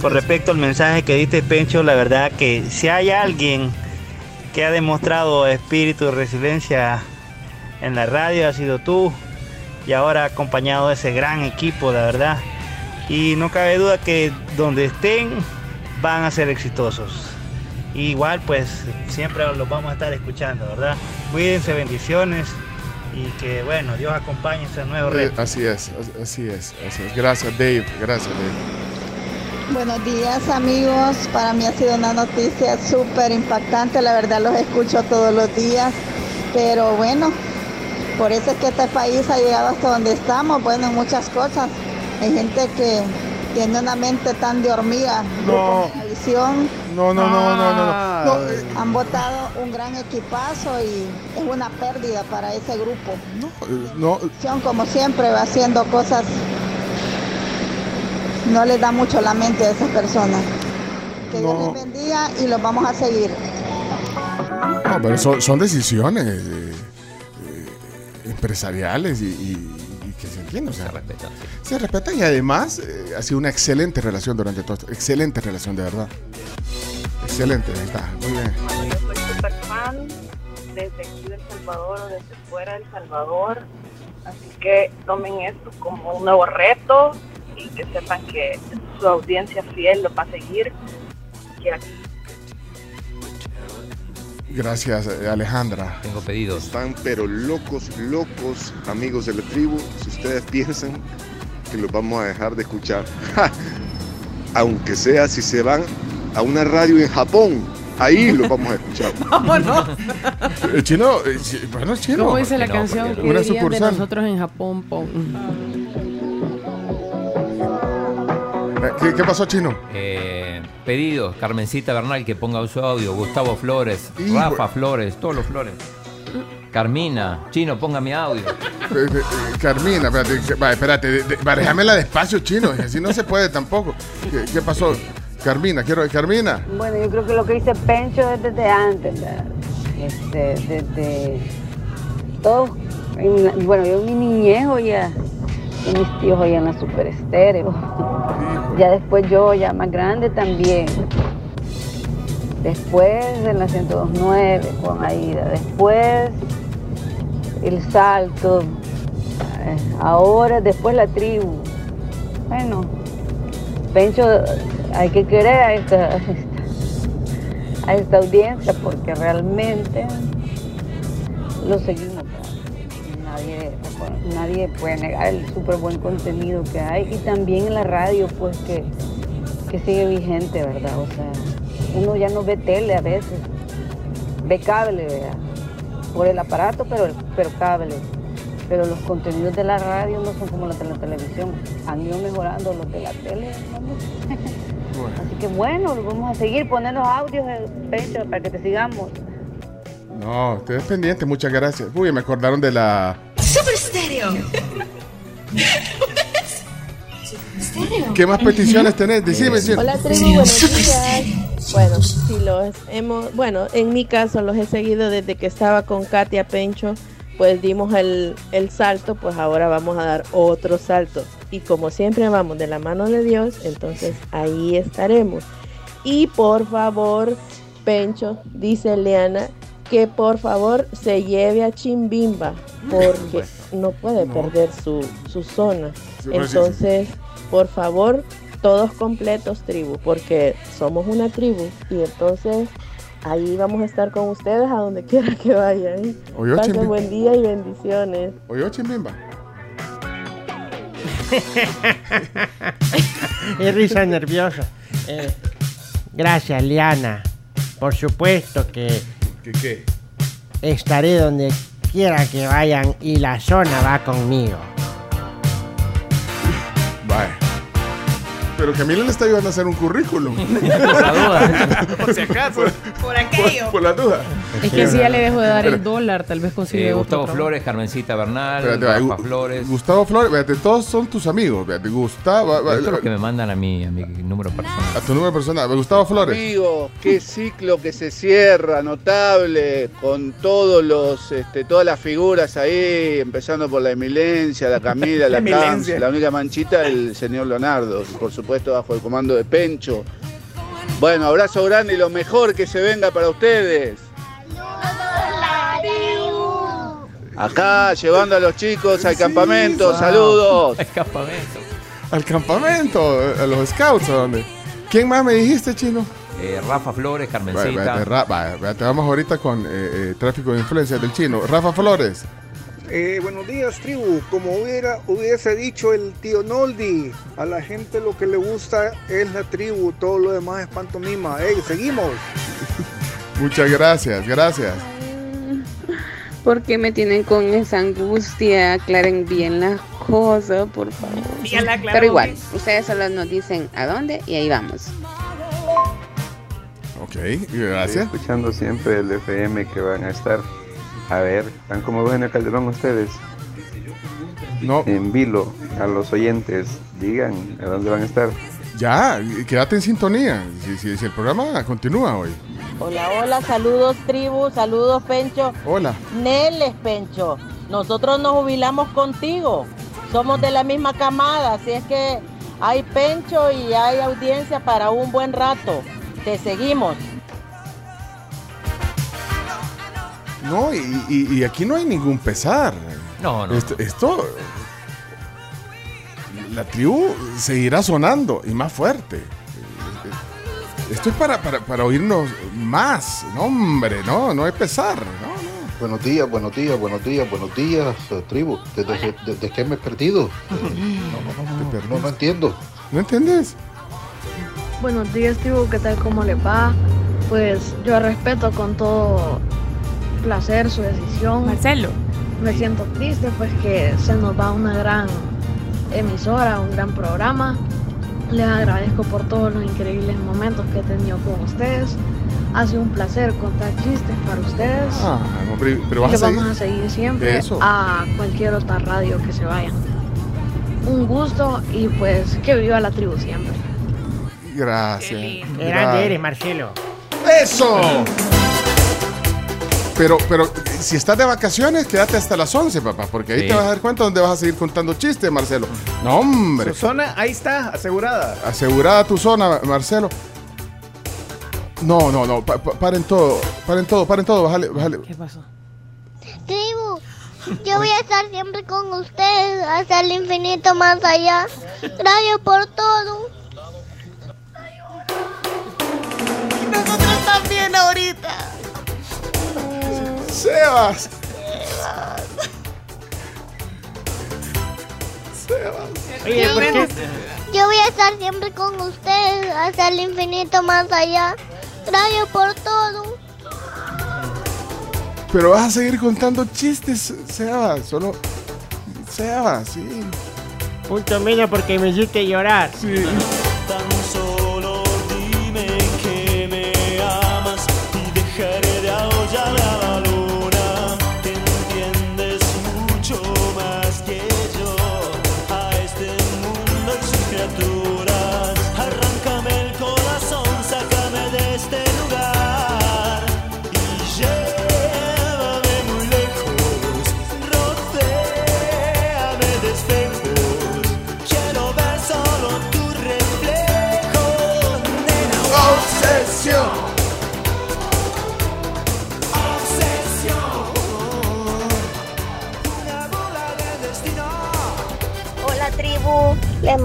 Con respecto al mensaje que diste, Pencho, la verdad que si hay alguien que ha demostrado espíritu de resiliencia en la radio, ha sido tú. Y ahora acompañado de ese gran equipo, la verdad. Y no cabe duda que donde estén van a ser exitosos. Y igual, pues siempre los vamos a estar escuchando, ¿verdad? Cuídense, bendiciones. Y que, bueno, Dios acompañe ese nuevo Eh, reto. así es, as- así es, así es. Gracias, Dave, gracias, Dave. Buenos días amigos, para mí ha sido una noticia súper impactante, la verdad los escucho todos los días, pero bueno, por eso es que este país ha llegado hasta donde estamos, bueno, en muchas cosas. Hay gente que tiene una mente tan de hormiga, No. Grupo visión. No, no, no, no, no, no. Han votado un gran equipazo y es una pérdida para ese grupo. Eh, No, como siempre, va haciendo cosas, no les da mucho la mente a esas personas. Que Dios les bendiga y los vamos a seguir. no, pero son, son decisiones eh, eh, empresariales y, que se entienden. O sea, se respetan. Se respetan y además eh, ha sido una excelente relación durante todo esto. Excelente relación, de verdad. Excelente, ahí está. Muy bien. soy super fan desde aquí del Salvador o desde fuera del Salvador. Así que tomen esto como un nuevo reto y que sepan que su audiencia fiel lo va a seguir. Que aquí Gracias, eh, Alejandra. Tengo pedidos. Están pero locos, locos, amigos de la tribu, si ustedes (laughs) piensan que los vamos a dejar de escuchar. ¡Ja! (laughs) Aunque sea si se van a una radio en Japón, ahí los (laughs) vamos a escuchar. Vámonos. El chino, eh, bueno, el chino. ¿Cómo dice la canción? ¿Qué Una de sucursal. nosotros en Japón? Pon? Eh, ¿Qué, qué pasó, chino? Eh, pedidos, Carmencita Bernal que ponga su audio, Gustavo Flores, Hijo. Rafa Flores, todos los Flores. Carmina, Chino, ponga mi audio. Eh, eh, eh, Carmina, espérate, que- va, espérate, de- de- va, déjamela despacio, chino, así no se puede tampoco. ¿Qué, qué pasó? Carmina, quiero, Carmina. Bueno, yo creo que lo que dice Pencho es desde antes, ¿verdad? este, desde todos, en- bueno, yo en mi niñez oía, y mis tíos oían la super estéreo. Ya después yo, ya más grande también. Después en la 1029 con Aida. Después el salto. eh, Ahora, después la tribu. Bueno, Pencho, hay que querer a esta, a esta, audiencia porque realmente lo seguimos. Nadie, nadie puede negar el súper buen contenido que hay y también en la radio pues que, que sigue vigente, ¿verdad? O sea, uno ya no ve tele a veces, ve cable, ¿verdad? Por el aparato, pero, pero cable. Pero los contenidos de la radio no son como los de la televisión. Han ido mejorando los de la tele. (laughs) Así que bueno, vamos a seguir poniendo audios, eh, Pencho, para que te sigamos. No, usted es pendiente, muchas gracias. Uy, me acordaron de la... Super Estéreo. (laughs) ¿Qué más peticiones tenés? Decime, sí. Hola tribu, buenos días. Bueno, si los hemos, bueno, en mi caso los he seguido desde que estaba con Katia Pencho, pues dimos el, el salto, pues ahora vamos a dar otro salto. Y como siempre vamos de la mano de Dios, entonces ahí estaremos. Y por favor, Pencho, dice Leana, que por favor se lleve a Chimbimba, porque no puede perder su, su zona. Sí, sí, Entonces, por favor, todos completos, tribu, porque somos una tribu. Y entonces, ahí vamos a estar con ustedes a donde quiera que vayan. Oye, Pasen buen día y bendiciones. Oye, Chimbimba. (laughs) Es risa nerviosa. Eh, gracias, Liana. Por supuesto que ¿Qué qué? estaré donde quiera que vayan y la zona va conmigo. Pero Camila le está ayudando a hacer un currículum. (laughs) (laughs) Por si acaso. Por aquello. Por la duda. Es que si ya le dejo de dar el dólar, tal vez consigue Eh, Gustavo. Flores, Carmencita Bernal, Espérate, va, Rafa Gu- Flores. Gustavo Flores, fíjate, todos son tus amigos. Fíjate, Gustavo. va- Esto es va- lo que me mandan a mi, a mi número personal. A tu número personal. Gustavo Flores. Amigo, qué ciclo que se cierra, notable, con todos los, este, todas las figuras ahí, empezando por la Emilencia, la Camila, la. (laughs) Cams, la única manchita, el señor Leonardo, por supuesto bajo el comando de Pencho. Bueno, abrazo grande y lo mejor que se venga para ustedes. Acá, llevando a los chicos al campamento, wow. saludos. campamento. Al campamento, a los scouts, ¿a dónde? ¿Quién más me dijiste, chino? Eh, Rafa Flores, Vaya, Carmencita. vaya, Ra- vaya, vaya, te vamos ahorita con eh, eh, tráfico de influencia del chino. Rafa Flores. Eh, buenos días, tribu. Como hubiera, hubiese dicho el tío Noldi, a la gente lo que le gusta es la tribu, todo lo demás es pantomima. Ey, seguimos. (laughs) Muchas gracias, gracias. (laughs) ¿Por qué me tienen con esa angustia? Aclaren bien las cosas, por favor. Pero igual, bien. ustedes solo nos dicen a dónde y ahí vamos. Ok, gracias. Estoy escuchando siempre el FM que van a estar. A ver, ¿están como ven el Calderón ustedes? No. En vilo, a los oyentes, digan a dónde van a estar. Ya, quédate en sintonía. Si, si- si el programa continúa hoy. Hola, hola, saludos tribu, saludos Pencho. Hola. Neles Pencho, nosotros nos jubilamos contigo, somos de la misma camada, así es que hay Pencho y hay audiencia para un buen rato. Te seguimos. No, y, y- y aquí no hay ningún pesar. No, no. Esto, esto- la tribu seguirá sonando y más fuerte. Esto es para, para, para oírnos más. No, hombre, no, no es pesar. No, Buenos días, buenos días, buenos días, buenos días, eh, tribu. ¿Desde, desde qué me he perdido? No, no, no entiendo. ¿No entiendes? Buenos días, tribu, ¿qué tal? ¿Cómo le va? Pues yo respeto con todo placer su decisión. Marcelo. Me siento triste, pues que se nos va una gran emisora, un gran programa. Les agradezco por todos los increíbles momentos que he tenido con ustedes. Ha sido un placer contar chistes para ustedes. Ah, hombre, pero vas que a seguir. vamos a seguir siempre Eso. a cualquier otra radio que se vayan. Un gusto y pues que viva la tribu siempre. Gracias. Qué grande eres, Marcelo. ¡Eso! Pero, pero si estás de vacaciones, quédate hasta las 11, papá, porque ahí Sí. te vas a dar cuenta dónde vas a seguir contando chistes, Marcelo. No, hombre. Su zona, ahí está, asegurada. Asegurada tu zona, Marcelo. No, no, no, pa- pa- paren todo, paren todo, paren todo, bájale, bájale. ¿Qué pasó? Tribu, yo voy a estar siempre con ustedes hasta el infinito más allá. Gracias por todo. Nosotros también ahorita. Sebas. Oye, ¿por qué? Yo voy a estar siempre con ustedes hasta el infinito más allá. Gracias por todo. Pero vas a seguir contando chistes, Sebas, solo. Sebas, sí. Punto menos porque me hiciste llorar. Sí.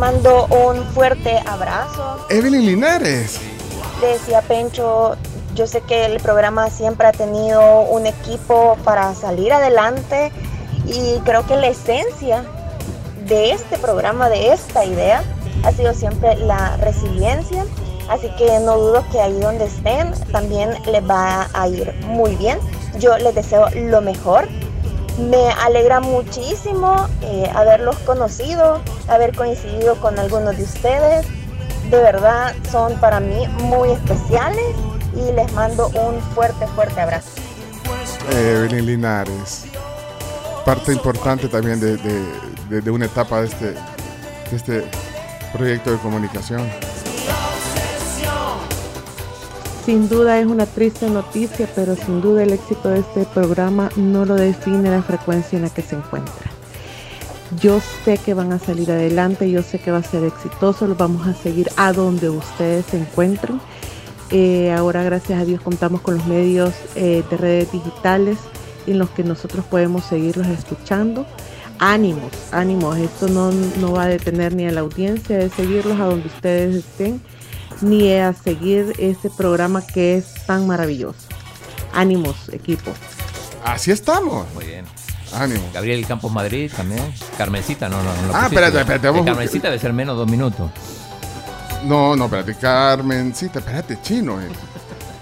Mando un fuerte abrazo. Evelyn Linares. Decía Pencho, yo sé que el programa siempre ha tenido un equipo para salir adelante y creo que la esencia de este programa, de esta idea, ha sido siempre la resiliencia. Así que no dudo que ahí donde estén también les va a ir muy bien. Yo les deseo lo mejor. Me alegra muchísimo eh, haberlos conocido, haber coincidido con algunos de ustedes. De verdad son para mí muy especiales y les mando un fuerte, fuerte abrazo. Evelyn Linares. Parte importante también de, de- de- de una etapa de este, de este proyecto de comunicación. Sin duda es una triste noticia, pero sin duda el éxito de este programa no lo define la frecuencia en la que se encuentra. Yo sé que van a salir adelante, yo sé que va a ser exitoso, los vamos a seguir a donde ustedes se encuentren. Eh, ahora, gracias a Dios, contamos con los medios eh, de redes digitales en los que nosotros podemos seguirlos escuchando. Ánimos, ánimos, esto no, no va a detener ni a la audiencia de seguirlos a donde ustedes estén ni a seguir este programa que es tan maravilloso. Ánimos, equipo. Así estamos. Muy bien. Ánimo. Gabriel Campos Madrid también. Carmencita, no, no, no. lo Ah, pusiste. espérate, espérate, vamos- Carmencita debe ser menos dos minutos. No, no, espérate, Carmencita, espérate, chino. eh.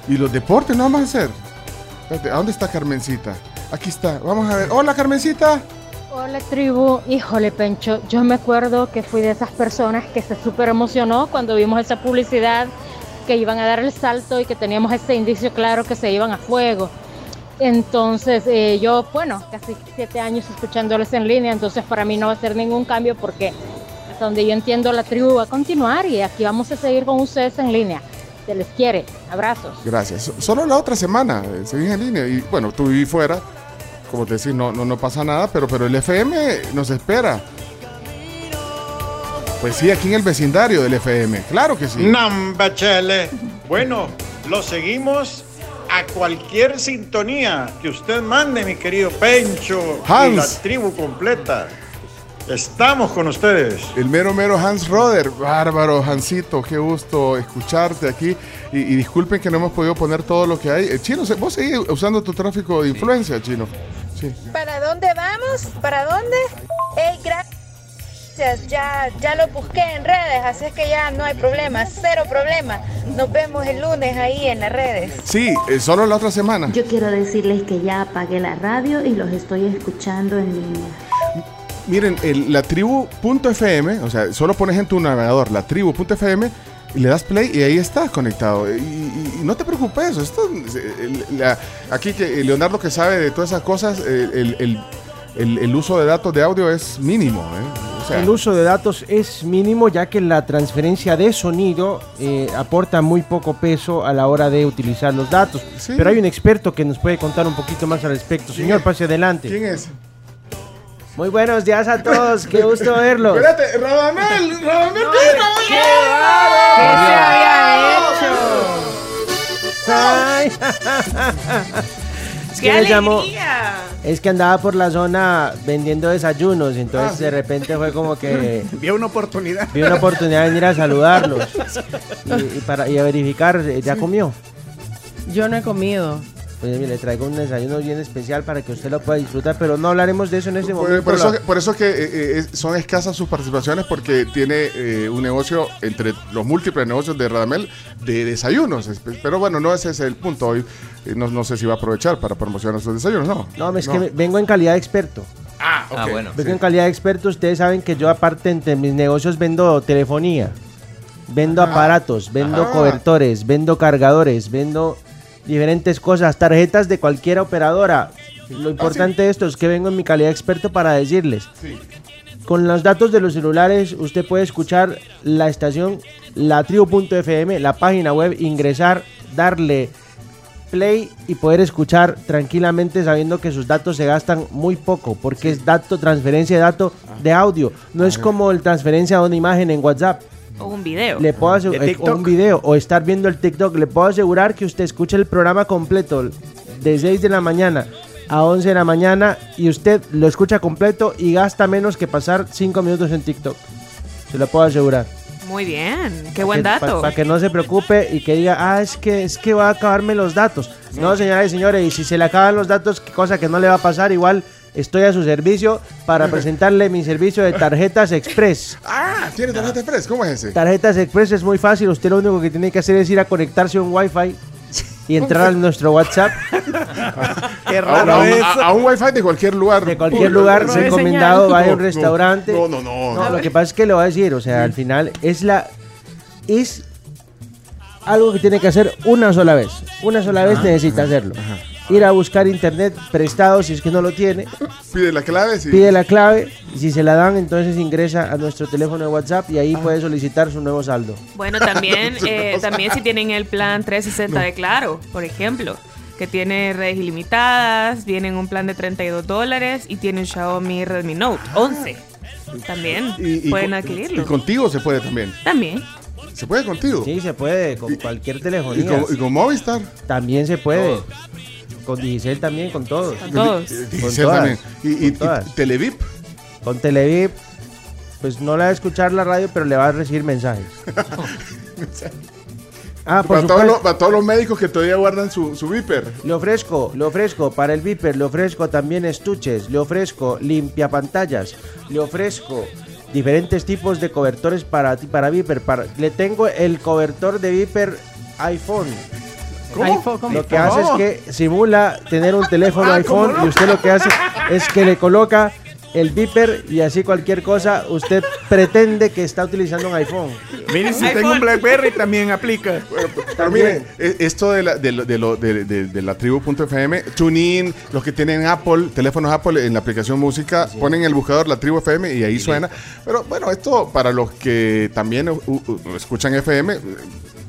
¿Y los deportes no vamos a hacer? Espérate, ¿a dónde está Carmencita? Aquí está, vamos a ver. Hola, Carmencita. Hola tribu, híjole Pencho, yo me acuerdo que fui de esas personas que se súper emocionó cuando vimos esa publicidad que iban a dar el salto y que teníamos ese indicio claro que se iban a fuego. Entonces eh, yo, bueno, casi siete años escuchándoles en línea, entonces para mí no va a ser ningún cambio porque hasta donde yo entiendo la tribu va a continuar y aquí vamos a seguir con ustedes en línea. Se les quiere, abrazos. Gracias. So- Solo la otra semana eh, seguís en línea. Y bueno, tú viví fuera. Como te decís, no, no, no pasa nada, pero, pero el FM nos espera. Pues sí, aquí en el vecindario del FM. Claro que sí. Namba Chele. Bueno, lo seguimos a cualquier sintonía que usted mande, mi querido Pencho y Hans. la tribu completa. Estamos con ustedes. El mero mero Hans Roder. Bárbaro, Hansito, qué gusto escucharte aquí. Y, y disculpen que no hemos podido poner todo lo que hay. Eh, Chino, ¿se- ¿vos seguís usando tu tráfico de influencia, Chino? Sí. ¿Para dónde vamos? ¿Para dónde? Ey, gracias. Ya, ya lo busqué en redes, así es que ya no hay problema, cero problema. Nos vemos el lunes ahí en las redes. Sí, eh, solo la otra semana. Yo quiero decirles que ya apagué la radio y los estoy escuchando en línea. Miren, el- la tribu.fm, o sea, solo pones en tu navegador la tribu.fm y le das play y ahí estás conectado. Y, y- y no te preocupes, esto, la- aquí que Leonardo que sabe de todas esas cosas, el, el- el- el- el uso de datos de audio es mínimo. ¿eh? O sea, el uso de datos es mínimo ya que la transferencia de sonido eh, aporta muy poco peso a la hora de utilizar los datos. Pero hay un experto que nos puede contar un poquito más al respecto. Señor, pase adelante. ¿Quién es? Muy buenos días a todos, qué gusto verlos. Espérate, Radamel, Radamel, ¿Qué se había Ay. Es ¡Qué que llamó-! Es que andaba por la zona vendiendo desayunos, entonces de repente fue como que Vio una oportunidad. vi una oportunidad de venir a saludarlos y, y para y a verificar, eh, ¿ya comió? Yo no he comido. Pues mire, le traigo un desayuno bien especial para que usted lo pueda disfrutar, pero no hablaremos de eso en este Por, momento. por eso, por eso que eh, eh, son escasas sus participaciones porque tiene eh, un negocio entre los múltiples negocios de Radamel de desayunos. Pero bueno, no ese es el punto hoy. No, no sé si va a aprovechar para promocionar sus desayunos, ¿no? No, es que vengo en calidad de experto. Ah, Ah, bueno. Vengo en calidad de experto. Ustedes saben que yo, aparte, entre mis negocios vendo telefonía, vendo aparatos, vendo Ajá. cobertores, vendo cargadores, vendo diferentes cosas, tarjetas de cualquier operadora. Lo importante de esto es que vengo en mi calidad de experto para decirles. Con los datos de los celulares, usted puede escuchar la estación latribu.fm, la página web, ingresar, darle play y poder escuchar tranquilamente sabiendo que sus datos se gastan muy poco porque es dato transferencia de datos de audio. No es como el transferencia de una imagen en WhatsApp O un video. le puedo asegu- De eh, o un video o estar viendo el TikTok le puedo asegurar que usted escucha el programa completo de 6 de la mañana a 11 de la mañana y usted lo escucha completo y gasta menos que pasar 5 minutos en TikTok Se lo puedo asegurar. Muy bien, qué buen dato. Para que no se preocupe y que diga, ah, es que, es que va a acabarme los datos. No, señoras y señores, y si se le acaban los datos, cosa que no le va a pasar, igual estoy a su servicio para presentarle mi servicio de tarjetas express. Ah, tiene tarjeta express. ¿Cómo es ese? Tarjetas express es muy fácil. Usted lo único que tiene que hacer es ir a conectarse a un wifi y entrar (laughs) a nuestro WhatsApp. Qué A, raro a un- es. a- a un wifi de cualquier lugar. De cualquier lugar, No, se no, vaya a un no, restaurante. No, no, no. No, lo que pasa es que le voy a decir, o sea, al final es la es algo que tiene que hacer una sola vez. Una sola vez Ajá, necesita ajá, hacerlo. ajá. Ir a buscar internet prestado si es que no lo tiene. Pide la clave, sí. Pide la clave y si se la dan, entonces ingresa a nuestro teléfono de WhatsApp y ahí puede solicitar su nuevo saldo. Bueno, también, (laughs) eh, también si tienen el plan 360 de Claro, por ejemplo, que tiene redes ilimitadas, viene en un plan de 32 dólares y tiene un Xiaomi Redmi Note 11. También Y- y pueden con- adquirirlo. Y contigo se puede también. También. ¿Se puede contigo? Sí, se puede, con cualquier telefonía. ¿Y con, y con Movistar? También se puede. Con Digicel también, con todos. Con todos. Con Digicel todas. también. ¿Y, y- Con todas. y Televip? Con Televip, pues no le va a escuchar la radio, pero le va a recibir mensajes. (laughs) Ah, por para, todos los, para todos los médicos que todavía guardan su, su Viper. Le ofrezco, le ofrezco para el Viper, le ofrezco también estuches, le ofrezco limpia pantallas, le ofrezco diferentes tipos de cobertores para ti, para Viper. Para, le tengo el cobertor de Viper iPhone. ¿Cómo? iPhone, ¿cómo? Lo que hace es que simula tener un teléfono Ah, iPhone y usted lo que hace es que le coloca el Viper y así cualquier cosa usted pretende que está utilizando un iPhone. Miren, si tengo un Blackberry también aplica. (laughs) Pero miren, e- esto de la, de, lo- de, lo- de- de- de la tribu.fm, TuneIn, los que tienen Apple, teléfonos Apple en la aplicación música, ponen el buscador la tribu FM y ahí suena. Pero bueno, esto para los que también u- u- escuchan FM,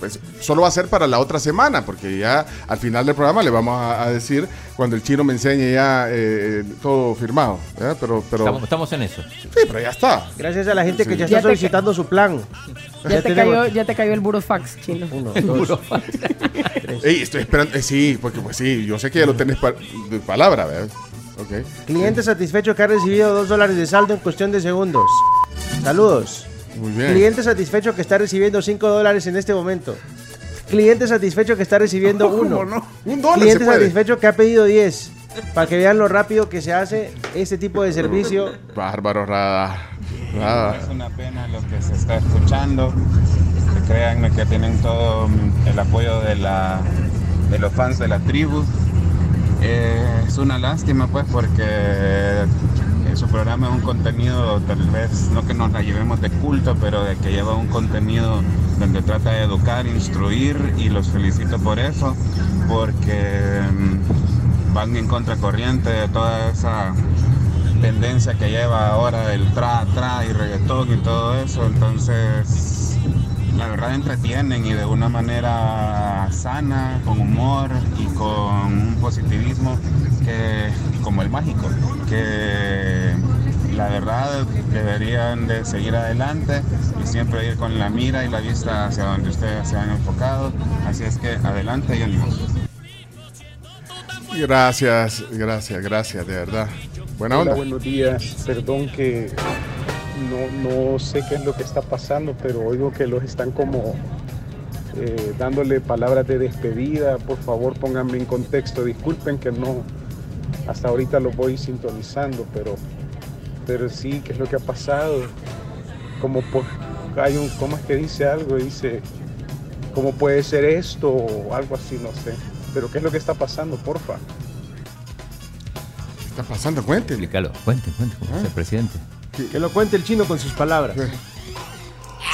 pues solo va a ser para la otra semana, porque ya al final del programa le vamos a, a decir cuando el chino me enseñe ya eh, todo firmado. Pero, pero Estamos, estamos en eso. sí, pero ya está. Gracias a la gente que Sí. ya Ya está solicitando su plan. Ya, te tenemos- cayó, ya te cayó el burofax, chino. Uno, dos. Ey, estoy esperando, eh, sí, porque pues sí, yo sé que ya lo tenés pa- de palabra, ¿verdad? Cliente satisfecho que ha recibido dos dólares de saldo en cuestión de segundos. Saludos. Muy bien. Cliente satisfecho que está recibiendo 5 dólares en este momento. Cliente satisfecho que está recibiendo (laughs) uno. Un dólar Cliente se puede. satisfecho que ha pedido 10. Para que vean lo rápido que se hace este tipo de servicio. Bárbaro, Rada. Rada. Es una pena lo que se está escuchando. Créanme que tienen todo el apoyo de, la, de los fans de la tribu. Eh, es una lástima pues porque eh, su programa es un contenido tal vez no que nos la llevemos de culto, pero de que lleva un contenido donde trata de educar, instruir y los felicito por eso porque mm, van en contracorriente de toda esa tendencia que lleva ahora el tra, tra y reggaetón y todo eso, entonces la verdad entretienen y de una manera sana, con humor y con un positivismo que como el mágico, que la verdad deberían de seguir adelante y siempre ir con la mira y la vista hacia donde ustedes se han enfocado, así es que adelante y ánimos. Gracias, gracias, gracias, de verdad. Buena Hola, onda. buenos días. Perdón que no, no sé qué es lo que está pasando, pero oigo que los están como eh, dándole palabras de despedida. Por favor, pónganme en contexto. Disculpen que no, hasta ahorita los voy sintonizando, pero, pero sí, ¿qué es lo que ha pasado? Como por, hay un, ¿cómo es que dice algo? Dice, ¿cómo puede ser esto? O algo así, no sé. Pero ¿qué es lo que está pasando, porfa? ¿Qué está pasando? Cuéntenle. Explícalo, cuente, cuente, el presidente. Que lo cuente el chino con sus palabras.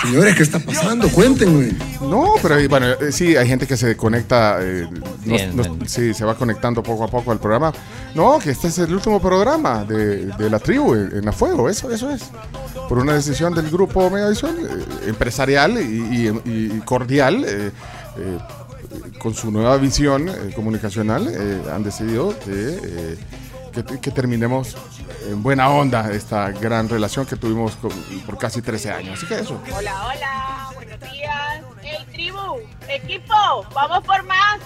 Señores, ¿qué está pasando? Cuéntenme. No, pero eh, bueno, eh, sí, hay gente que se conecta, eh, nos- Bien, nos- bien. sí, se va conectando poco a poco al programa. No, que este es el último programa de, de la tribu en, en A Fuego, eso, eso es. Por una decisión del grupo Megavisión, eh, empresarial y, y- y cordial, eh, eh, con su nueva visión eh, comunicacional, eh, han decidido que, eh, que, que terminemos en buena onda esta gran relación que tuvimos por casi 13 años. Así que eso. Hola, hola, buenos días. Hey, tribu, equipo, vamos por más.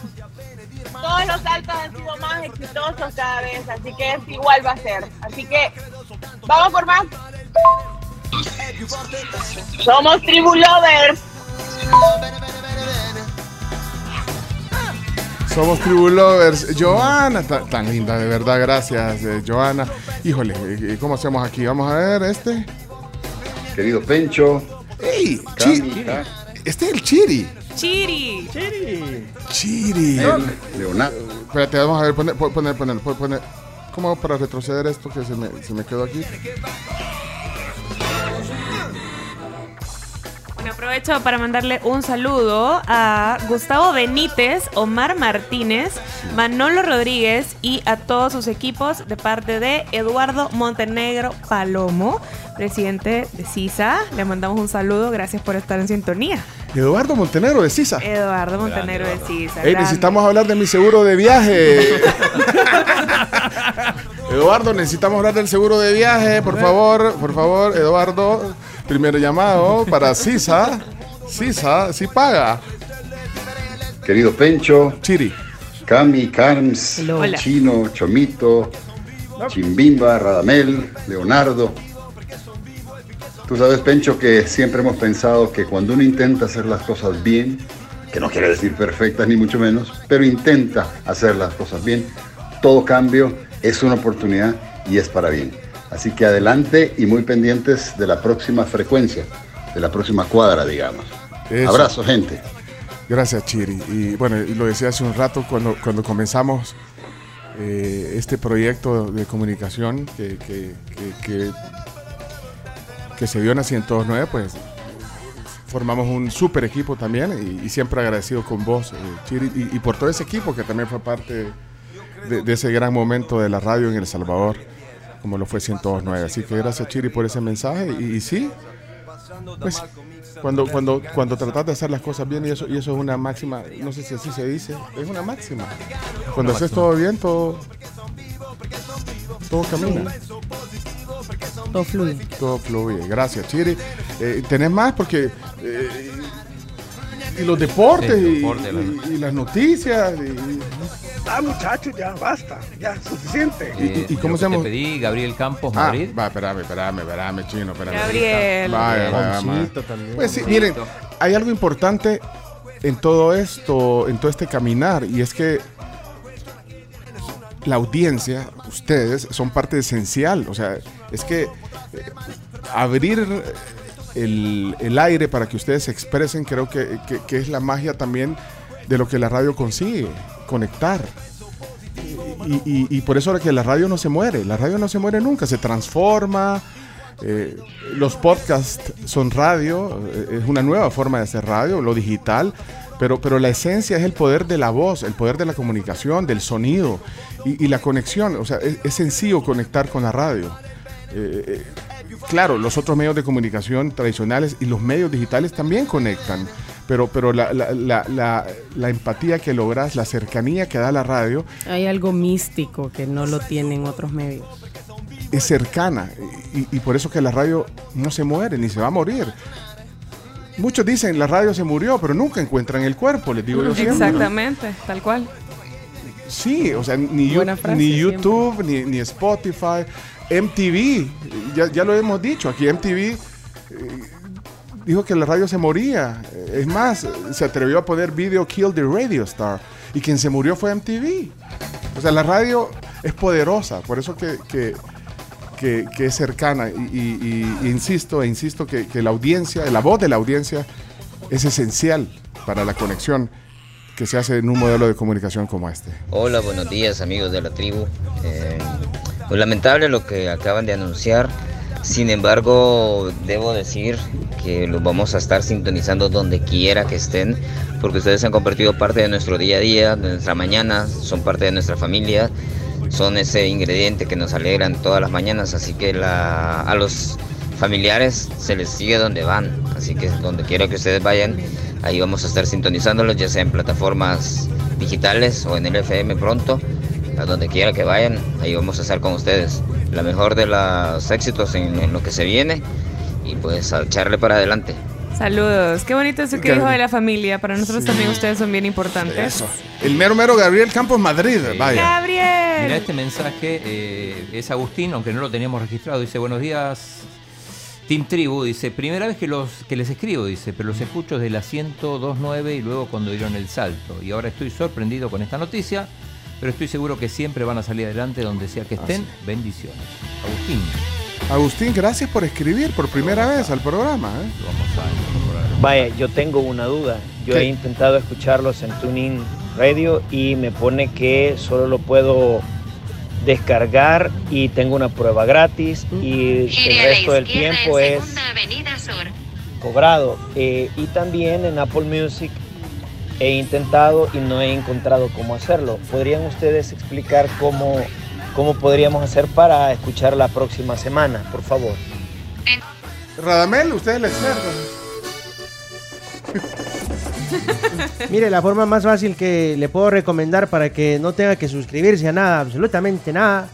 Todos los saltos han sido más exitosos cada vez, así que este igual va a ser. Así que, vamos por más. Somos Tribu Lovers. Somos Tribu Lovers. Joana, ta- tan, linda, de verdad, gracias, eh, Joana. Híjole, eh, ¿cómo hacemos aquí? Vamos a ver este. Querido Pencho. ¡Ey! Cami, Chi- este es el Chiri. Chiri. Chiri. El Leonardo. Espérate, vamos a ver, poner, poner, poner, poner, poner. ¿Cómo hago para retroceder esto que se me, se me quedó aquí? Bueno, aprovecho para mandarle un saludo a Gustavo Benítez, Omar Martínez, Manolo Rodríguez y a todos sus equipos de parte de Eduardo Montenegro Palomo, presidente de CISA. Le mandamos un saludo, gracias por estar en sintonía. Eduardo Montenegro de Sisa. Eduardo Montenegro de CISA. Ey, grande. necesitamos hablar de mi seguro de viaje. (laughs) Eduardo, necesitamos hablar del seguro de viaje, por favor, por favor, Eduardo. Primer llamado para Sisa. Sisa, sí paga. Querido Pencho. Chiri. Cami, Carms, Hola. Chino, Chomito, Chimbimba, Radamel, Leonardo. Tú sabes, Pencho, que siempre hemos pensado que cuando uno intenta hacer las cosas bien, que no quiere decir perfectas ni mucho menos, pero intenta hacer las cosas bien, todo cambio es una oportunidad y es para bien. Así que adelante y muy pendientes de la próxima frecuencia, de la próxima cuadra, digamos. Eso. Abrazo, gente. Gracias, Chiri. Y bueno, lo decía hace un rato cuando, cuando comenzamos eh, este proyecto de comunicación que, que, que- que- que se dio en la 109, pues formamos un super equipo también y, y siempre agradecido con vos, eh, Chiri, y, y por todo ese equipo que también fue parte de, de ese gran momento de la radio en El Salvador, como lo fue 109. Así que gracias, Chiri, por ese mensaje. Y, y sí, pues cuando, cuando, cuando tratas de hacer las cosas bien, y eso, y eso es una máxima, no sé si así se dice, es una máxima. Cuando haces todo bien, todo, todo camina. Todo fluye. Todo fluye. Gracias, Chiri. Eh, ¿Tenés más? Porque. eh, y los deportes, Sí, y, deporte, la- y- y las noticias. y- Ah, muchachos, ya basta, ya, suficiente. Eh, y cómo lo se llama? Te pedí, Gabriel Campos, Ah, Madrid. va, espérame, espérame, espérame, chino, espérame. Gabriel. Vaya, vaya. también. Pues sí, miren, hay algo importante en todo esto, en todo este caminar, y es que la audiencia, ustedes, son parte esencial. O sea, es que eh, abrir el, el aire para que ustedes se expresen, creo que, que- que es la magia también de lo que la radio consigue, conectar. Y, por eso es que la radio no se muere, la radio no se muere nunca, se transforma. eh, los podcasts son radio, eh, es una nueva forma de hacer radio, lo digital, pero, pero la esencia es el poder de la voz, el poder de la comunicación, del sonido y, la conexión. O sea, es, sencillo conectar con la radio. Eh, claro, los otros medios de comunicación tradicionales y los medios digitales también conectan, pero, pero la, la- la- la- la empatía que logras, la cercanía que da la radio, Hay algo místico que no lo tienen otros medios. es cercana y, y por eso que la radio no se muere ni se va a morir. Muchos dicen la radio se murió, pero nunca encuentran el cuerpo, les digo yo siempre. Exactamente, tal cual. Sí, o sea, ni, ni. YouTube, ni, ni Spotify, MTV, ya, ya lo hemos dicho, aquí MTV eh, dijo que la radio se moría. Es más, se atrevió a poner Video Kill the Radio Star y quien se murió fue MTV. O sea, la radio es poderosa, por eso que, que, que- es cercana. Y- insisto, e insisto que, que la audiencia, la voz de la audiencia es esencial para la conexión que se hace en un modelo de comunicación como este. Hola, buenos días amigos de la tribu. Eh, pues lamentable lo que acaban de anunciar. Sin embargo, debo decir que los vamos a estar sintonizando donde quiera que estén, porque ustedes han convertido parte de nuestro día a día, de nuestra mañana, son parte de nuestra familia, son ese ingrediente que nos alegran todas las mañanas, así que a los familiares se les sigue donde van, así que donde quiera que ustedes vayan, ahí vamos a estar sintonizándolos, ya sea en plataformas digitales o en el FM pronto, a donde quiera que vayan, ahí vamos a estar con ustedes. La mejor de los éxitos en, en lo que se viene y pues a echarle para adelante. Saludos. Qué bonito eso que Qué- dijo de la familia. Para nosotros también ustedes son bien importantes. Eso. El mero mero Gabriel Campos Madrid, vaya. Gabriel. Mira, este mensaje eh, es Agustín, aunque no lo teníamos registrado. Dice, buenos días, Team Tribu dice, primera vez que los que les escribo, dice, pero los escucho desde la 102.9 y luego cuando dieron el salto. Y ahora estoy sorprendido con esta noticia, pero estoy seguro que siempre van a salir adelante donde sea que estén. Bendiciones. Agustín. Agustín, gracias por escribir por primera vez al programa. ¿eh? Vaya, yo tengo una duda. Yo ¿Qué? he intentado escucharlos en TuneIn Radio y me pone que solo lo puedo descargar y tengo una prueba gratis y el resto del tiempo es cobrado. Eh, y también en Apple Music he intentado y no he encontrado cómo hacerlo. ¿Podrían ustedes explicar cómo, cómo podríamos hacer para escuchar la próxima semana, por favor? Radamel, usted es el experto. (laughs) Mire, la forma más fácil que le puedo recomendar para que no tenga que suscribirse a nada, absolutamente nada,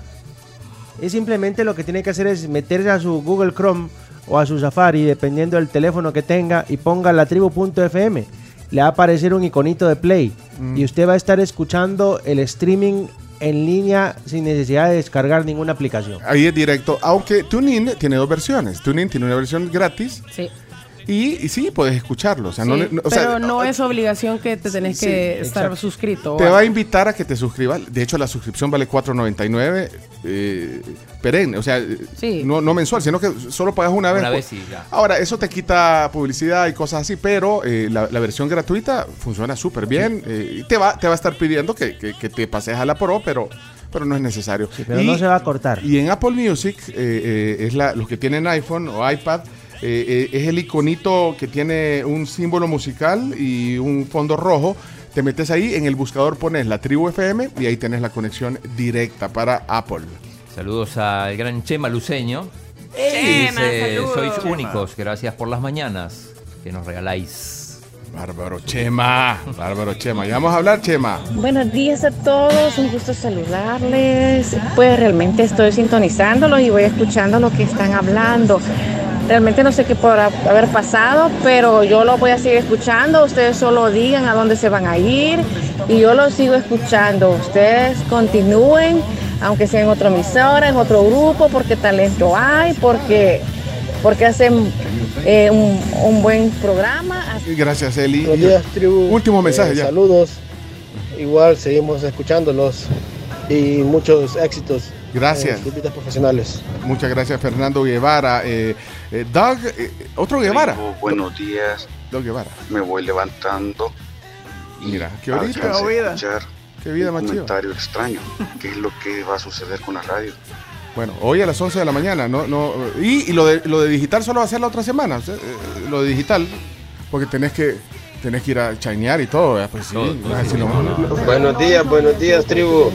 es simplemente lo que tiene que hacer es meterse a su Google Chrome o a su Safari, dependiendo del teléfono que tenga, y ponga la tribu.fm. Le va a aparecer un iconito de play Mm. y usted va a estar escuchando el streaming en línea sin necesidad de descargar ninguna aplicación. Ahí es directo, aunque TuneIn tiene dos versiones. TuneIn tiene una versión gratis Sí. Y, y sí, puedes escucharlo. O sea, no, Sí, no- o sea, pero no es obligación que te tenés Sí, que estar exacto. suscrito. Te va a invitar a que te suscribas. De hecho, la suscripción vale 4.99 eh, perenne, o sea, Sí. no, no mensual, sino que solo pagas una vez. Una vez y ya. Ahora, eso te quita publicidad y cosas así, pero eh, la, la versión gratuita funciona súper bien. eh, y te, va, te va a estar pidiendo que, que- que te pases a la Pro, pero, pero no es necesario. Pero Y- no se va a cortar. y en Apple Music, eh, eh, es la, los que tienen iPhone o iPad, eh, eh, es el iconito que tiene un símbolo musical y un fondo rojo. Te metes ahí, en el buscador pones la tribu FM y ahí tenés la conexión directa para Apple. Saludos al gran Chema Luceño. Chema, Dice, saludos. sois Chema. únicos, gracias por las mañanas que nos regaláis. Bárbaro Chema, bárbaro Chema. Ya vamos a hablar, Chema. Buenos días a todos, un gusto saludarles. Pues realmente estoy sintonizándolos y voy escuchando lo que están hablando. Realmente no sé qué podrá haber pasado, pero yo lo voy a seguir escuchando. Ustedes solo digan a dónde se van a ir y yo lo sigo escuchando. Ustedes continúen, aunque sea en otra emisora, en otro grupo, porque talento hay, porque, porque hacen eh, un, un buen programa. Gracias, Eli. Buenos días, tribu. Último mensaje Eh, ya. Saludos. Igual seguimos escuchándolos y muchos éxitos. Gracias. en profesionales. Muchas gracias, Fernando Guevara. Eh, eh, Doug, eh, otro Guevara. Tribu, buenos días. Doug Guevara. Me voy levantando. Y Mira, qué alcancé ahorita, a vida. escuchar Qué vida un comentario extraño. ¿Qué es lo que va a suceder con la radio? Bueno, hoy a las 11 de la mañana, no, no, y, y lo, de, lo de digital solo va a ser la otra semana, o sea, eh, lo de digital, porque tenés que, tenés que ir a chainear y todo, ¿verdad? pues sí, así no- Buenos días, buenos días, tribu.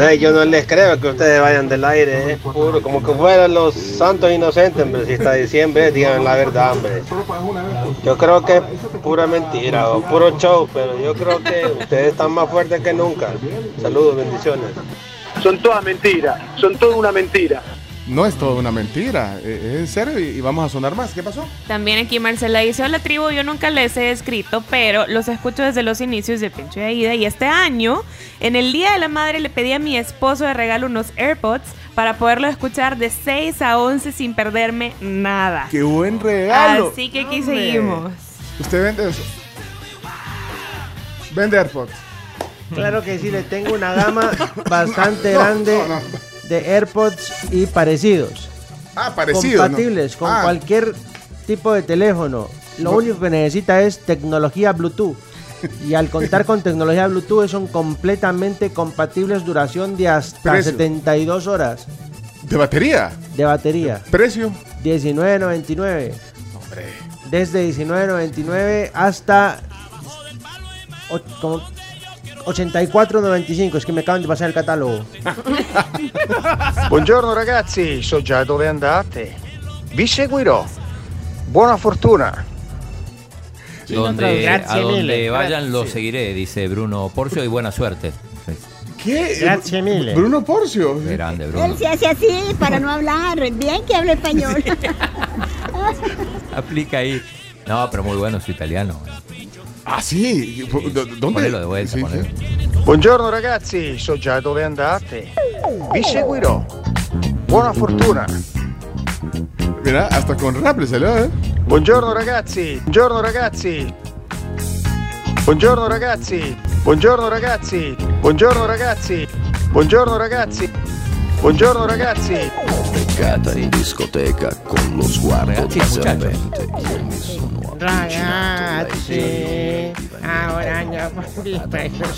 Ay, yo no les creo que ustedes vayan del aire, ¿eh? Puro, como que fueran los santos inocentes, hombre. Si está diciembre, digan la verdad, hombre. Yo creo que es pura mentira o puro show, pero yo creo que ustedes están más fuertes que nunca. Saludos, bendiciones. Son todas mentiras, son toda una mentira. no es todo una mentira, eh, es en serio y, y vamos a sonar más. ¿Qué pasó? También aquí Marcela dice, hola tribu, yo nunca les he escrito, pero los escucho desde los inicios de Pincho y Aida y este año, en el Día de la Madre, le pedí a mi esposo de regalo unos AirPods para poderlo escuchar de 6 a 11 sin perderme nada. ¡Qué buen regalo! Así que aquí Hombre. seguimos. ¿Usted vende eso? Vende AirPods. Claro que sí, le tengo una gama (laughs) bastante grande de AirPods y parecidos. Ah, parecidos, ¿no? Compatibles con Ah. cualquier tipo de teléfono. Lo único que necesita es tecnología Bluetooth. (laughs) Y al contar con tecnología Bluetooth son completamente compatibles duración de hasta Precio. 72 horas ¿De batería? de batería. ¿Precio? 19.99. Desde 19.99 hasta o- como 84.95. Es que me acaban de pasar el catálogo. (laughs) Buongiorno ragazzi, so già dove andate. Vi seguirò. Buona fortuna. Donde, Grazie a donde mille, vayan grazie. los seguiré, dice Bruno Porcio, y buena suerte. ¿Qué? Grazie mille. Bruno Porcio. Grande, Él Bruno. se hace así para no hablar. Bien que habla español. (laughs) Aplica ahí. No, pero muy bueno su italiano. Ah, sí. ¿Dónde? Ponelo de vuelta, ponelo. Buongiorno ragazzi, so già dove andate. Vi seguirò. Buona fortuna. Mira, hasta con rap salió, ¿eh? Buongiorno ragazzi, buongiorno ragazzi. Buongiorno ragazzi, buongiorno ragazzi, buongiorno ragazzi, buongiorno ragazzi, buongiorno ragazzi. Beccata in discoteca con lo sguardo serpente. Io mi sono Ragazzi, ahora ya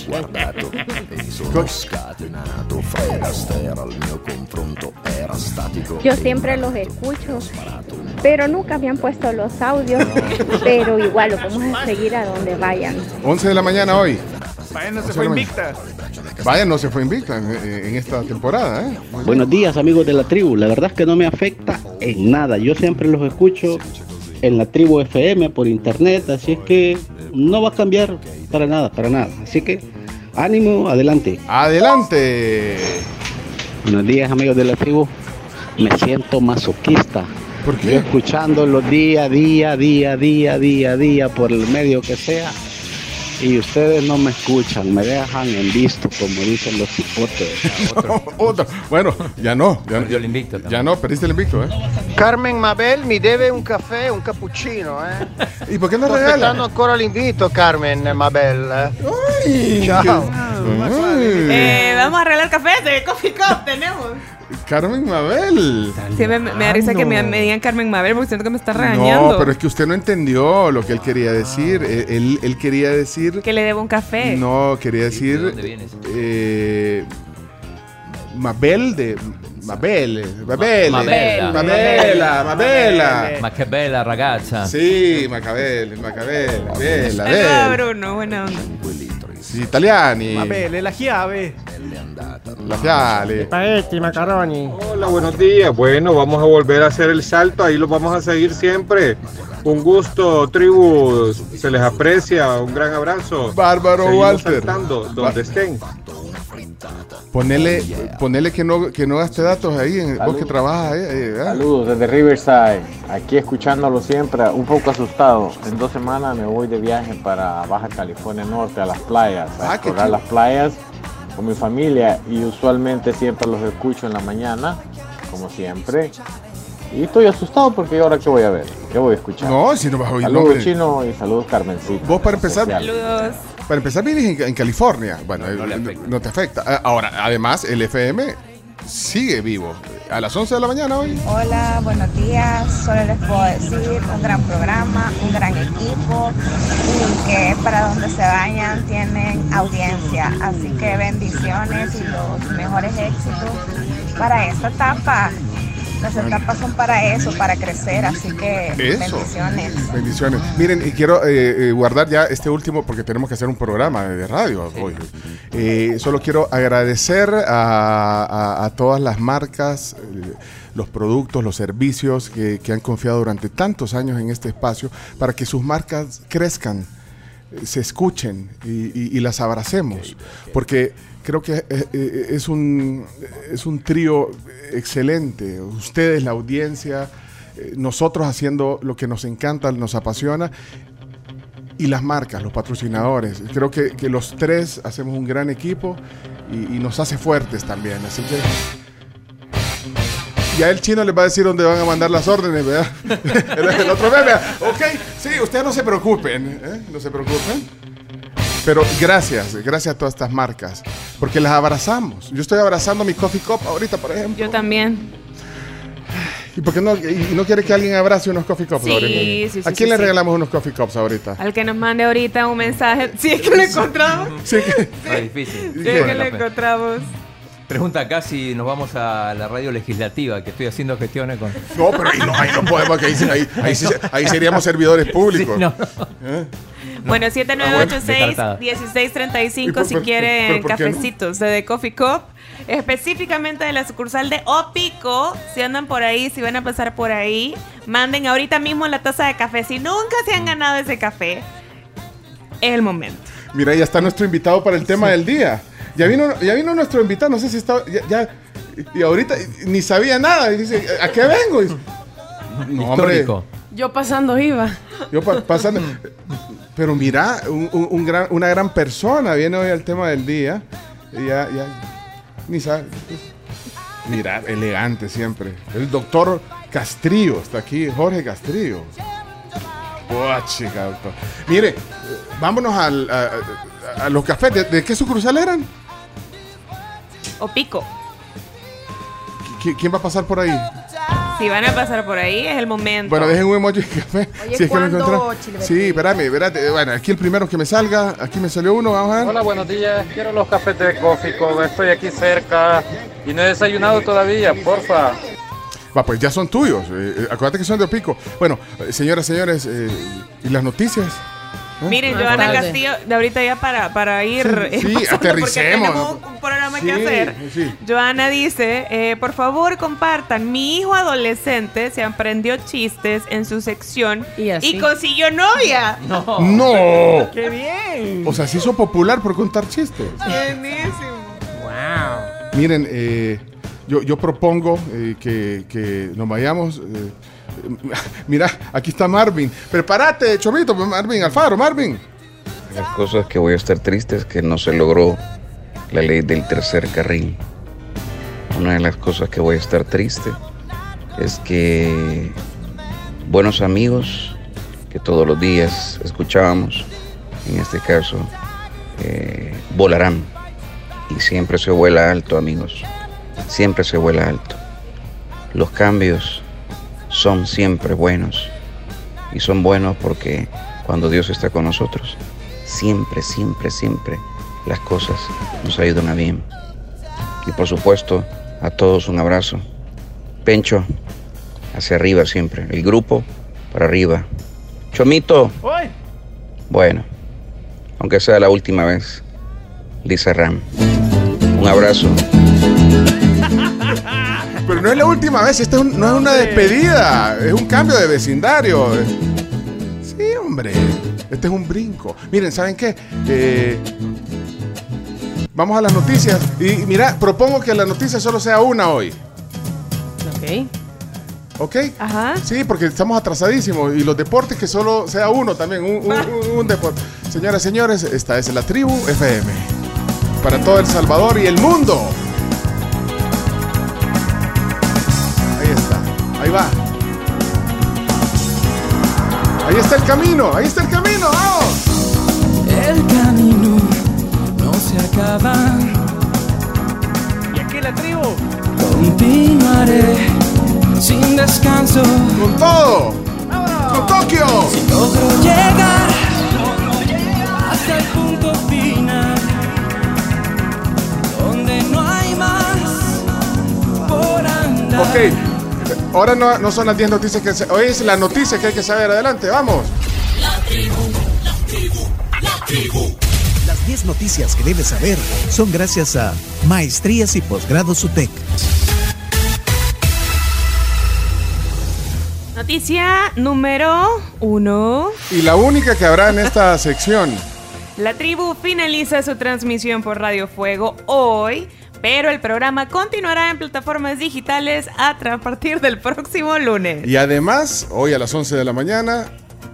guardato e mi sono scatenato. Fred al mio confronto era statico. Yo siempre los escucho, pero nunca me han puesto los audios, (laughs) pero igual lo vamos a seguir a donde vayan. 11 de la mañana hoy. Vaya, no se fue invicta. Vaya, no se fue invicta en, en esta temporada, ¿eh? Buenos días amigos de la tribu, la verdad es que no me afecta en nada, yo siempre los escucho en la tribu FM por internet, así es que no va a cambiar para nada, para nada, así que ánimo, adelante. Adelante. Buenos días amigos de la tribu, me siento masoquista. ¿Por Yo escuchándolo día, día, día, día, día, día, por el medio que sea. Y ustedes no me escuchan, me dejan en visto, como dicen los hipotes. (laughs) Otro. Bueno, ya no. Ya, Perdió el invicto también. ya no, perdiste el invicto, ¿eh? Carmen Mabel mi debe un caffè, un cappuccino, eh. (laughs) ¿Y por qué no regala? aspettando ancora l'invito, Carmen Mabel. Ciao. Eh, vamos a arreglar café de Coffee Cup, tenemos. Carmen Mabel. Sí, me, me da risa que me, me digan Carmen Mabel porque siento que me está No, regañando. pero es que usted no entendió lo que él quería decir. Él, él- él quería decir. Que le debo un café. No, quería decir. dónde vienes? eh, Mabel de. Mabel. Mabel. Mabella. Mabela. Mabela. Ma che bella ragazza. Sí, Macabel, Macabel, Bella, Bella. Bruno, buena onda. Sì, italiani. Mabel, la chiave. La fiale. Espagueti, macaroni. Hola, buenos días. Bueno, vamos a volver a hacer el salto, ahí lo vamos a seguir siempre. Un gusto, tribu, se les aprecia, un gran abrazo. Bárbaro Seguimos Walter. saltando, donde estén. Ponele, ponele que no, que no gaste datos ahí, en, vos que trabajas ahí. Saludos desde Riverside, aquí escuchándolo siempre, un poco asustado. En dos semanas me voy de viaje para Baja California Norte, a las playas, a Ah, explorar las playas con mi familia y usualmente siempre los escucho en la mañana, como siempre. Y estoy asustado porque ahora qué voy a ver, qué voy a escuchar. No, si no vas a oír Saludos. Chino y saludos Carmencita. Vos para empezar. Saludos. Para empezar vienes en, en California. Bueno, eh, no, te afecta. Ah, Ahora, además, el FM sigue vivo. A las 11 de la mañana hoy. Hola, buenos días. Solo les puedo decir un gran programa, un gran equipo y que para donde se vayan tienen audiencia. Así que bendiciones y los mejores éxitos para esta etapa. Las etapas son para eso, para crecer. Así que Eso. bendiciones. Bendiciones. Miren, y quiero eh, eh, guardar ya este último porque tenemos que hacer un programa de radio hoy. Eh, solo quiero agradecer a, a- a todas las marcas, eh, los productos, los servicios que, que han confiado durante tantos años en este espacio para que sus marcas crezcan, se escuchen y, y- y las abracemos. Porque creo que eh, eh, es un, es un trío excelente. Ustedes, la audiencia, eh, nosotros haciendo lo que nos encanta, nos apasiona. Y las marcas, los patrocinadores. Creo que, que los tres hacemos un gran equipo y, nos hace fuertes también. Así que. Ya el chino les va a decir dónde van a mandar las órdenes, ¿verdad? (laughs) el, el otro meme. Ok, sí, ustedes no se preocupen, ¿eh? no se preocupen. Pero gracias, gracias a todas estas marcas, porque las abrazamos. Yo estoy abrazando mi coffee cup ahorita, por ejemplo. Yo también. ¿Y por qué no, y no quiere que alguien abrace unos coffee cups Sí, ahorita? sí, sí, ¿A quién sí, le sí. regalamos unos coffee cups ahorita? Al que nos mande ahorita un mensaje, (laughs) si es que lo encontramos. Sí, que- Está difícil. Si es que lo encontramos. Pregunta acá si nos vamos a la radio legislativa, que estoy haciendo gestiones con. No, pero ahí no, ahí no podemos, que ahí, (laughs) ahí, ahí sí- ahí seríamos servidores (laughs) públicos. Sí, no. ¿Eh? Bueno, descartada. 7986-1635 ¿Y por- si quieren qué no? cafecitos de The Coffee Cup. Específicamente de la sucursal de Opico. Si andan por ahí, si van a pasar por ahí, manden ahorita mismo la taza de café. Si nunca se han ganado ese café, es el momento. Mira, ya está nuestro invitado para el tema del día. Ya vino, ya vino nuestro invitado, no sé si está. Ya, ya- y ahorita ni sabía nada. Y dice, ¿a qué vengo? Y dice, no, hombre. Yo pasando iba. Yo pa- pasando. Pero mira, un- un- un gran- una gran persona viene hoy al tema del día. Y ya, ya. Ni sabe. Mira, elegante siempre. El doctor Castrillo, está aquí Jorge Castrillo. Buah, chica, doctor. Mire, vámonos al- a, a- a los cafés. ¿De, de qué sucursal eran? O pico. ¿Qui- ¿Quién va a pasar por ahí? Si van a pasar por ahí, es el momento. Bueno, dejen un emoji de café. Oye, si es que lo ¿cuándo, encontraron. Chile Sí, espérame, espérate. Bueno, aquí el primero que me salga. Aquí me salió uno, vamos a ver. Hola, buenos días. Quiero los cafés de Cófico. Estoy aquí cerca y no he desayunado todavía, porfa. Va, pues ya son tuyos. eh, eh, acuérdate que son de Opico. Bueno, eh, señoras, señores, eh, ¿y las noticias? ¿Eh? Miren, Más Joana tarde. Castillo, de ahorita ya para, para ir. Sí, sí, pasando, aterricemos. Porque tenemos un programa Sí, que hacer. sí. Joana dice: eh, Por favor, compartan. Mi hijo adolescente se aprendió chistes en su sección y, consiguió novia. ¡No! ¡Qué bien! O sea, se hizo popular por contar chistes. Buenísimo. Wow. Miren, eh, yo, yo propongo eh, que, que nos vayamos. (laughs) mira, aquí está Marvin. Prepárate, chomito, Marvin Alfaro, Marvin. Las cosas que voy a estar triste es que no se logró la ley del tercer carril. Una de las cosas que voy a estar triste es que buenos amigos que todos los días escuchábamos, en este caso, eh, volarán. Y siempre se vuela alto, amigos. Siempre se vuela alto. Los cambios son siempre buenos. Y son buenos porque cuando Dios está con nosotros, siempre, siempre, siempre las cosas nos ayudan a bien. Y por supuesto, a todos un abrazo. Pencho, hacia arriba siempre. El grupo, para arriba. Chomito, bueno, aunque sea la última vez. Lisa Ram. Un abrazo. Pero no es la última vez, esta es un- no es una despedida, es un cambio de vecindario. Sí, hombre, este es un brinco. Miren, ¿saben qué? Eh, vamos a las noticias. Y mira, propongo que la noticia solo sea una hoy. Ok. ¿Ok? Ajá. Sí, porque estamos atrasadísimos. Y los deportes que solo sea uno también, un, un- (laughs) un- un deporte. Señoras y señores, esta es la tribu FM. Para todo El Salvador y el mundo. Va. Ahí está el camino, ahí está el camino, vamos. El camino no se acaba. Y aquí la tribu. Continuaré sin descanso. Con todo. Con Tokio. Si logro llegar hasta el punto final. Donde no hay más por andar. Ok, ahora no, no son las 10 noticias que se- hoy es la noticia que hay que saber. Adelante, vamos. Las 10 noticias que debes saber son gracias a Maestrías y Posgrados UTEC. Noticia número uno. Y la única que habrá en esta sección. La tribu finaliza su transmisión por Radio Fuego hoy, pero el programa continuará en plataformas digitales a partir del próximo lunes. Y además, hoy a las 11 de la mañana,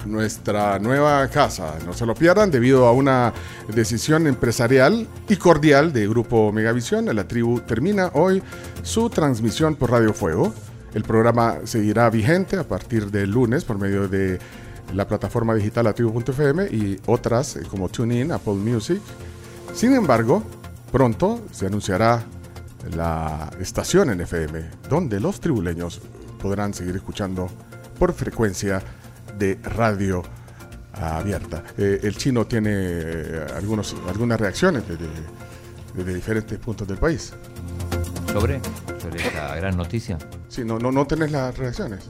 nuestra nueva casa. No se lo pierdan debido a una decisión empresarial y cordial de Grupo Megavisión. La tribu termina hoy su transmisión por Radio Fuego. El programa seguirá vigente a partir del lunes por medio de la plataforma digital latribu.fm y otras eh, como TuneIn, Apple Music. Sin embargo, pronto se anunciará la estación en FM, donde los tribuleños podrán seguir escuchando por frecuencia de radio abierta. Eh, el chino tiene eh, algunos, algunas reacciones desde, desde diferentes puntos del país. ¿Sobre? ¿Sobre esta gran noticia? Sí, no, no, no tenés las reacciones.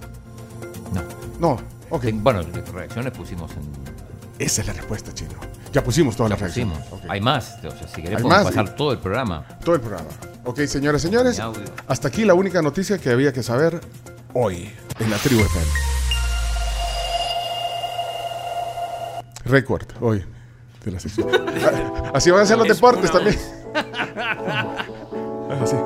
No. No, ok. Bueno, reacciones pusimos en. Esa es la respuesta, chino. Ya pusimos todas Ya las reacciones. pusimos. Ok. Hay más. O sea, si querés Hay podemos más. pasar todo el programa. Todo el programa. Ok, señoras y señores, hasta aquí la única noticia que había que saber hoy en la tribu FM. Récord hoy de la sección. (laughs) Así van a ser los Es deportes también. (laughs) Así.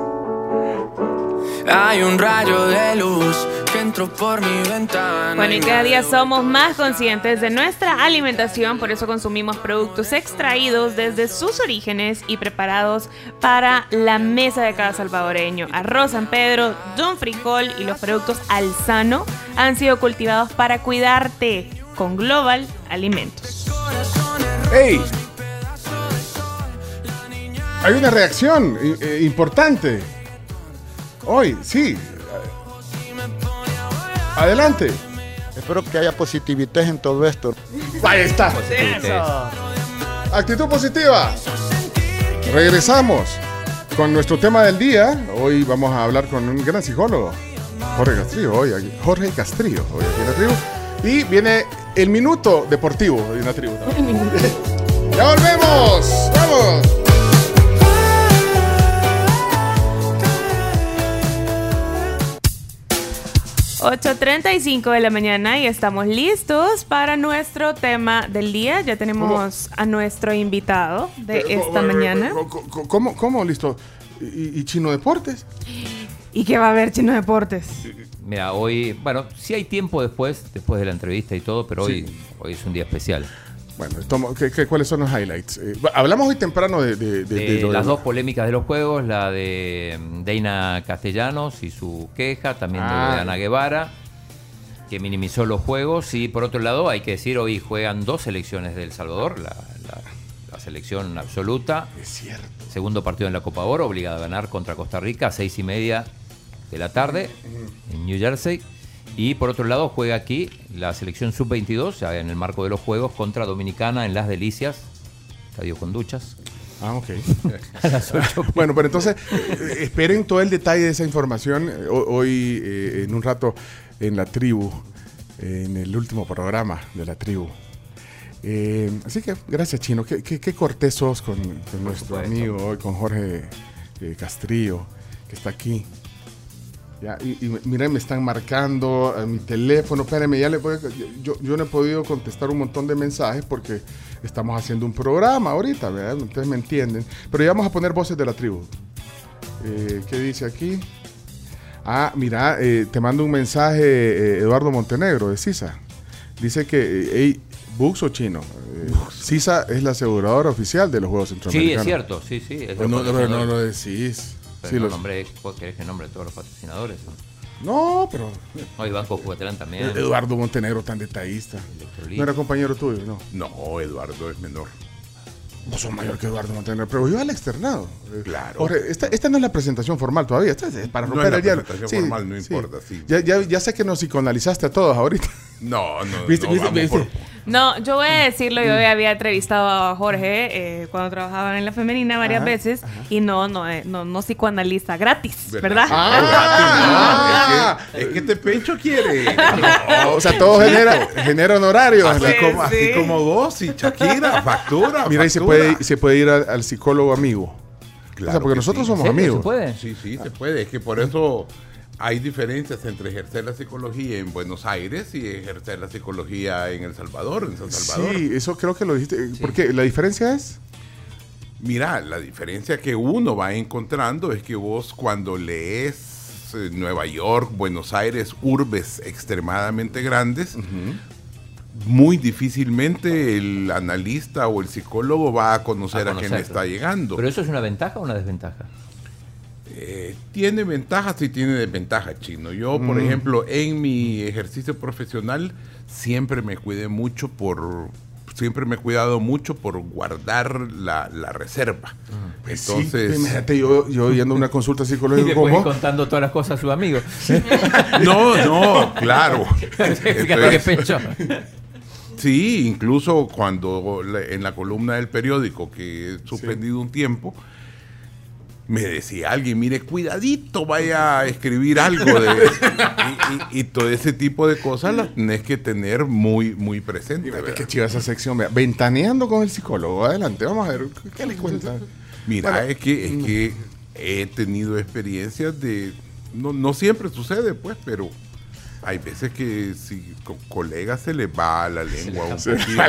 Hay un rayo de luz entro por mi ventana. Bueno, y cada día somos más conscientes de nuestra alimentación, por eso consumimos productos extraídos desde sus orígenes y preparados para la mesa de cada salvadoreño. Arroz San Pedro, Don Frijol y los productos Alzano han sido cultivados para cuidarte con Global Alimentos. ¡Ey! Hay una reacción eh, eh, importante. Hoy, sí. Adelante. Espero que haya positividad en todo esto. Ahí está. Actitud positiva. Regresamos con nuestro tema del día. Hoy vamos a hablar con un gran psicólogo, Jorge Castrillo. Hoy aquí, Jorge Castrillo, hoy aquí en la tribu. Y viene el minuto deportivo de una tribu. (laughs) ¡Ya volvemos! ¡Vamos! 8.35 de la mañana y estamos listos para nuestro tema del día. Ya tenemos a nuestro invitado de esta mañana. ¿Cómo, cómo, cómo? listo? ¿Y, y Chino Deportes? ¿Y qué va a haber, Chino Deportes? Mira, hoy, bueno, sí hay tiempo después, después de la entrevista y todo, pero hoy, hoy es un día especial. Bueno, ¿qué- qué- cuáles son los highlights? Eh, hablamos hoy temprano de, las dos polémicas de los juegos, la de mm, Deina Castellanos y su queja, también de Ah. de Ana Guevara, que minimizó los juegos. Y por otro lado, hay que decir, hoy juegan dos selecciones de El Salvador, la, la- la selección absoluta. Es cierto. Segundo partido en la Copa Oro, obligada a ganar contra Costa Rica, a seis y media de la tarde en New Jersey. Y por otro lado, juega aquí la selección sub-22, ya en el marco de los Juegos, contra Dominicana en Las Delicias, estadio con duchas. Ah, ok. (laughs) (laughs) Bueno, pero entonces, eh, esperen todo el detalle de esa información eh, ho- hoy, eh, en un rato, en la tribu, en el último programa de la tribu. Eh, así que, gracias, Chino. Qué, qué, qué cortés sos con, con nuestro supuesto. amigo hoy, con Jorge eh, Castrillo, que está aquí. Ya, y, y miren, me están marcando a mi teléfono. Espérenme, ya le voy a- yo, yo no he podido contestar un montón de mensajes porque estamos haciendo un programa ahorita, ¿verdad? Ustedes me entienden. Pero ya vamos a poner voces de la tribu. Eh, ¿Qué dice aquí? Ah, mira, eh, te mando un mensaje, eh, Eduardo Montenegro, de CISA. Dice que, eh, hey, Bux o Chino. Eh, CISA es la aseguradora oficial de los Juegos Sí, Centroamericanos. es cierto, sí, sí. es Pero no, no patrocinadores. lo decís. Pero Sí, no los- nombré, ¿vos querés que nombre todos los patrocinadores? No, pero No, y Banco Cuatrán también. Eduardo Montenegro tan detallista. No era compañero tuyo, no. No, Eduardo es menor. Vos sos mayor que Eduardo Montenegro, pero yo al externado. Eh, Claro. Jorge, esta, esta no es la presentación formal todavía, esta es para No romper es la el presentación formal, no importa, sí. Ya, ya, ya sé que nos psicoanalizaste a todos ahorita. No, no, (laughs) ¿Viste, no, viste, vamos viste? por- No, yo voy a decirlo, yo había entrevistado a Jorge eh, cuando trabajaba en la femenina varias Ajá, veces y no, no, eh, no, no psicoanalista, gratis, ¿verdad? Ah, es, que, es que este pecho quiere. o sea, todo genera, genera honorarios. Así, como, así como vos y Shakira, factura. Mira, y se puede, se puede ir al, al psicólogo amigo. Claro o sea, porque que nosotros sí. somos amigos. Sí, sí, se puede. Es que por eso hay diferencias entre ejercer la psicología en Buenos Aires y ejercer la psicología en El Salvador, en San Salvador. Sí, eso creo que lo dijiste. ¿Por qué? ¿La diferencia es? Mira, la diferencia que uno va encontrando es que vos cuando lees eh, Nueva York, Buenos Aires, urbes extremadamente grandes, muy difícilmente el analista o el psicólogo va a conocer a, quién conocerlo. está llegando. ¿Pero eso es una ventaja o una desventaja? Eh, tiene ventajas y tiene desventajas, Chino. Yo, por Mm. ejemplo, en mi ejercicio profesional siempre me cuidé mucho por... Siempre me he cuidado mucho por guardar la, la reserva. Pues Entonces... sí, imagínate yo, yo yendo a una consulta (laughs) Y psicológica después como contando todas las cosas a sus amigos. (laughs) No, no, claro. (laughs) Fíjate qué Entonces. Sí, incluso cuando en la columna del periódico que he suspendido un tiempo, me decía alguien, mire, cuidadito, vaya a escribir algo de... y, y- y todo ese tipo de cosas las tenés que tener muy, muy presente. Qué chiva esa sección. vea. Ventaneando con el psicólogo. Adelante, vamos a ver. ¿Qué les cuenta? Mira, Bueno, es, que, es que he tenido experiencias de... No, no siempre sucede, pues, pero hay veces que si con colegas se les va la lengua un poquito.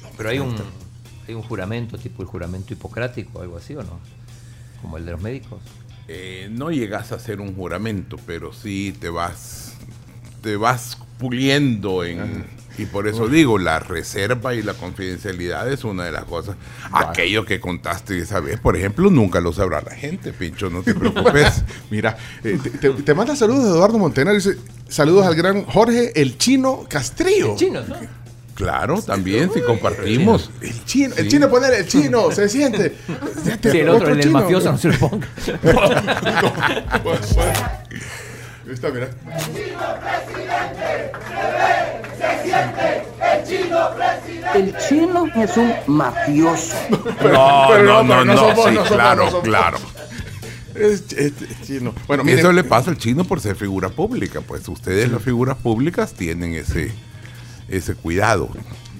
(laughs) Pero hay un, hay un juramento, tipo el juramento hipocrático, algo así, ¿o no? Como el de los médicos. Eh, no llegas a hacer un juramento, pero sí te vas te vas puliendo en... Y por eso digo, la reserva y la confidencialidad es una de las cosas. Aquello que contaste esa vez, por ejemplo, nunca lo sabrá la gente, Pincho, no te preocupes. (laughs) Mira, eh, te, manda saludos Eduardo Montenar. Dice, saludos al gran Jorge el Chino Castrillo. El chino, ¿no? Claro, también, si compartimos. El chino, el chino poner el chino, se siente. Sí, el otro, el del mafioso, no se lo ponga. (laughs) Está, mira. El chino es un mafioso. No, pero no, no, no, pero no somos, sí, no somos, claro, no somos. claro. Es, es- es chino. Bueno, miren, Eso le pasa al chino por ser figura pública, pues ustedes las figuras públicas tienen ese, ese cuidado.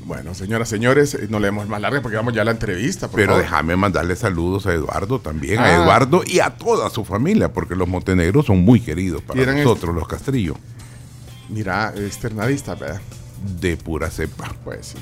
Bueno, señoras, señores, eh, no leemos más larga porque vamos ya a la entrevista. por Pero favor. déjame mandarle saludos a Eduardo también, Ah. a Eduardo y a toda su familia, porque los montenegros son muy queridos para eran nosotros, los Castrillo, Mira, externadista, ¿verdad? de pura cepa. Pues sí.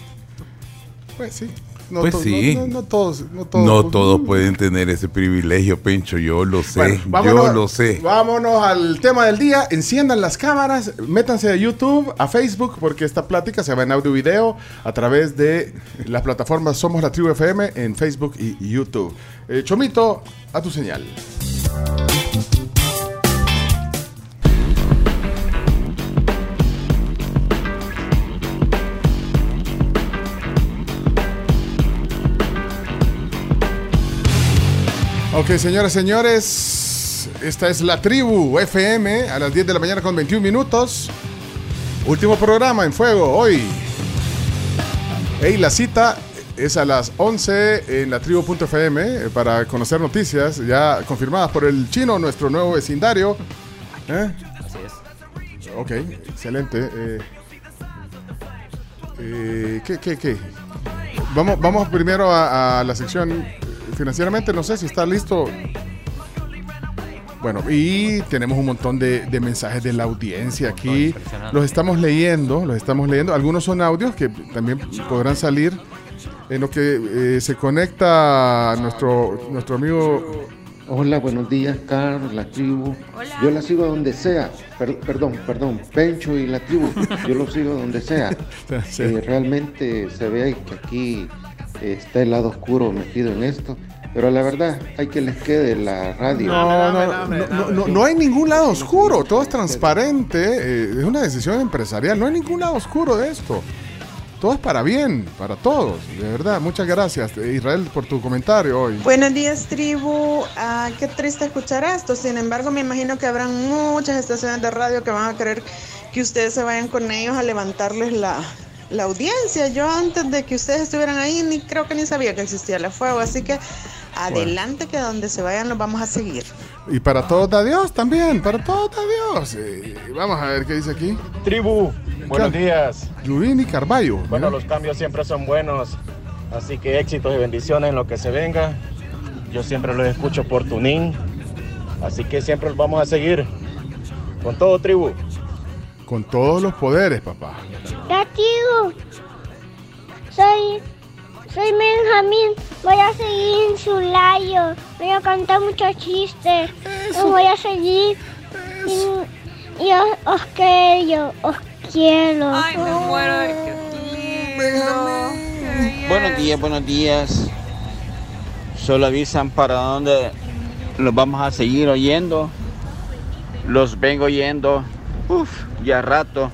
Pues sí. No Pues to- sí. No, todos. No todos. No todos pueden tener ese privilegio, Pencho, yo lo sé, Bueno, yo lo sé. Vámonos al tema del día. Enciendan las cámaras, métanse a YouTube, a Facebook, porque esta plática se va en audio y video a través de las plataformas Somos la Tribu FM en Facebook y y YouTube. Eh, Chomito, a tu señal. Ok, señoras, señores, esta es la tribu FM a las 10 de la mañana con 21 minutos. Último programa en fuego hoy. Hey, la cita es a las 11 en la tribu.fm eh, para conocer noticias ya confirmadas por el chino, nuestro nuevo vecindario. ¿Eh? Así es. Ok, excelente. Eh, eh, ¿qué, qué, qué? Vamos, vamos primero a, a la sección financieramente. No sé si está listo. Bueno, y tenemos un montón de, de mensajes de la audiencia aquí. Los estamos leyendo, los estamos leyendo. Algunos son audios que también podrán salir. En lo que eh, se conecta nuestro, nuestro amigo Hola, buenos días, Carlos, la tribu. Yo la sigo donde sea. Per- perdón, perdón, Pencho y la tribu. Yo lo sigo donde sea. (laughs) Sí. Eh, realmente se ve que aquí está el lado oscuro metido en esto. Pero la verdad, hay que les quede la radio. No, no, no, no, no, no hay ningún lado oscuro, todo es transparente, eh, es una decisión empresarial, no hay ningún lado oscuro de esto. Todo es para bien, para todos, de verdad. Muchas gracias, Israel, por tu comentario hoy. Buenos días, tribu. Ah, qué triste escuchar esto. Sin embargo, me imagino que habrán muchas estaciones de radio que van a querer que ustedes se vayan con ellos a levantarles la, la audiencia. Yo antes de que ustedes estuvieran ahí, ni creo que ni sabía que existía el fuego. Así que adelante, que donde se vayan los vamos a seguir. Y para todos da Dios también, para todos da Dios. Eh, vamos a ver qué dice aquí. Tribu, buenos días. Lubini Carballo. Bueno, mira. los cambios siempre son buenos, así que éxitos y bendiciones en lo que se venga. Yo siempre los escucho por Tunín, así que siempre los vamos a seguir. Con todo, tribu. Con todos los poderes, papá. Gatigo, soy, soy Benjamín, voy a seguir en su layo, voy a contar muchos chistes, los voy a seguir y, y os, os quiero, os quiero. Ay, me muero de lindo. Buenos días, buenos días. Solo avisan para dónde los vamos a seguir oyendo. Los vengo oyendo, uf, ya rato.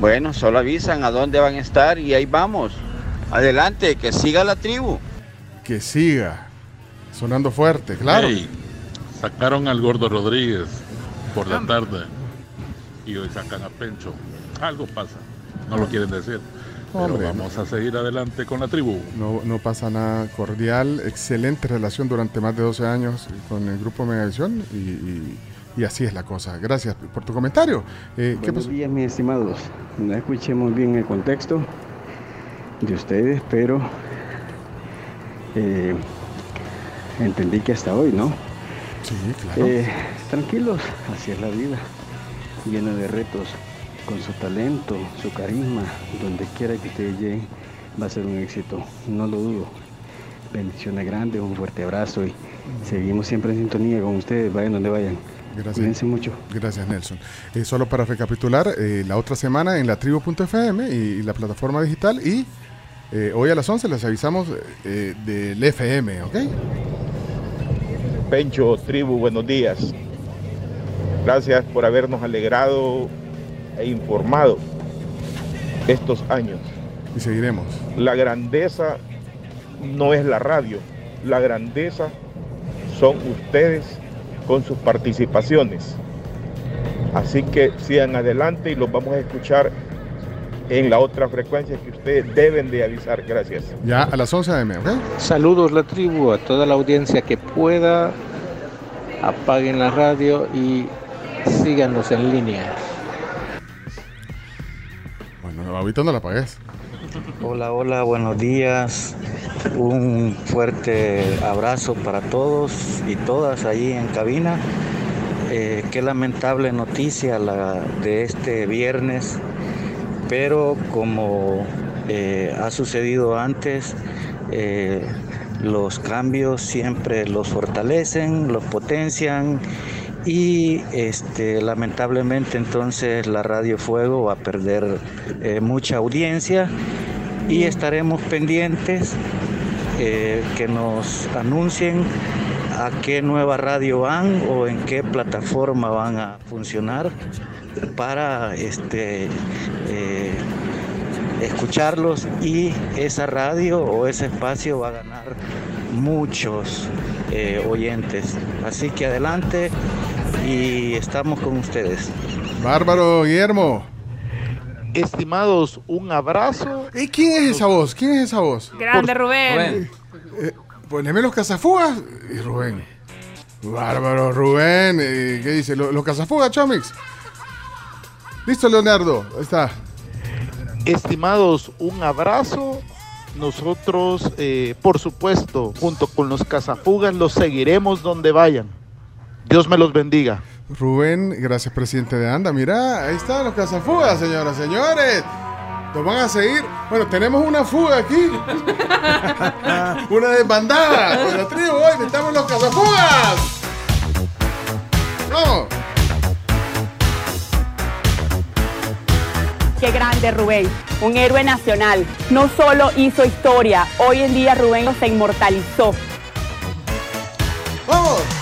Bueno, solo avisan a dónde van a estar y ahí vamos. Adelante, que siga la tribu. Que siga sonando fuerte, claro. Sacaron al gordo Rodríguez por la tarde y hoy sacan a Pencho. Algo pasa, no lo quieren decir. Pero vamos a seguir adelante con la tribu. No, no pasa nada cordial, excelente relación durante más de 12 años con el grupo Megavisión y, y- y así es la cosa. Gracias por tu comentario. Eh, ¿Qué Buenos pasó? días, mis estimados. No escuché muy bien el contexto de ustedes, pero eh, entendí que hasta hoy, ¿no? Sí, claro. Eh, tranquilos, así es la vida, llena de retos, con su talento, su carisma, donde quiera que ustedes lleguen, va a ser un éxito, no lo dudo. Bendiciones grandes, un fuerte abrazo y seguimos siempre en sintonía con ustedes, vayan donde vayan. Gracias. Cuídense mucho. Gracias, Nelson. Eh, solo para recapitular, eh, la otra semana en la tribu.fm y, y la plataforma digital y eh, hoy a las 11 les avisamos eh, del FM, ¿ok? Pencho, tribu, buenos días. Gracias por habernos alegrado e informado estos años. Y seguiremos. La grandeza no es la radio, la grandeza son ustedes con sus participaciones. Así que sigan adelante y los vamos a escuchar en la otra frecuencia que ustedes deben de avisar. Gracias. Ya a las 11 AM, ¿ok? Saludos la tribu, a toda la audiencia que pueda, apaguen la radio y síganos en línea. Bueno, ahorita no la apagues. Hola, hola, buenos días. Un fuerte abrazo para todos y todas ahí en cabina. Eh, qué lamentable noticia la de este viernes, pero como eh, ha sucedido antes, eh, los cambios siempre los fortalecen, los potencian y este, lamentablemente entonces la Radio Fuego va a perder eh, mucha audiencia y estaremos pendientes eh, que nos anuncien a qué nueva radio van o en qué plataforma van a funcionar para este, eh, escucharlos y esa radio o ese espacio va a ganar muchos oyentes. Así que adelante y estamos con ustedes. Bárbaro, Guillermo. Estimados, un abrazo. ¿Y quién es esa voz? ¿Quién es esa voz? Grande Rubén. Eh, poneme los cazafugas y Rubén. Bárbaro, Rubén. eh, ¿Qué dice? ¿Lo- ¿Los cazafugas, Chomix? Listo, Leonardo. Ahí está. Estimados, un abrazo. Nosotros, eh, por supuesto, junto con los cazafugas, los seguiremos donde vayan. Dios me los bendiga. Rubén, gracias, presidente de ANDA. Mira, ahí están los cazafugas, señoras, señores. Nos van a seguir. Bueno, tenemos una fuga aquí. (laughs) una desbandada. Con la tribu hoy necesitamos los cazafugas. No. Qué grande Rubén, un héroe nacional. No solo hizo historia, hoy en día Rubén se inmortalizó. ¡Vamos!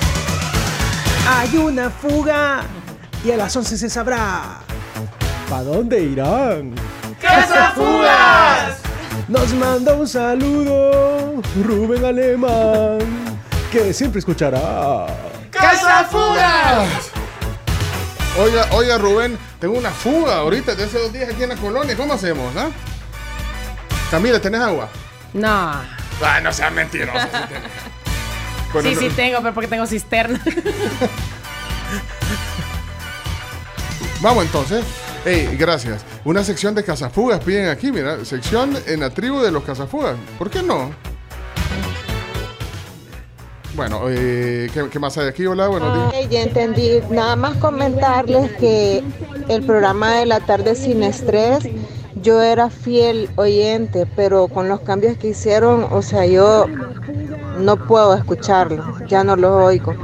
Hay una fuga y a las 11 se sabrá. ¿Para dónde irán? ¡Cazafugas! Nos manda un saludo Rubén Alemán, que siempre escuchará. ¡Cazafugas! Oiga, oiga, Rubén, tengo una fuga ahorita de hace dos días aquí en la colonia. ¿Cómo hacemos, ah? Camila, ¿tenés agua? No. Ah, no seas mentiroso. sí tenés. Sí, sí tengo, pero porque tengo cisterna. (laughs) Vamos entonces. Ey, gracias. Una sección de cazafugas piden aquí, mira. Sección en la tribu de los cazafugas. ¿Por qué no? Bueno, eh, ¿qué, qué más hay aquí? Hola, buenos días. Ya entendí. Nada más comentarles que el programa de la tarde sin estrés, yo era fiel oyente, pero con los cambios que hicieron, o sea, yo no puedo escucharlo, ya no lo oigo.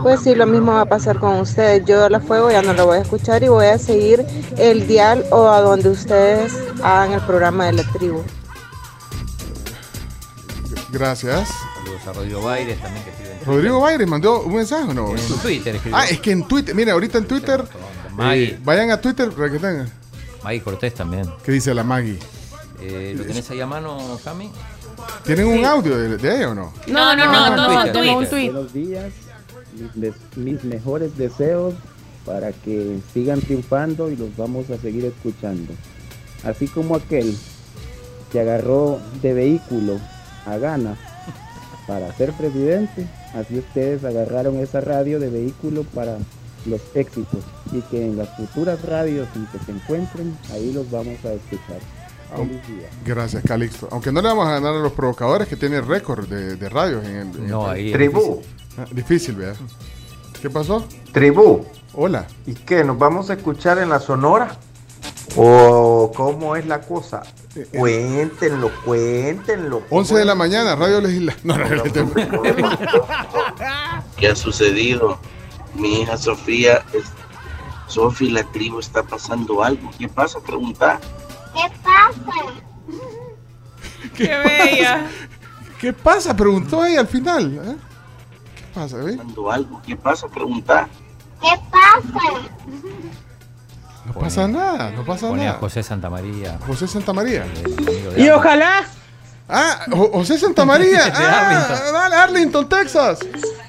Pues sí, lo mismo va a pasar con ustedes. Yo la fuego ya no lo voy a escuchar y voy a seguir el dial o a donde ustedes hagan el programa de la tribu. Gracias. Saludos a Rodrigo Baires también que escribe en Rodrigo Baires mandó un mensaje o no? En Twitter escribió. Ah, es que en Twitter, mira, ahorita en Twitter, Maggie. eh, vayan a Twitter para que tengan. Maggie Cortés también. ¿Qué dice la Maggie? Eh, ¿Lo tenés ahí a mano, Cami? ¿Tienen un audio de, de ella o no? No, no, no, no, un tweet. Buenos días, mis mejores deseos para que sigan triunfando y los vamos a seguir escuchando. Así como aquel que agarró de vehículo a Gana para ser presidente, así ustedes agarraron esa radio de vehículo para los éxitos y que en las futuras radios en que se encuentren, ahí los vamos a escuchar. Gracias, Calixto. Aunque no le vamos a ganar a los provocadores que tienen récord de, de radios en el. en No, ahí es Tribu. difícil. Ah, Difícil, ¿verdad? ¿Qué pasó? Tribu. Hola. ¿Y qué? ¿Nos vamos a escuchar en la Sonora? ¿O cómo es la cosa? Cuéntenlo, cuéntenlo. 11 de la mañana, Radio Legisla. No, no, no, ¿Qué ha sucedido? Mi hija Sofía, es, Sofía, la tribu está pasando algo. ¿Qué pasa? Pregunta. ¿Qué pasa? ¡Qué bella! ¿Qué pasa? Preguntó ella al final. ¿eh? ¿Qué pasa, eh? Algo. ¿Qué pasa? Pregunta. ¿Qué pasa? No pasa nada, no pasa Pone a nada. José Santa María. José Santa María. Y ojalá. Ah, Jo- José Santa María. (laughs) De Ah, Arlington, Texas.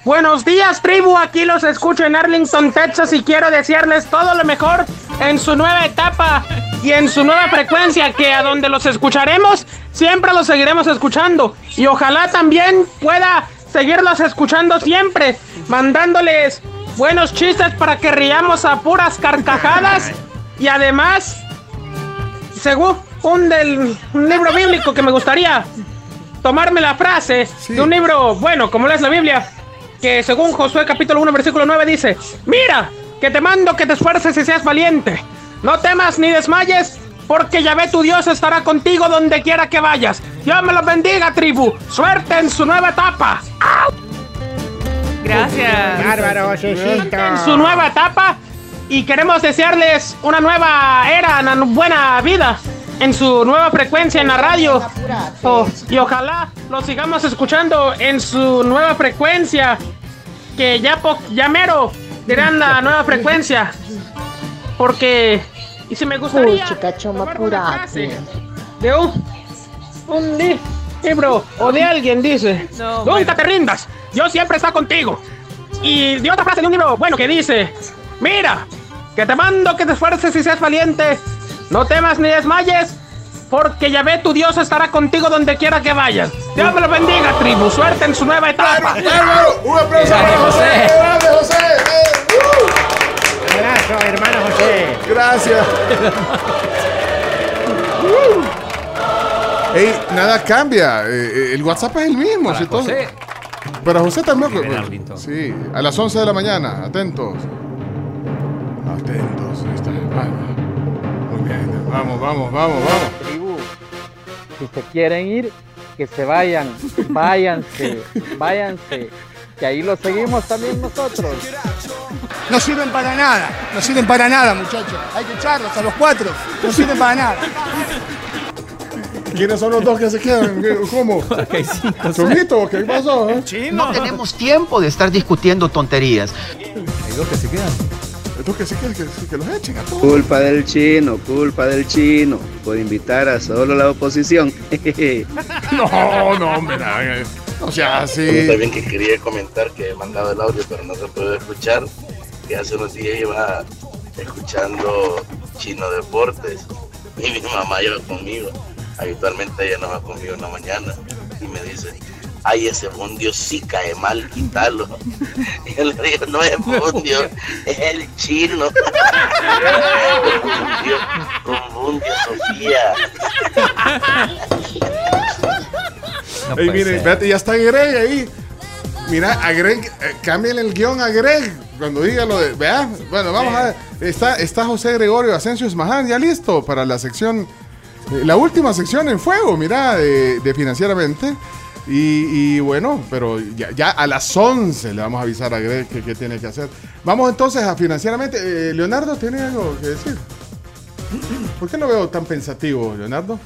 Buenos días, tribu. Aquí los escucho en Arlington, Texas y quiero desearles todo lo mejor en su nueva etapa y en su nueva frecuencia, que a donde los escucharemos, siempre los seguiremos escuchando. Y ojalá también pueda seguirlos escuchando siempre, mandándoles buenos chistes para que riamos a puras carcajadas y además, según un del un libro bíblico que me gustaría tomarme la frase de un libro bueno, como lo es la Biblia, que según Josué capítulo 1 versículo 9 dice, mira, que te mando que te esfuerces y seas valiente, no temas ni desmayes, porque Yahvé tu Dios estará contigo donde quiera que vayas. Dios me los bendiga, tribu, suerte en su nueva etapa. Gracias. Bárbaro, En su nueva etapa y queremos desearles una nueva era, una buena vida en su nueva frecuencia en la radio. Oh, y ojalá lo sigamos escuchando en su nueva frecuencia. Que ya, po- ya mero dirán la nueva frecuencia. Porque, y si me gustaría de un, un li- libro o de alguien dice, No, nunca bueno. te rindas, yo siempre está contigo. Y de otra frase de un libro bueno que dice, mira, que te mando que te esfuerces y seas valiente, no temas ni desmayes, porque Yahvé tu Dios estará contigo donde quiera que vayas. Dios me lo bendiga, tribu, suerte en su nueva etapa. ¡Un aplauso para José! José. ¡Grande, José! ¡Uh! Abrazo, hermano José. Gracias. Ey, nada cambia. eh, eh, el WhatsApp es el mismo. Para si todo- José. Para José también. Sí, a las 11 de la mañana. Atentos. Atentos. Ahí está. Vamos. Muy bien. Vamos, vamos, vamos, vamos. tribu. Si se quieren ir, que se vayan, váyanse, váyanse, que ahí lo seguimos también nosotros. No sirven para nada, no sirven para nada, muchachos. Hay que echarlos a los cuatro, no sirven para nada. ¿Quiénes son los dos que se quedan? ¿Qué- ¿Cómo? ¿Chomito? ¿Qué pasó? eh? No tenemos tiempo de estar discutiendo tonterías. Hay dos que se quedan. Estos que se quedan, que, que los echen a todos. Culpa del chino, culpa del chino, por invitar a solo la oposición. (laughs) No, no, hombre, eh. O sea, Yo sí. también que quería comentar que he mandado el audio, pero no se puede escuchar. Que hace unos días iba escuchando Chino Deportes y mi mamá iba conmigo. Habitualmente ella no va conmigo en la mañana y me dice, ay, ese bundio sí cae mal, quítalo. Y (laughs) yo le digo, no es bundio, es el chino. (laughs) Confundió, confundió Sofía. No Ey, ser. espérate, ya está Greg ahí. Mira, a Greg, eh, cámbiale el guion a Greg cuando diga lo de. Vea, bueno, vamos a ver. Está, está José Gregorio Asensio Esmaján, ya listo para la sección, eh, la última sección en fuego, mira, de, de financieramente. Y, y bueno, pero ya, ya a las 11 le vamos a avisar a Greg que, qué tiene que hacer. Vamos entonces a financieramente. Eh, Leonardo, ¿tiene algo que decir? ¿Por qué lo veo tan pensativo, Leonardo?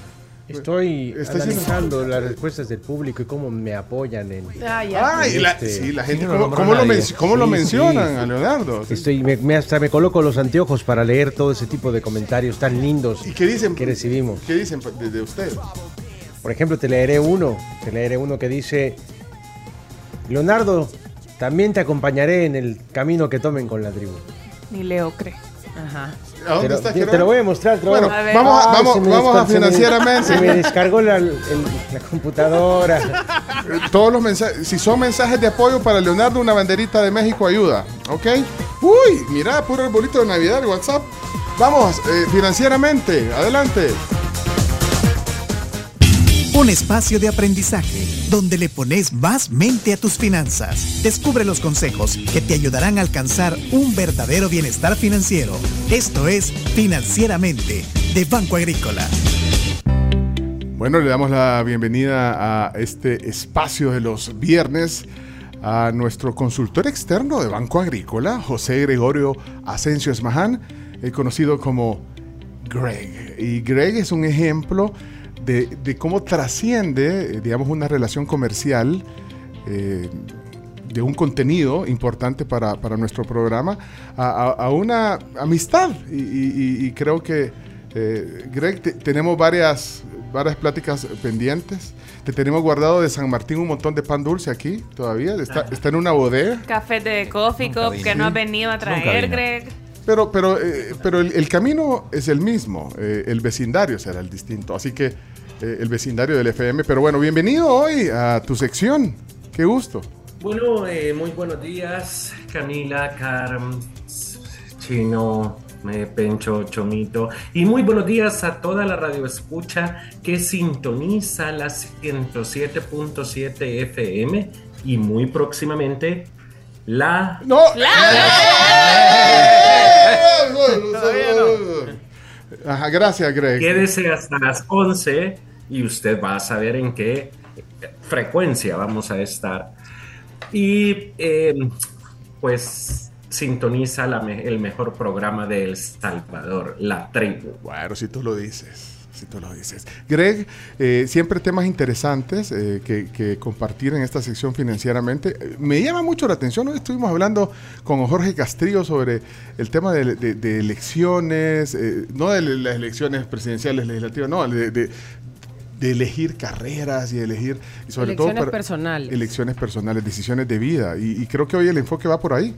Estoy analizando las respuestas del público y cómo me apoyan en. Ah, ya. Ay, la, Este, sí, la gente, sí, no ¿cómo, lo, menc- cómo lo Sí, mencionan sí. a Leonardo? Sí. Estoy, me, me- hasta me coloco los anteojos para leer todo ese tipo de comentarios tan lindos ¿Y qué dicen? que recibimos. ¿Qué dicen de, de usted? Por ejemplo, te leeré uno, te leeré uno que dice, Leonardo, también te acompañaré en el camino que tomen con la tribu. Ni Leo cree. Ajá. ¿A dónde Te lo, está te Gerardo? lo voy a mostrar. te lo Bueno, voy a- A ver. vamos, Ay, vamos, se me vamos a descon- se me- financieramente. Se me descargó la, el- la computadora. (laughs) Todos los mensajes, si son mensajes de apoyo para Leonardo, una banderita de México ayuda, ¿ok? Uy, mira, puro arbolito de Navidad, el WhatsApp. Vamos, eh, financieramente, adelante. Un espacio de aprendizaje donde le pones más mente a tus finanzas. Descubre los consejos que te ayudarán a alcanzar un verdadero bienestar financiero. Esto es Financieramente de Banco Agrícola. Bueno, le damos la bienvenida a este espacio de los viernes a nuestro consultor externo de Banco Agrícola, José Gregorio Asensio Esmaján, eh, conocido como Greg. Y Greg es un ejemplo de, de cómo trasciende, eh, digamos, una relación comercial eh, de un contenido importante para, para nuestro programa a, a- a una amistad. Y, y- y creo que, eh, Greg, te- tenemos varias, varias pláticas pendientes. Te tenemos guardado de San Martín un montón de pan dulce aquí todavía. Está, está en una bodega. Café de Coffee Cup que no has venido a traer. Greg. Pero, pero, eh, pero el, el camino es el mismo, eh, el vecindario será el distinto, así que eh, el vecindario del FM. Pero bueno, bienvenido hoy a tu sección, qué gusto. Bueno, eh, muy buenos días, Camila, Carm, Chino, eh, Pencho, Chomito. Y muy buenos días a toda la radio escucha que sintoniza la 107.7 FM y muy próximamente la... ¡No! Ajá, gracias, Greg. Quédese hasta las 11 y usted va a saber en qué frecuencia vamos a estar. Y eh, pues sintoniza la me- el mejor programa de El Salvador, La Tribu. Bueno, si tú lo dices. Si tú lo dices. Greg, eh, siempre temas interesantes eh, que, que compartir en esta sección financieramente. Eh, Me llama mucho la atención, hoy estuvimos hablando con Jorge Castrillo sobre el tema de, de- de elecciones, eh, no de las elecciones presidenciales, legislativas, no, de, de- de elegir carreras y elegir, y sobre Elecciones todo para- personales. elecciones personales, decisiones de vida. Y, y creo que hoy el enfoque va por ahí.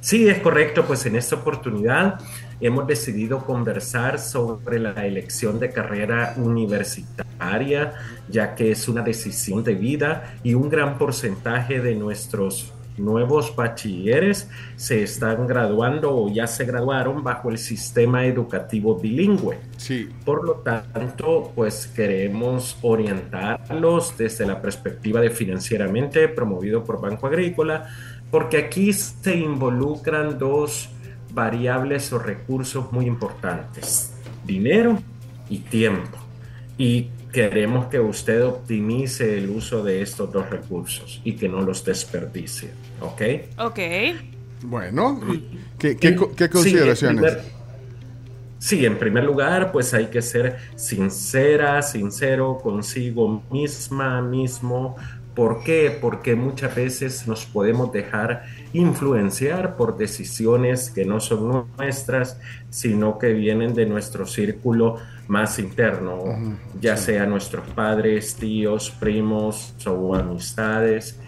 Sí, es correcto, pues en esta oportunidad hemos decidido conversar sobre la elección de carrera universitaria, ya que es una decisión de vida y un gran porcentaje de nuestros nuevos bachilleres se están graduando o ya se graduaron bajo el sistema educativo bilingüe. Sí. Por lo tanto, pues queremos orientarlos desde la perspectiva de financieramente promovido por Banco Agrícola, porque aquí se involucran dos variables o recursos muy importantes, dinero y tiempo. Y queremos que usted optimice el uso de estos dos recursos y que no los desperdicie, ¿ok? Ok. Bueno, ¿qué, sí, en consideraciones? primer- Sí, en primer lugar, pues hay que ser sincera, sincero consigo misma, mismo. ¿Por qué? Porque muchas veces nos podemos dejar influenciar por decisiones que no son nuestras, sino que vienen de nuestro círculo más interno, ya sea nuestros padres, tíos, primos o amistades.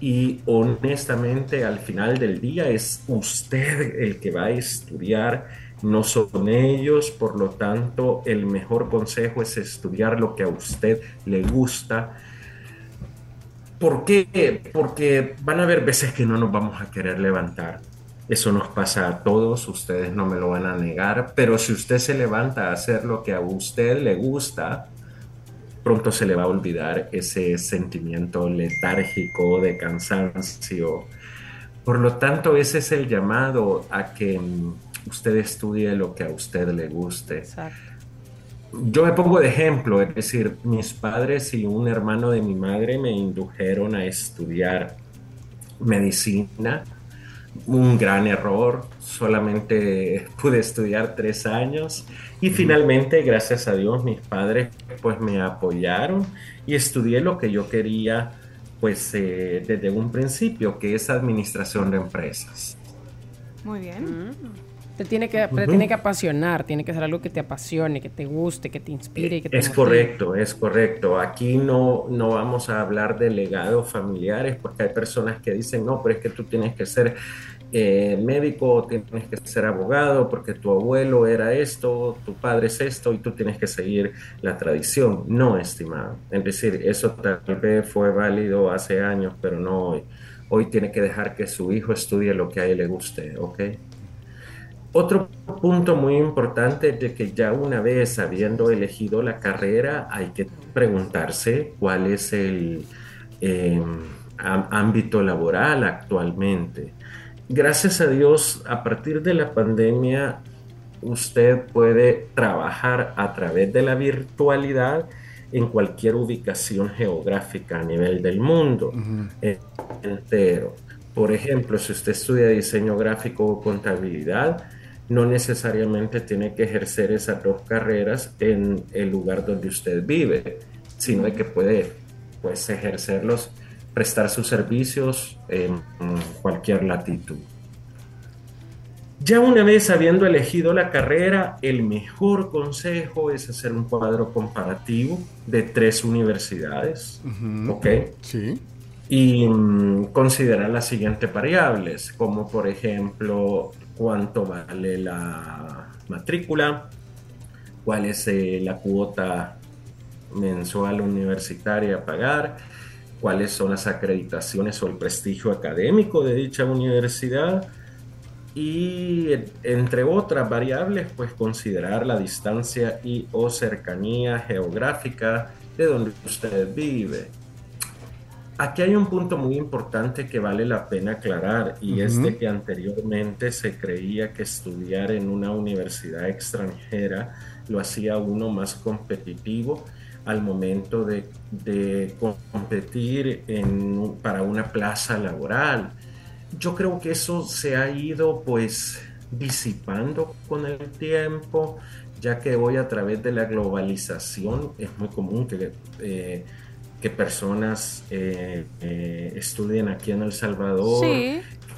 Y honestamente, al final del día es usted el que va a estudiar, no son ellos. Por lo tanto, el mejor consejo es estudiar lo que a usted le gusta. ¿Por qué? Porque van a haber veces que no nos vamos a querer levantar. Eso nos pasa a todos, ustedes no me lo van a negar, pero si usted se levanta a hacer lo que a usted le gusta, pronto se le va a olvidar ese sentimiento letárgico de cansancio. Por lo tanto, ese es el llamado a que usted estudie lo que a usted le guste. Yo me pongo de ejemplo, es decir, mis padres y un hermano de mi madre me indujeron a estudiar medicina. Un gran error, solamente pude estudiar tres años y finalmente, gracias a Dios, mis padres pues me apoyaron y estudié lo que yo quería pues eh, desde un principio, que es administración de empresas. Muy bien. Te tiene que, te tiene que apasionar, tiene que ser algo que te apasione, que te guste, que te inspire que te Es motive. correcto, es correcto. Aquí no, no vamos a hablar de legados familiares porque hay personas que dicen, no, pero es que tú tienes que ser eh, médico, tienes que ser abogado porque tu abuelo era esto, tu padre es esto y tú tienes que seguir la tradición. No, estimado. Es decir, eso tal vez fue válido hace años, pero no hoy. Hoy tiene que dejar que su hijo estudie lo que a él le guste, ¿ok? Otro punto muy importante es de que ya una vez habiendo elegido la carrera, hay que preguntarse cuál es el eh, á- ámbito laboral actualmente. Gracias a Dios, a partir de la pandemia, usted puede trabajar a través de la virtualidad en cualquier ubicación geográfica a nivel del mundo eh, entero. Por ejemplo, si usted estudia diseño gráfico o contabilidad, no necesariamente tiene que ejercer esas dos carreras en el lugar donde usted vive, sino de que puede pues, ejercerlos, prestar sus servicios en cualquier latitud. Ya una vez habiendo elegido la carrera, el mejor consejo es hacer un cuadro comparativo de tres universidades, ¿ok? Sí. Y mm, considerar las siguientes variables, como por ejemplo cuánto vale la matrícula, cuál es eh, la cuota mensual universitaria a pagar, cuáles son las acreditaciones o el prestigio académico de dicha universidad, y entre otras variables, pues considerar la distancia y o cercanía geográfica de donde usted vive. Aquí hay un punto muy importante que vale la pena aclarar y es de que anteriormente se creía que estudiar en una universidad extranjera lo hacía uno más competitivo al momento de, de competir en, para una plaza laboral. Yo creo que eso se ha ido pues disipando con el tiempo, ya que hoy a través de la globalización es muy común que, eh, que personas eh, eh, estudien aquí en El Salvador,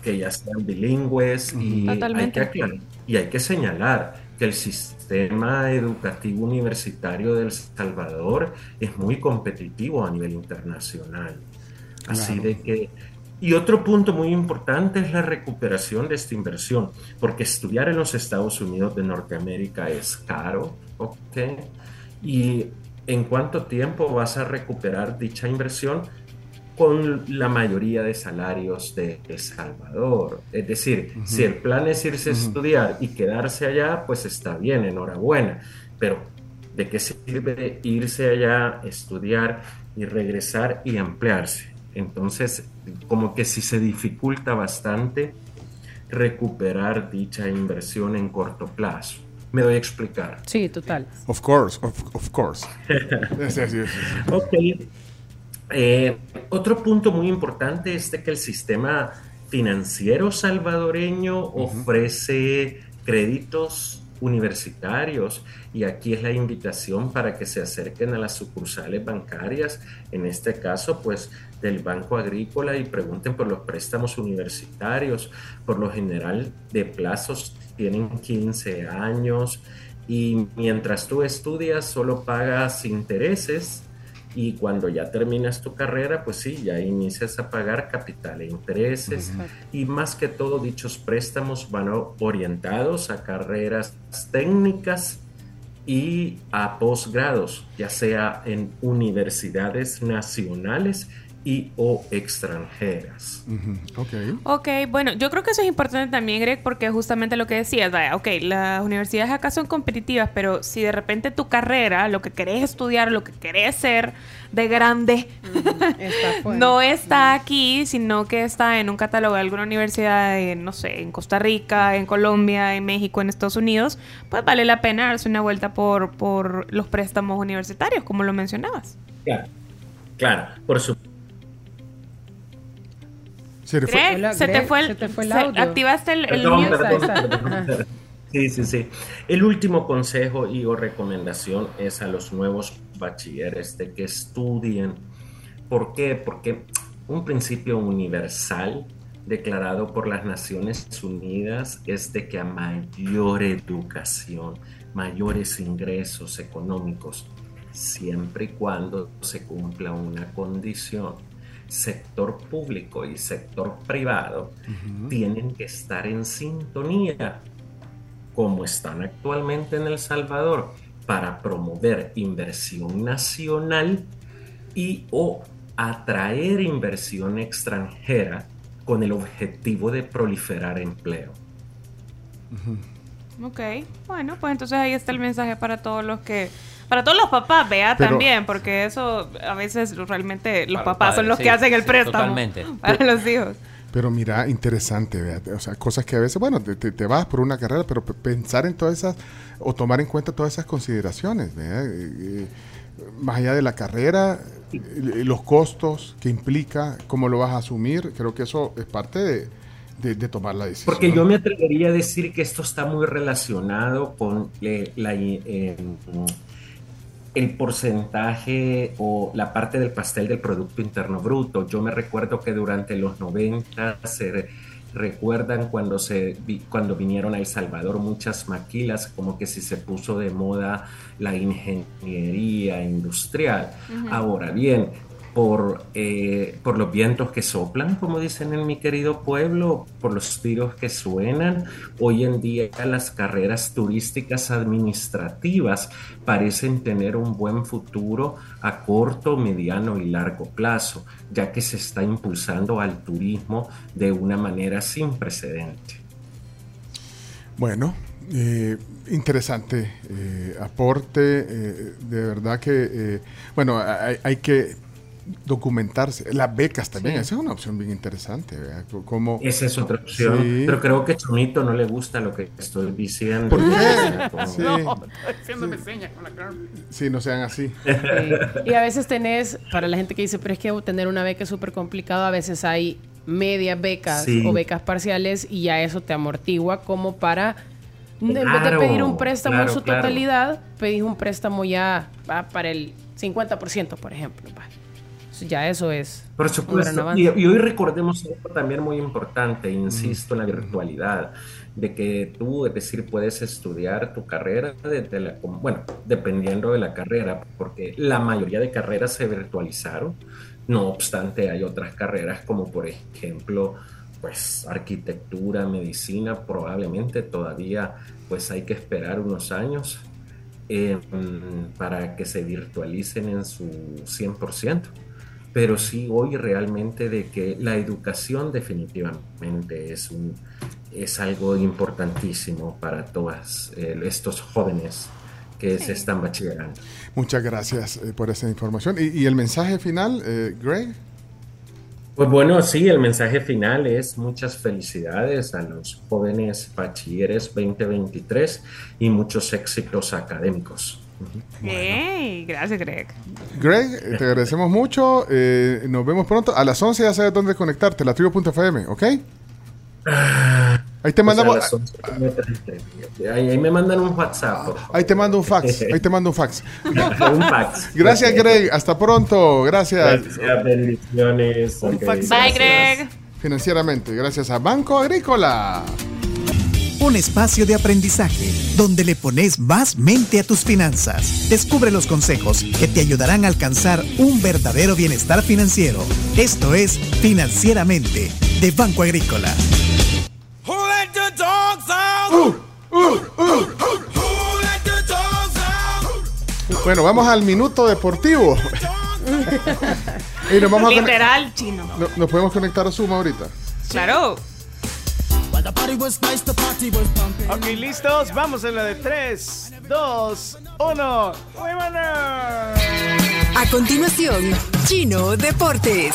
que ya sean bilingües y hay, que y hay que señalar que el sistema educativo universitario de El Salvador es muy competitivo a nivel internacional. Así de que y otro punto muy importante es la recuperación de esta inversión, porque estudiar en los Estados Unidos de Norteamérica es caro, ¿ok? Y en cuánto tiempo vas a recuperar dicha inversión con la mayoría de salarios de El Salvador. Es decir, si el plan es irse a estudiar y quedarse allá, pues está bien, enhorabuena. Pero ¿de qué sirve irse allá, estudiar y regresar y emplearse? Entonces, como que si se dificulta bastante recuperar dicha inversión en corto plazo. ¿Me doy a explicar? Sí, total. Of course, of, course. (laughs) ok. Eh, otro punto muy importante es de que el sistema financiero salvadoreño ofrece créditos universitarios y aquí es la invitación para que se acerquen a las sucursales bancarias, en este caso pues del Banco Agrícola y pregunten por los préstamos universitarios. Por lo general de plazos tienen 15 años y mientras tú estudias solo pagas intereses y cuando ya terminas tu carrera, pues sí, ya inicias a pagar capital e intereses. Y más que todo, dichos préstamos van orientados a carreras técnicas y a posgrados, ya sea en universidades nacionales y o extranjeras. ok, bueno, yo creo que eso es importante también, Greg, porque justamente lo que decías, vaya, ok, las universidades acá son competitivas, pero si de repente tu carrera, lo que querés estudiar, lo que querés ser de grande, (laughs) no está aquí, sino que está en un catálogo de alguna universidad, no sé, en Costa Rica, en Colombia, en México, en Estados Unidos, pues vale la pena darse una vuelta por, por los préstamos universitarios, como lo mencionabas. Claro, claro, por supuesto se te fue, el, audio. activaste el, el Sí, sí, sí. El último consejo y o recomendación es a los nuevos bachilleres de que estudien. ¿Por qué? Porque un principio universal declarado por las Naciones Unidas es de que a mayor educación, mayores ingresos económicos, siempre y cuando se cumpla una condición sector público y sector privado tienen que estar en sintonía como están actualmente en El Salvador para promover inversión nacional y o atraer inversión extranjera con el objetivo de proliferar empleo. Ok, bueno, pues entonces ahí está el mensaje para todos los que para todos los papás, vea también, porque eso a veces realmente los papás son los que hacen el préstamo (laughs) para los hijos. Pero mira, interesante, vea, o sea, cosas que a veces, bueno, te, vas por una carrera, pero pensar en todas esas, o tomar en cuenta todas esas consideraciones, vea, eh, más allá de la carrera, eh, los costos que implica, cómo lo vas a asumir, creo que eso es parte de, de- de tomar la decisión. Porque yo me atrevería a decir que esto está muy relacionado con le- la, eh, el porcentaje o la parte del pastel del Producto Interno Bruto. Yo me recuerdo que durante los 90 se re- recuerdan cuando, se, cuando vinieron a El Salvador muchas maquilas, como que si se puso de moda la ingeniería industrial. Ahora bien, por, eh, por los vientos que soplan, como dicen en mi querido pueblo, por los tiros que suenan. Hoy en día las carreras turísticas administrativas parecen tener un buen futuro a corto, mediano y largo plazo, ya que se está impulsando al turismo de una manera sin precedente. Bueno, eh, interesante eh, aporte. eh, de verdad que, eh, bueno, hay, hay que documentarse. Las becas también, Sí. esa es una opción bien interesante. ¿verdad? Como, Esa es otra opción, Sí. pero creo que a Chomito no le gusta lo que estoy diciendo. ¿Por qué? (laughs) Sí. (laughs) haciéndome señas con la cara. Sí, no sean así. (laughs) Y a veces tenés, para la gente que dice, pero es que obtener una beca es súper complicado, a veces hay medias becas Sí. o becas parciales y ya eso te amortigua como para, en vez de pedir un préstamo en su claro. totalidad, pedís un préstamo ya va, para el 50%, por ejemplo. va. Ya eso es Por un gran supuesto. Y, y hoy recordemos algo también muy importante, insisto, en la virtualidad, de que tú, es decir, puedes estudiar tu carrera desde la, bueno, dependiendo de la carrera, porque la mayoría de carreras se virtualizaron. No obstante, hay otras carreras como por ejemplo, pues arquitectura, medicina, probablemente todavía pues hay que esperar unos años eh, mm, para que se virtualicen en su 100%. Pero sí hoy realmente de que la educación definitivamente es, un, es algo importantísimo para todos estos jóvenes que se están bachillerando. Muchas gracias eh, por esa información. ¿Y, y el mensaje final, eh, Greg? Pues bueno, sí, el mensaje final es muchas felicidades a los jóvenes bachilleres 2023 y muchos éxitos académicos. Gracias, Greg. Greg, te agradecemos mucho. eh, nos vemos pronto. A las 11 ya sabes dónde conectarte, la tribu.fm, ¿ok? Ahí te mandamos. Pues 11:33. Ahí, ahí me mandan un WhatsApp. Ahí te mando un fax. Ahí te mando un fax. (laughs) un fax. Gracias, Greg. Hasta pronto. Gracias. Gracias, bendiciones. Ok, Bye, gracias. Greg. Financieramente, gracias a Banco Agrícola. Un espacio de aprendizaje donde le pones más mente a tus finanzas. Descubre los consejos que te ayudarán a alcanzar un verdadero bienestar financiero. Esto es Financieramente de Banco Agrícola. Bueno, vamos al minuto deportivo. (laughs) y nos vamos a Literal, chino. no- nos podemos conectar a Zoom ahorita. Claro. Ok, listos, vamos en la de 3, 2, 1. A continuación, Chino Deportes.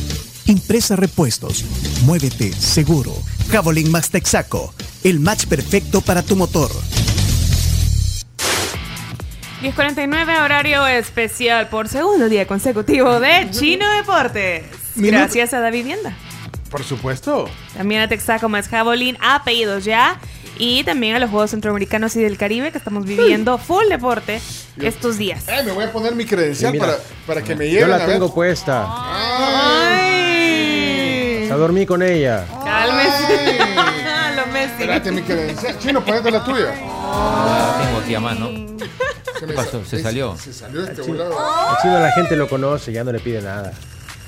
Impresa Repuestos. Muévete seguro. Javelin Max Texaco. El match perfecto para tu motor. 10.49, horario especial por segundo día consecutivo de Chino Deportes. Gracias a Da Vivienda. Por supuesto. También a Texaco más Javelin, a pedidos ya. Y también a los Juegos Centroamericanos y del Caribe que estamos viviendo full deporte estos días. Eh, me voy a poner mi credencial Sí, mira. para, para que me Yo lleven la a ver. tengo puesta. Ay. Ya dormí con ella. Cálmese. Lo Messi. Espérate, mi credencial. Chino, ponete la tuya. Tengo aquí a mano. ¿Qué ¿Qué pasó? ¿Se salió? Se salió este volado. El chino la gente lo conoce, ya no le pide nada.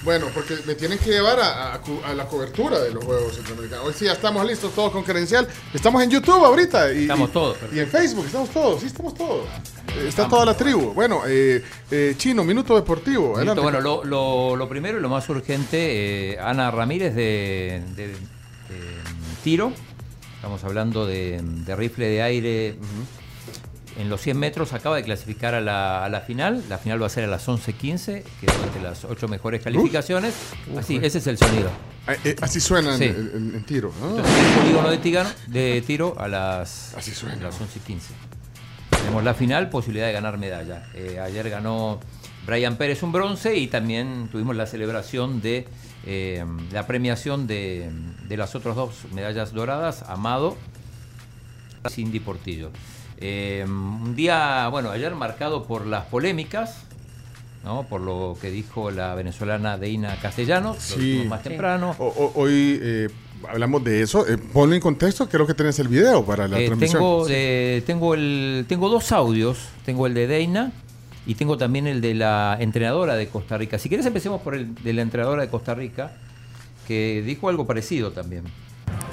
Bueno, porque me tienen que llevar a, a a la cobertura de los Juegos Centroamericanos. Hoy sí ya estamos listos todos con credencial. Estamos en YouTube ahorita. Y, Estamos y- todos. Y en Facebook, estamos todos. Sí, estamos todos. Está toda la tribu. Bueno, eh, eh, Chino, minuto deportivo. Adelante. bueno, lo, lo- lo primero y lo más urgente, eh, Ana Ramírez de, de- de tiro. Estamos hablando de, de rifle de aire. En los 100 metros acaba de clasificar a la, a la final. La final va a ser a las 11.15, que es entre las 8 mejores calificaciones. Así, ese es el sonido. Eh, así suena en- Sí. en, en tiro. ¿no? Entonces, el polígono de, Tigano- de tiro a las, Así suena. a las 11 y 15. Tenemos la final, posibilidad de ganar medalla. Eh, ayer ganó Brian Pérez un bronce y también tuvimos la celebración de eh, la premiación de, de las otras dos medallas doradas, Amado y Cindy Portillo. Eh, un día, bueno, ayer marcado por las polémicas, ¿no? por lo que dijo la venezolana Deina Castellanos, Sí. más temprano. O- o- hoy eh, hablamos de eso. Eh, ponlo en contexto. Creo que tenés el video para la Eh, transmisión. tengo, eh, tengo, el, tengo dos audios. Tengo el de Deina y tengo también el de la entrenadora de Costa Rica. Si quieres empecemos por el de la entrenadora de Costa Rica, que dijo algo parecido también.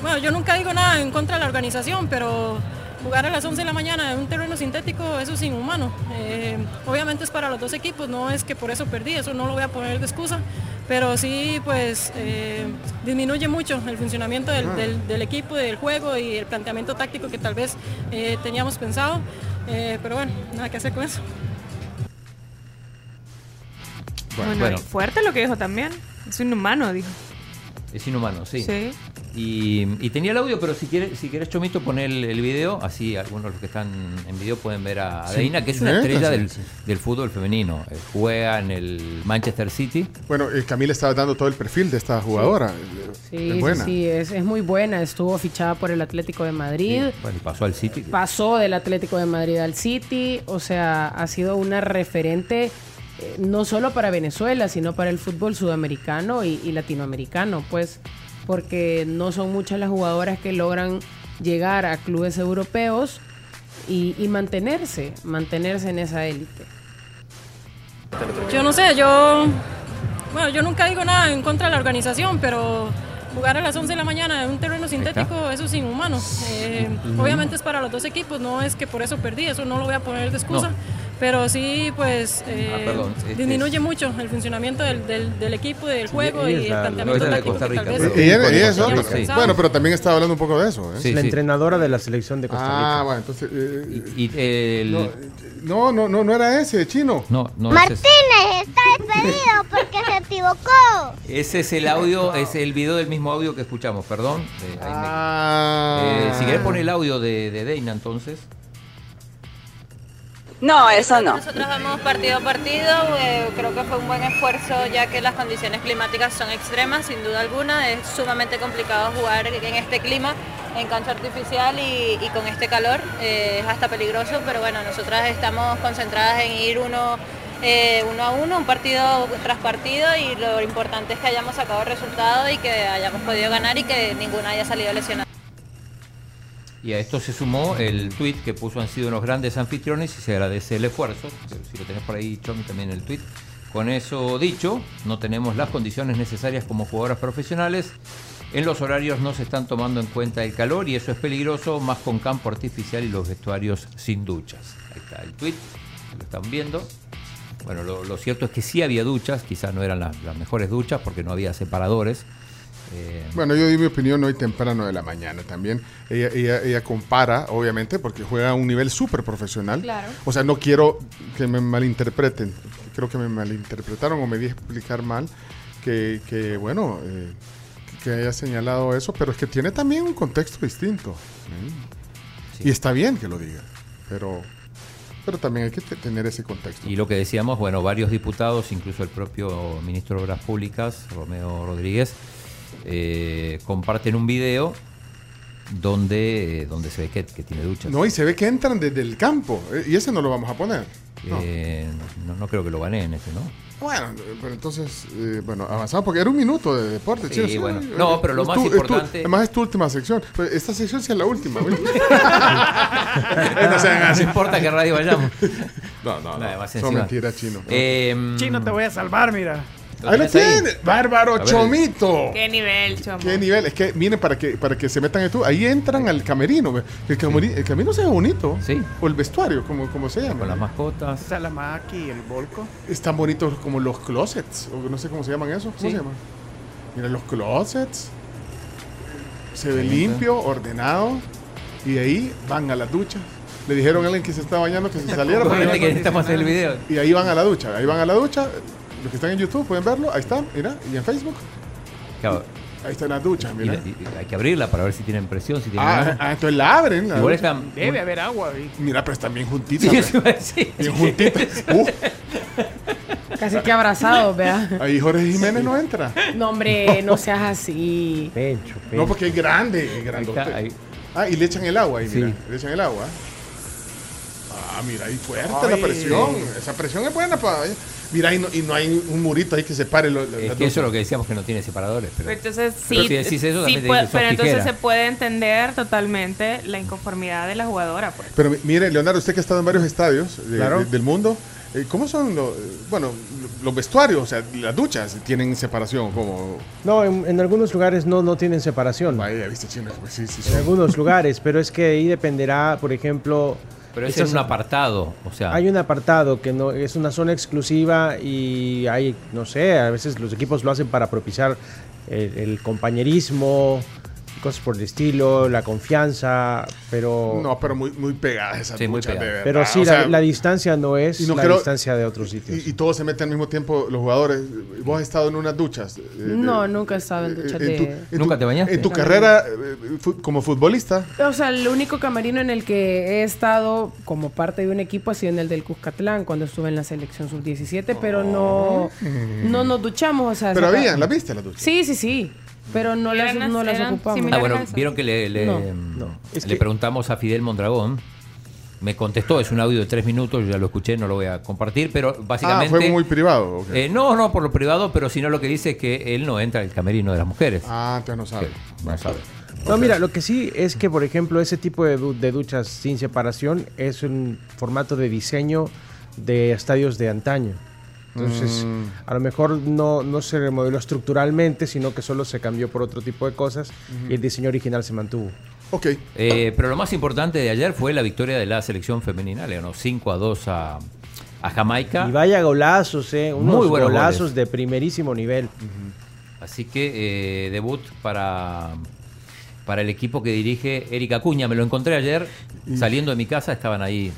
Bueno, yo nunca digo nada en contra de la organización, pero jugar a las 11 de la mañana en un terreno sintético, eso es inhumano. Eh, obviamente es para los dos equipos, no es que por eso perdí, eso no lo voy a poner de excusa, pero sí pues eh, disminuye mucho el funcionamiento del, del- del equipo, del juego y el planteamiento táctico que tal vez eh, teníamos pensado, Eh, pero bueno, nada que hacer con eso. Bueno, fuerte lo que dijo también. Es inhumano, dijo. Es inhumano, sí. Sí. Y, y tenía el audio, pero si quieres, si quieres Chomito, poner el, el video, así algunos de los que están en video pueden ver a, Sí. Deina, que es una Sí, estrella sí, del, del fútbol femenino. Eh, juega en el Manchester City. Bueno, eh, Camila estaba dando todo el perfil de esta jugadora. Eh, Sí, es buena. sí, sí, es, es muy buena. Estuvo fichada por el Atlético de Madrid. Bueno, pasó al City. Pasó del Atlético de Madrid al City. O sea, ha sido una referente eh, no solo para Venezuela, sino para el fútbol sudamericano y, y latinoamericano, pues, porque no son muchas las jugadoras que logran llegar a clubes europeos y, y mantenerse, mantenerse en esa élite. Yo no sé, yo, bueno, yo nunca digo nada en contra de la organización, pero jugar a las 11 de la mañana en un terreno sintético, eso es inhumano. Eh. Obviamente es para los dos equipos, no es que por eso perdí, eso no lo voy a poner de excusa. No. Pero sí, pues eh, Ah, perdón, este disminuye mucho el funcionamiento del, del- del equipo, del juego y el planteamiento de táctico Costa que tal Rica, vez. Rica, sí. Bueno, pero también estaba hablando un poco de eso. ¿eh? la entrenadora de la selección de Costa Rica. Ah, bueno, entonces. eh, Y el- no, no, no, no era ese, chino. No, no, es- Martínez está despedido porque se equivocó. Ese es el audio, es el video del mismo audio que escuchamos, perdón. Eh, me- Ah. Eh, si querés poner el audio de, de Deina entonces. No, eso no. Nosotros vamos partido a partido, eh, creo que fue un buen esfuerzo ya que las condiciones climáticas son extremas, sin duda alguna, es sumamente complicado jugar en este clima, en cancha artificial y, con este calor, eh, es hasta peligroso, pero bueno, nosotras estamos concentradas en ir uno, eh, uno a uno, un partido tras partido y lo importante es que hayamos sacado el resultado y que hayamos podido ganar y que ninguna haya salido lesionada. Y a esto se sumó el tweet que puso han sido unos grandes anfitriones y se agradece el esfuerzo. Si lo tenés por ahí, Chomi, también el tweet. Con eso dicho, no tenemos las condiciones necesarias como jugadoras profesionales. En los horarios no se están tomando en cuenta el calor y eso es peligroso, más con campo artificial y los vestuarios sin duchas. Ahí está el tweet, lo están viendo. Bueno, lo, cierto es que sí había duchas, quizás no eran las mejores duchas porque no había separadores. Eh, Bueno, yo di mi opinión hoy temprano de la mañana también. Ella, ella, ella compara, obviamente, porque juega a un nivel súper profesional. Claro. O sea, no quiero que me malinterpreten. Creo que me malinterpretaron o me di a explicar mal. Que, que, bueno, eh, que haya señalado eso, pero es que tiene también un contexto distinto. ¿eh? Y está bien que lo diga, pero, pero también hay que te- tener ese contexto. Y lo que decíamos, bueno, varios diputados, incluso el propio ministro de Obras Públicas, Romeo Rodríguez, eh, comparten un video donde, donde se ve que, que tiene duchas. No, y se ve que entran desde el campo, eh, y ese no lo vamos a poner. No. Eh, no, no creo que lo gané en ese, ¿no? Bueno, eh, pero entonces, eh, bueno, avanzamos porque era un minuto de deporte. Sí, bueno. eh, No, pero lo es más tu- es tu- importante- además es tu última sección. Esta sección sí es la última. (laughs) no sean así. No importa qué radio vayamos. No, (laughs) no, no. Nada, más Son encima. mentiras, chino. Eh, Chino, te voy a salvar, mira. Ahí lo tenés ahí? tiene. Bárbaro. Chomito. Qué nivel, chomo. Qué nivel. Es que, miren, para que, para que se metan en tú. Ahí entran al camerino. El, cameri- el camerino se ve bonito. Sí. O el vestuario, como, como se llama. Con las mascotas. Salamaki, el Volco. Están bonitos como los closets. O no sé cómo se llaman eso. ¿Cómo Sí. se llaman? Mira, los closets. Se ve limpio, ordenado. Y de ahí van a la ducha. Le dijeron a alguien que se está bañando que se (laughs) saliera. que necesitamos hacer el video. Y ahí van a la ducha. Ahí van a la ducha. Los que están en YouTube pueden verlo. Ahí están, mira. Y en Facebook. Claro, Ahí están las duchas, y- mira. y- y hay que abrirla para ver si tienen presión, si tienen Ah, agua. ah, entonces la abren. la Igual ducha. están- Debe haber agua ahí. Mira, pero están bien juntitas. Sí. Bien juntitas. Uh, Casi que abrazados, vea. ahí Jorge Jiménez no entra. No, hombre, no seas así. Pencho, pencho. No, porque es grande, es Ahí grandote. está, ahí. Ah, y le echan el agua ahí, Sí. mira. Le echan el agua. Ah, mira, ahí fuerte Ay. la presión. Esa presión es buena para. Mira, y no, y no hay un murito ahí que separe lo, Es que eso es lo que decíamos que no tiene separadores. Pero, Pero entonces Pero sí, si decís eso, sí puede- pero entonces tijera. se puede entender totalmente la inconformidad de la jugadora, pues. Pero mi- mire, Leonardo, usted que ha estado en varios estadios de- Claro. de- del mundo, eh, ¿cómo son los, bueno, los vestuarios? O sea, las duchas tienen separación, como. No, en, en algunos lugares no, no tienen separación. Vaya, viste, chino. pues sí, sí, sí. En algunos (laughs) lugares, pero es que ahí dependerá, por ejemplo. Pero es en un apartado. O sea, Hay un apartado que no es una zona exclusiva y hay, no sé, a veces los equipos lo hacen para propiciar el, el compañerismo, cosas por el estilo, la confianza, pero No, pero muy, muy pegadas esas Sí, muy duchas, de pegadas. verdad. pero sí, O la, sea, la distancia no es no la creo- distancia de otros sitios. Y, y todos se meten al mismo tiempo, los jugadores. ¿Vos has estado en unas duchas? eh, de- No, nunca he estado en duchas en de... tu- en tu- ¿Nunca te bañaste? En tu No. carrera eh, como futbolista. O sea, el único camerino en el que he estado como parte de un equipo ha sido en el del Cuscatlán, cuando estuve en la selección sub-17, pero no, no nos duchamos, o sea... Pero habían, ¿la viste las duchas? Sí, sí, sí, pero no las, Eran- no las ocupamos. Ah, bueno, vieron que le, le, No, no. Es le que- preguntamos a Fidel Mondragón. Me contestó, es un audio de tres minutos, yo ya lo escuché, no lo voy a compartir, pero Ah, básicamente... fue muy privado. Eh, no, no, por lo privado, pero sino lo que dice es que él no entra al camerino de las mujeres. Ah, entonces no sabe. no sabe. No, mira, lo que sí es que, por ejemplo, ese tipo de, du- de duchas sin separación es un formato de diseño de estadios de antaño. Entonces, Mm. a lo mejor no, no se remodeló estructuralmente, sino que solo se cambió por otro tipo de cosas y el diseño original se mantuvo. Ok. Eh, pero lo más importante de ayer fue la victoria de la selección femenina, le ganó 5 a 2 a, a Jamaica. Y vaya golazos, ¿eh? Unos Muy buenos golazos goles. de primerísimo nivel. Así que eh, debut para, para el equipo que dirige Erika Acuña. Me lo encontré ayer saliendo de mi casa, estaban ahí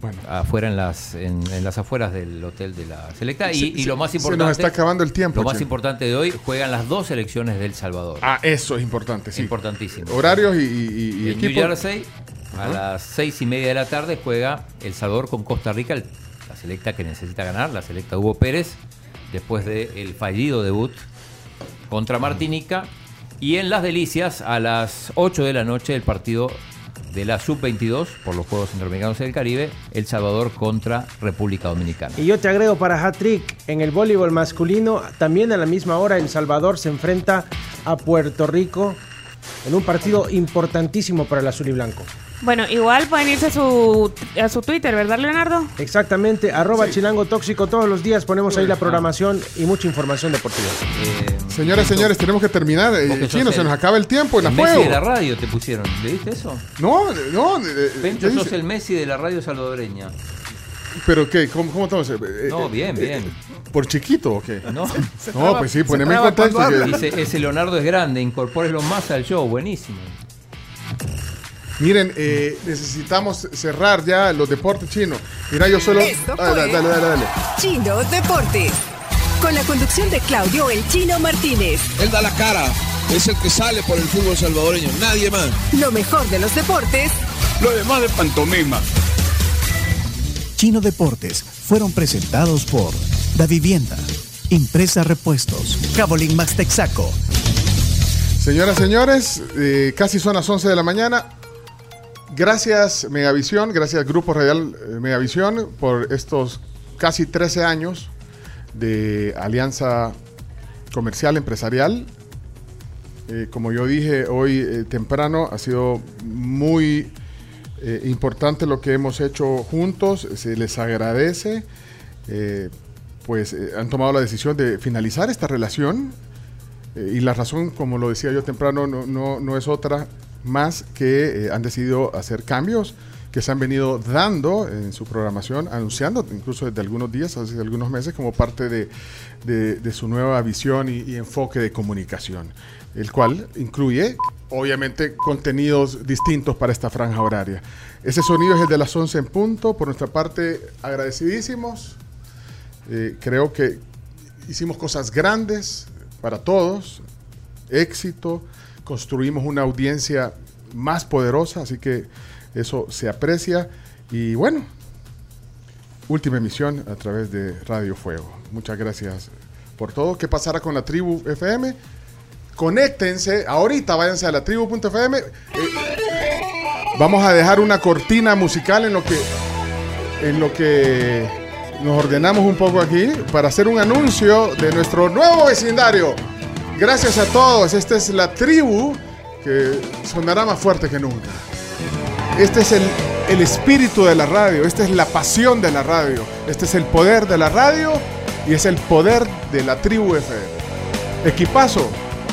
Bueno. afuera en las, en, en las afueras del hotel de la Selecta. Y, Se- y lo más importante. Se nos está acabando el tiempo. Lo más importante de hoy juegan las dos selecciones del Salvador. Ah, eso es importante, sí. Importantísimo. Horarios y, y, y en New equipo. Jersey, a las seis y media de la tarde, juega El Salvador con Costa Rica, el- la selecta que necesita ganar, la selecta Hugo Pérez, después del fallido debut contra Martinica. Y en Las Delicias, a las 8 de la noche, el partido de la Sub-22 por los Juegos Centroamericanos del Caribe, El Salvador contra República Dominicana. Y yo te agrego para hat-trick en el voleibol masculino, también a la misma hora El Salvador se enfrenta a Puerto Rico en un partido importantísimo para el azul y blanco. Bueno, igual pueden irse a su, a su Twitter, ¿verdad, Leonardo? Exactamente, arroba chilango tóxico todos los días ponemos ahí la programación y mucha información deportiva. Eh, Señoras, señores, tenemos que terminar. Eh, Chino, se nos acaba el tiempo en la Messi de la radio te pusieron, ¿le diste eso? No, no. eh, Pencho, ¿qué sos dice? el Messi de la radio salvadoreña. ¿Pero qué? ¿Cómo, cómo estamos? Eh, eh, No, eh, bien, eh, bien. ¿Por chiquito o qué? No, (laughs) No, pues sí, poneme en contexto. Dice, ese Leonardo es grande, incorpórelo más al show, buenísimo. Miren, eh, necesitamos cerrar ya los deportes chinos. Mira, yo solo. Esto Ah, dale, dale, dale, dale. Chino Deportes. Con la conducción de Claudio El Chino Martínez. Él da la cara, es el que sale por el fútbol salvadoreño, nadie más. Lo mejor de los deportes Lo demás de pantomima. Chino Deportes fueron presentados por Da Vivienda, Impresa Repuestos, Cabolín Max Texaco, Señoras, señores, eh, casi son las 11 de la mañana. Gracias Megavisión, gracias Grupo Radial eh, Megavisión por estos casi 13 años de alianza comercial empresarial. Eh, como yo dije hoy eh, temprano, ha sido muy importante lo que hemos hecho juntos. Se les agradece pues han tomado la decisión de finalizar esta relación y la razón, como lo decía yo temprano, no, no, no es otra más que eh, han decidido hacer cambios que se han venido dando en su programación, anunciando incluso desde algunos días, hace algunos meses, como parte de, de- de su nueva visión y, y enfoque de comunicación, el cual incluye, obviamente, contenidos distintos para esta franja horaria. Ese sonido es el de las 11 en punto. Por nuestra parte, agradecidísimos. Eh, creo que hicimos cosas grandes para todos, éxito, construimos una audiencia más poderosa, así que eso se aprecia. Y bueno, última emisión a través de Radio Fuego. Muchas gracias por todo. ¿Qué pasará con la tribu FM? Conéctense, ahorita váyanse a la tribu.fm. Eh, vamos a dejar una cortina musical en lo que en lo que nos ordenamos un poco aquí para hacer un anuncio de nuestro nuevo vecindario. Gracias a todos. Esta es la tribu que sonará más fuerte que nunca. Este es el, el espíritu de la radio, esta es la pasión de la radio, este es el poder de la radio y es el poder de la tribu FM. Equipazo,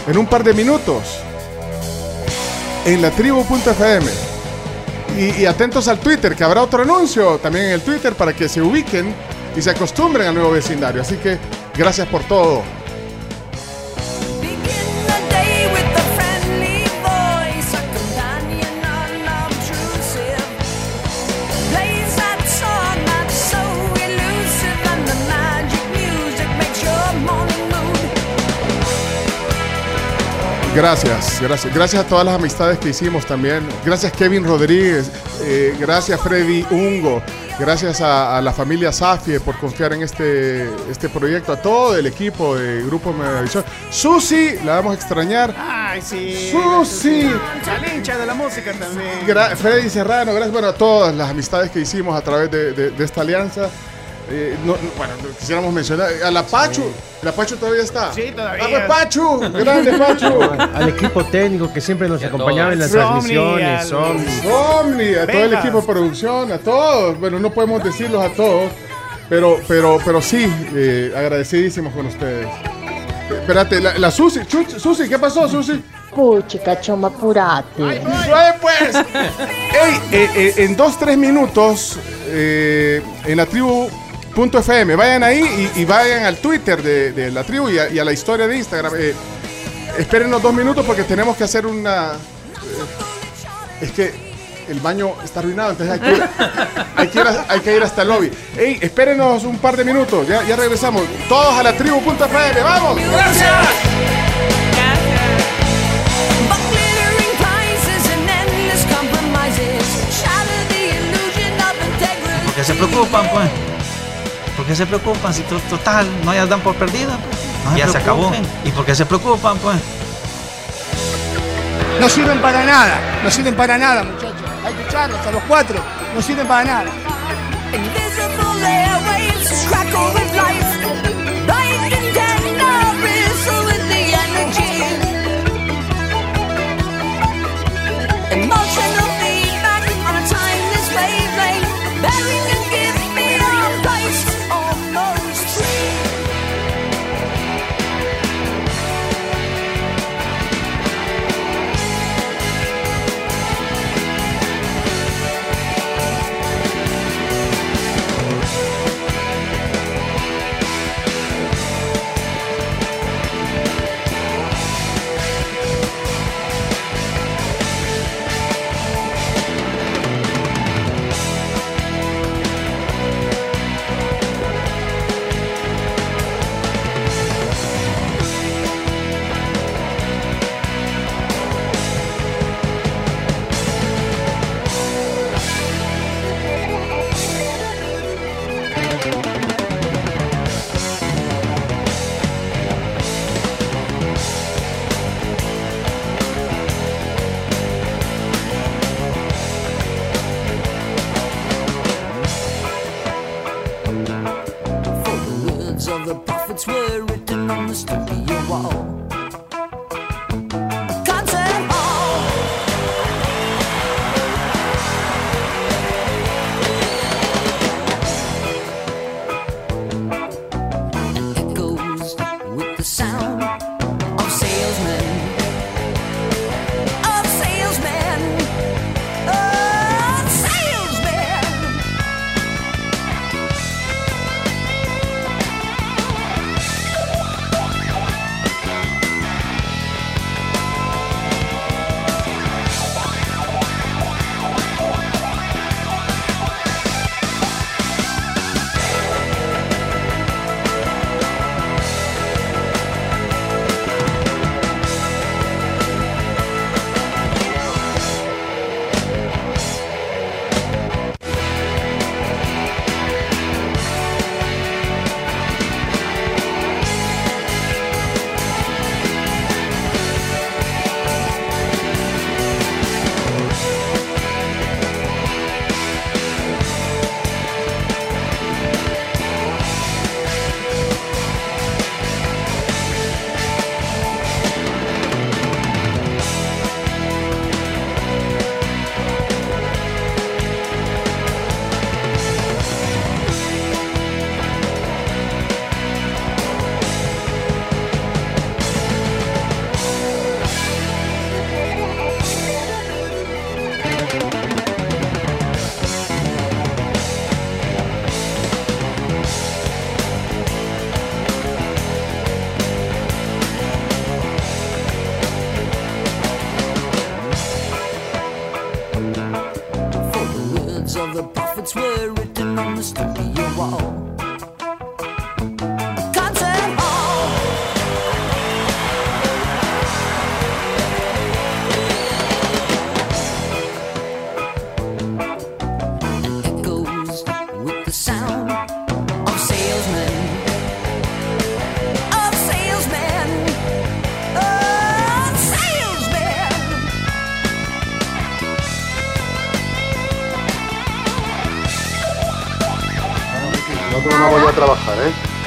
en un par de minutos, en la tribu.fm. Y, y atentos al Twitter, que habrá otro anuncio también en el Twitter para que se ubiquen y se acostumbren al nuevo vecindario. Así que gracias por todo. Gracias, gracias. Gracias a todas las amistades que hicimos también. Gracias Kevin Rodríguez, eh, gracias Freddy Ungo, gracias a, a la familia Safie por confiar en este, este proyecto, a todo el equipo de Grupo Megavisión. Susi, la vamos a extrañar. Ay, sí. Susi. Al hincha de la música también. Gra- Freddy Serrano, gracias bueno, a todas las amistades que hicimos a través de, de- de esta alianza. Eh, no- no, bueno, quisiéramos mencionar a la Pachu. ¿La Pachu todavía está? Sí, todavía. ¡Ah, pues, Pachu! ¡Grande Pachu! (laughs) Al equipo técnico que siempre nos acompañaba en las Somni, transmisiones. al- Somni. A todo el equipo de producción, a todos. Bueno, no podemos decirlos a todos, pero, pero, pero sí, eh, agradecidísimos con ustedes. Espérate, la, la Susi, Chuch- Susi, ¿qué pasó, Susi? Puchica, choma, apurate. ¡Suave, pues! (laughs) Ey, eh, eh, en dos, tres minutos, eh, en la tribu.fm, vayan ahí y, y vayan al Twitter de, de la tribu y a, y a la historia de Instagram. Eh, espérenos dos minutos porque tenemos que hacer una... eh, es que el baño está arruinado, entonces hay que ir, (laughs) hay que ir, a- hay que ir hasta el lobby. Ey, espérenos un par de minutos, ya, ya regresamos. Todos a la tribu.fm, ¡vamos! ¡Gracias! Glittering prizes and endless compromises shatter the illusion of integrity. ¿Por qué se preocupan, pues? ¿Por qué se preocupan? Si to- total, no ya dan por perdida. pues. ya se acabó. ¿Y por qué se preocupan, pues? No sirven para nada, no sirven para nada, muchachos. Hay que echarlos a los cuatro, no sirven para nada. to be.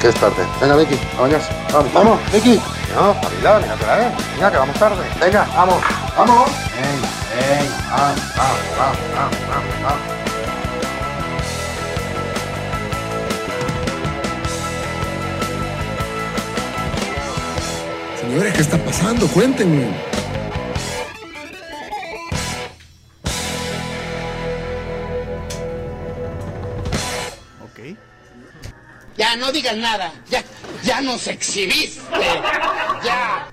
Que es tarde. Venga, Vicky, a bañarse. Vamos, vamos, Vicky. No, espabila, mira que la es. Venga, que vamos tarde. Venga, vamos, vamos. Venga, venga, vamos, vamos, vamos, vamos, vamos, vamos. Señores, ¿qué está pasando? Cuéntenme. No digas nada. Ya, ya nos exhibiste. Ya.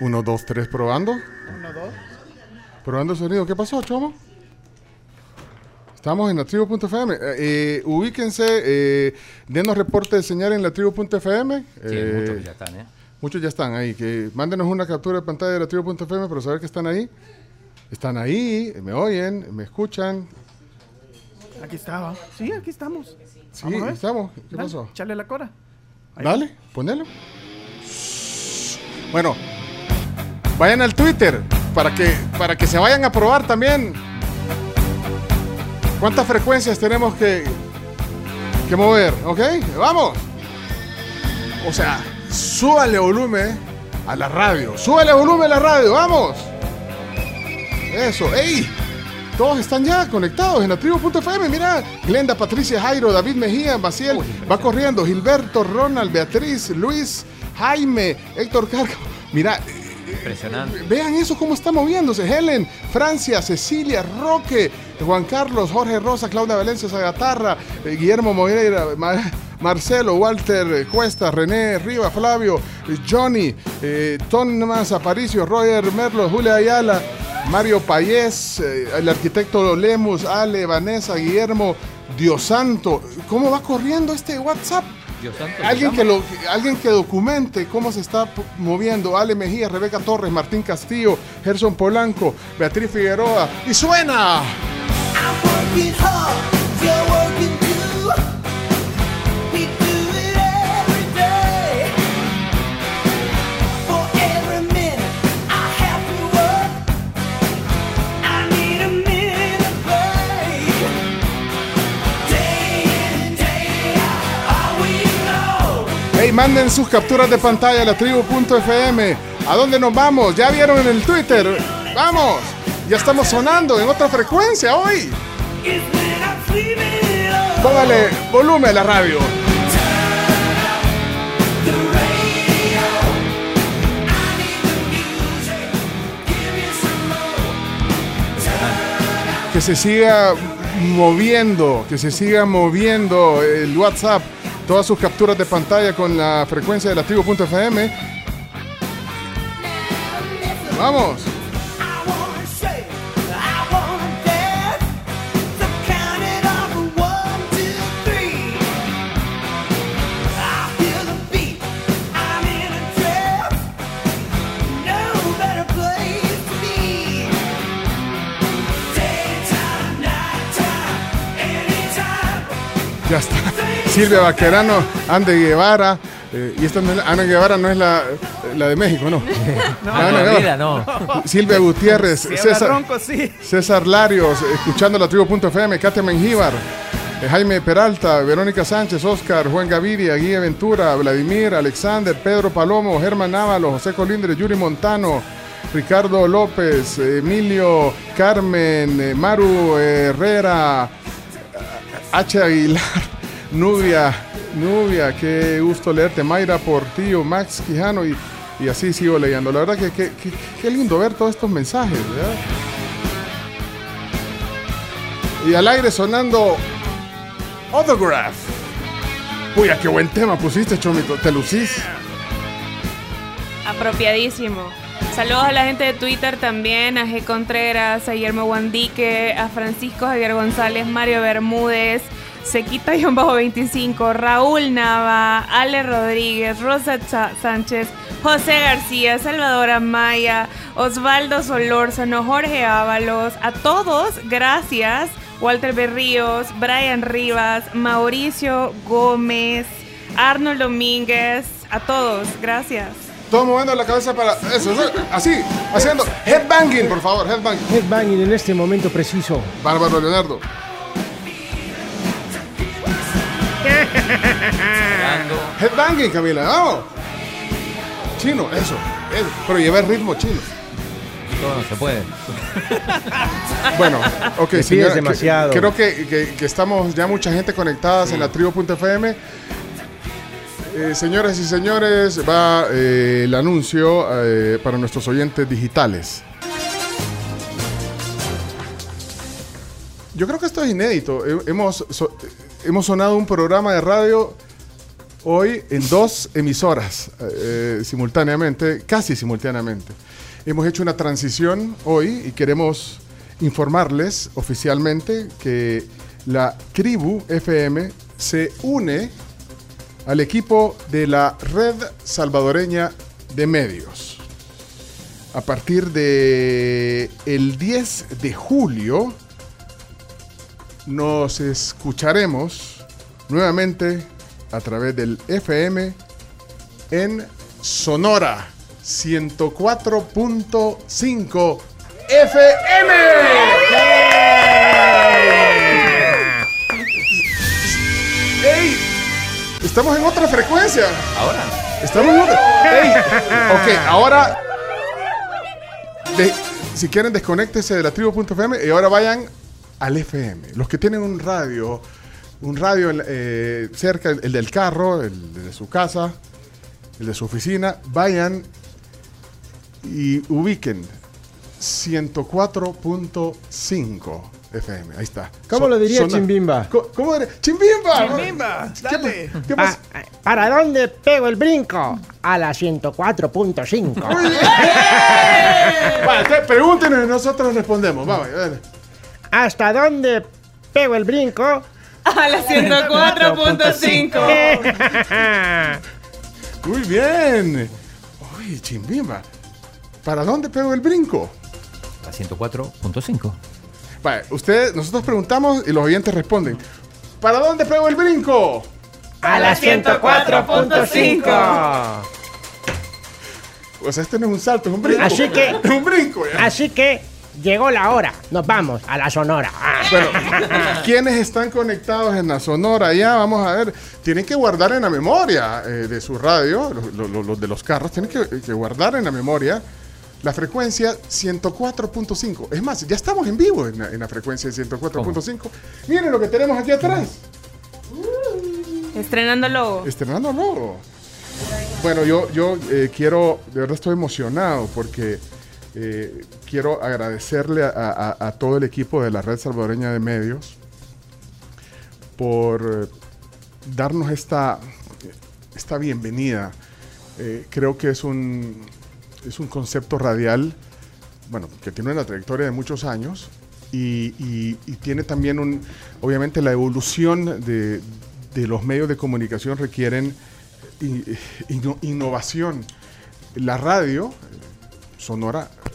Uno, dos, tres, probando. Uno, dos. Probando el sonido. ¿Qué pasó, Chomo? Estamos en la tribu.fm. Eh, eh, ubíquense, eh, denos reporte de señal en la tribu.fm. Sí, Eh, muchos ya están, ¿eh? Muchos ya están ahí. Que mándenos una captura de pantalla de la tribu.fm para saber que están ahí. Están ahí, me oyen, me escuchan. Aquí estaba. Sí, aquí estamos. Sí, Vamos a ver. estamos. ¿Qué Dale, pasó? Échale la cora. Ahí. Dale, ponelo. Bueno, vayan al Twitter para que, para que se vayan a probar también. ¿Cuántas frecuencias tenemos que, que mover? ¿Ok? Vamos. O sea, súbale volumen a la radio. Súbale volumen a la radio. Vamos. Eso. ¡Ey! Todos están ya conectados en la tribu.fm. Mira, Glenda, Patricia, Jairo, David Mejía, Maciel, va corriendo. Gilberto, Ronald, Beatriz, Luis, Jaime, Héctor Cargo. Mira, Impresionante. vean eso cómo está moviéndose. Helen, Francia, Cecilia, Roque, Juan Carlos, Jorge Rosa, Claudia Valencia, Zagatarra, eh, Guillermo Moreira, Ma- Marcelo, Walter eh, Cuesta, René Riva, Flavio, eh, Johnny, eh, Tomás Aparicio, Roger Merlo, Julia Ayala, Mario Payés, el arquitecto Lemus, Ale, Vanessa, Guillermo, Dios santo. ¿Cómo va corriendo este WhatsApp? Dios santo, Alguien que, lo, alguien que documente cómo se está moviendo. Ale Mejía, Rebeca Torres, Martín Castillo, Gerson Polanco, Beatriz Figueroa. ¡Y suena! Working manden sus capturas de pantalla a la tribu.fm. ¿A dónde nos vamos? ¿Ya vieron en el Twitter? ¡Vamos! Ya estamos sonando en otra frecuencia hoy. Póngale volumen a la radio. Que se siga moviendo, que se siga moviendo el WhatsApp, todas sus capturas de pantalla con la frecuencia de la tribu.fm. Vamos. Ya está. Silvia Vaquerano, Ande Guevara. eh, y esta no es la- Ana Guevara no es la, la de México, ¿no? (laughs) No, Ana no, Guevara. vida, no. Silvia Gutiérrez, César, ronco, sí. César Larios, escuchando la tribu.fm, Katia Mengíbar, eh, Jaime Peralta, Verónica Sánchez, Oscar, Juan Gaviria, Guía Ventura, Vladimir, Alexander, Pedro Palomo, Germán Návalo, José Colindre, Yuri Montano, Ricardo López, Emilio Carmen, eh, Maru Herrera, H. Aguilar, Nubia, Nubia, qué gusto leerte, Mayra Portillo, Max Quijano y, y así sigo leyendo. La verdad que qué lindo ver todos estos mensajes. Y al aire sonando Autograph. Uy, qué buen tema pusiste, Chomito, te lucís. Apropiadísimo. Saludos a la gente de Twitter también, a G. Contreras, a Guillermo Guandique, a Francisco Javier González, Mario Bermúdez, Sequita-25, Raúl Nava, Ale Rodríguez, Rosa Sánchez, José García, Salvador Amaya, Osvaldo Solórzano, Jorge Ábalos, a todos, gracias. Walter Berríos, Brian Rivas, Mauricio Gómez, Arnold Domínguez, a todos, gracias. Todos moviendo la cabeza para eso, eso, así, haciendo headbanging, por favor, headbanging. Headbanging en este momento preciso. Bárbaro Leonardo. Headbanging, Camila, vamos. Chino, eso, eso. Pero lleva el ritmo chino. Todo no se puede. (laughs) Bueno, ok, señora, que- demasiado. creo que, que- que estamos ya mucha gente conectadas en la tribu.fm. Eh, señoras y señores, va eh, el anuncio eh, para nuestros oyentes digitales. Yo creo que esto es inédito. Eh, Hemos, so- hemos sonado un programa de radio hoy en dos emisoras eh, simultáneamente, casi simultáneamente. Hemos hecho una transición hoy y queremos informarles oficialmente que la Tribu FM se une al equipo de la Red Salvadoreña de Medios. A partir de el 10 de julio nos escucharemos nuevamente a través del FM en Sonora 104.5 FM. ¡Ey! Estamos en otra frecuencia. Ahora. Estamos en otra. ¡Ey! Ok, ahora. de- si quieren, desconéctense de la tribu.fm y ahora vayan al FM. Los que tienen un radio, un radio eh, cerca, el, el del carro, el de su casa, el de su oficina, vayan y ubiquen 104.5 FM. Ahí está. ¿Cómo So- lo diría sona- Chimbimba? ¿Cómo era? ¡Chimbimba! Chimbimba, dale. ¿Qué pasa? Ah, ¿Para dónde pego el brinco? A la 104.5. Va, te- pregúntenos y nosotros respondemos. Vamos, dale. ¿Hasta dónde pego el brinco? A la 104.5. (laughs) Muy bien. Uy, chimbimba. ¿Para dónde pego el brinco? La 104.5. Vale, ustedes, nosotros preguntamos y los oyentes responden. ¿Para dónde pego el brinco? A la 104.5. O sea, este no es un salto, es un brinco. Así que- (laughs) Es un brinco. ya. Así que llegó la hora. Nos vamos a la Sonora. Bueno, ¿quiénes están conectados en la Sonora? Ya, vamos a ver. Tienen que guardar en la memoria eh, de su radio, los, los- los de los carros, tienen que, que guardar en la memoria la frecuencia 104.5. Es más, ya estamos en vivo en la, en la frecuencia 104.5. Miren lo que tenemos aquí atrás. Estrenando logo. Estrenando logo. Bueno, yo, yo eh, quiero, de verdad estoy emocionado porque eh, quiero agradecerle a, todo el equipo de la Red Salvadoreña de Medios por eh, darnos esta, esta bienvenida. Eh, creo que es un, es un concepto radial, bueno, que tiene una trayectoria de muchos años y, tiene también un, obviamente la evolución de, de los medios de comunicación requieren inno- innovación. La radio eh, sonora eh,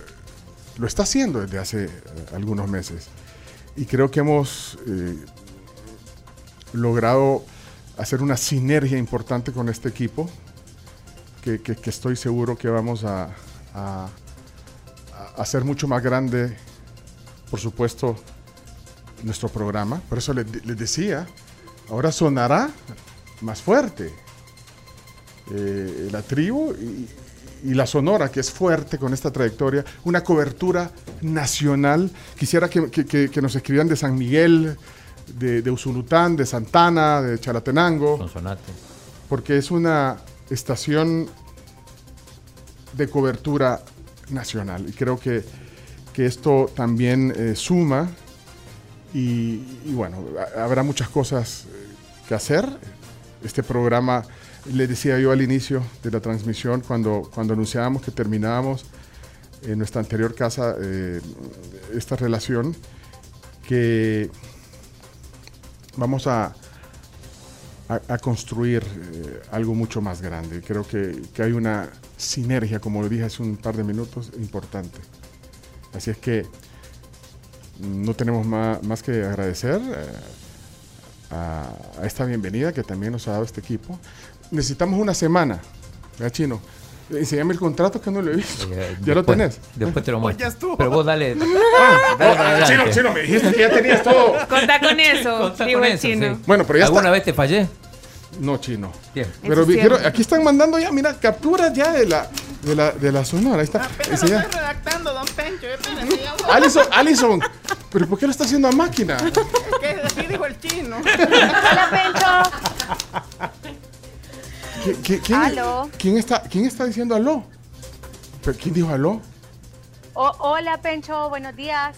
lo está haciendo desde hace eh, algunos meses y creo que hemos eh, logrado hacer una sinergia importante con este equipo que, estoy seguro que vamos a, hacer mucho más grande, por supuesto, nuestro programa. Por eso les, les decía, ahora sonará más fuerte. Eh, la tribu y, y la sonora, que es fuerte con esta trayectoria, una cobertura nacional. Quisiera que, que- que- nos escribieran de San Miguel, de, de Usulután, de Santana, de Chalatenango Sonsonate. porque es una estación de cobertura nacional y creo que, que esto también eh, suma y, y bueno, ha- habrá muchas cosas eh, que hacer. Este programa, le decía yo al inicio de la transmisión, cuando, cuando anunciábamos que terminábamos, en nuestra anterior casa eh, esta relación que vamos a, a, construir eh, algo mucho más grande. Creo que, que hay una sinergia, como lo dije hace un par de minutos, importante. Así es que no tenemos ma- más, que agradecer eh, a esta bienvenida que también nos ha dado este equipo. Necesitamos una semana, ¿verdad, Chino? Enseñame el contrato que no lo he visto. ¿Ya lo Después- tenés? Después te lo Pues muestro. ya estuvo. Pero vos dale. (laughs) Ah, chino, chino, me dijiste que ya tenías todo. Contá con eso, Contá digo con el eso, chino. sí. Bueno, pero ya ¿Alguna está. vez te fallé? No, chino. Bien. Pero es quiero- aquí están mandando ya, mira, capturas ya de la, de la, de la sonora. Ahí está. Ese ya. redactando, don Pencho. Alison, Alison, ¿pero por qué lo está haciendo a máquina? Que así dijo el chino. Hola, ¿Qui- qui- quién, Aló. ¿quién está, ¿Quién está diciendo aló? ¿Pero ¿Quién dijo aló? Hola, Pencho, buenos días.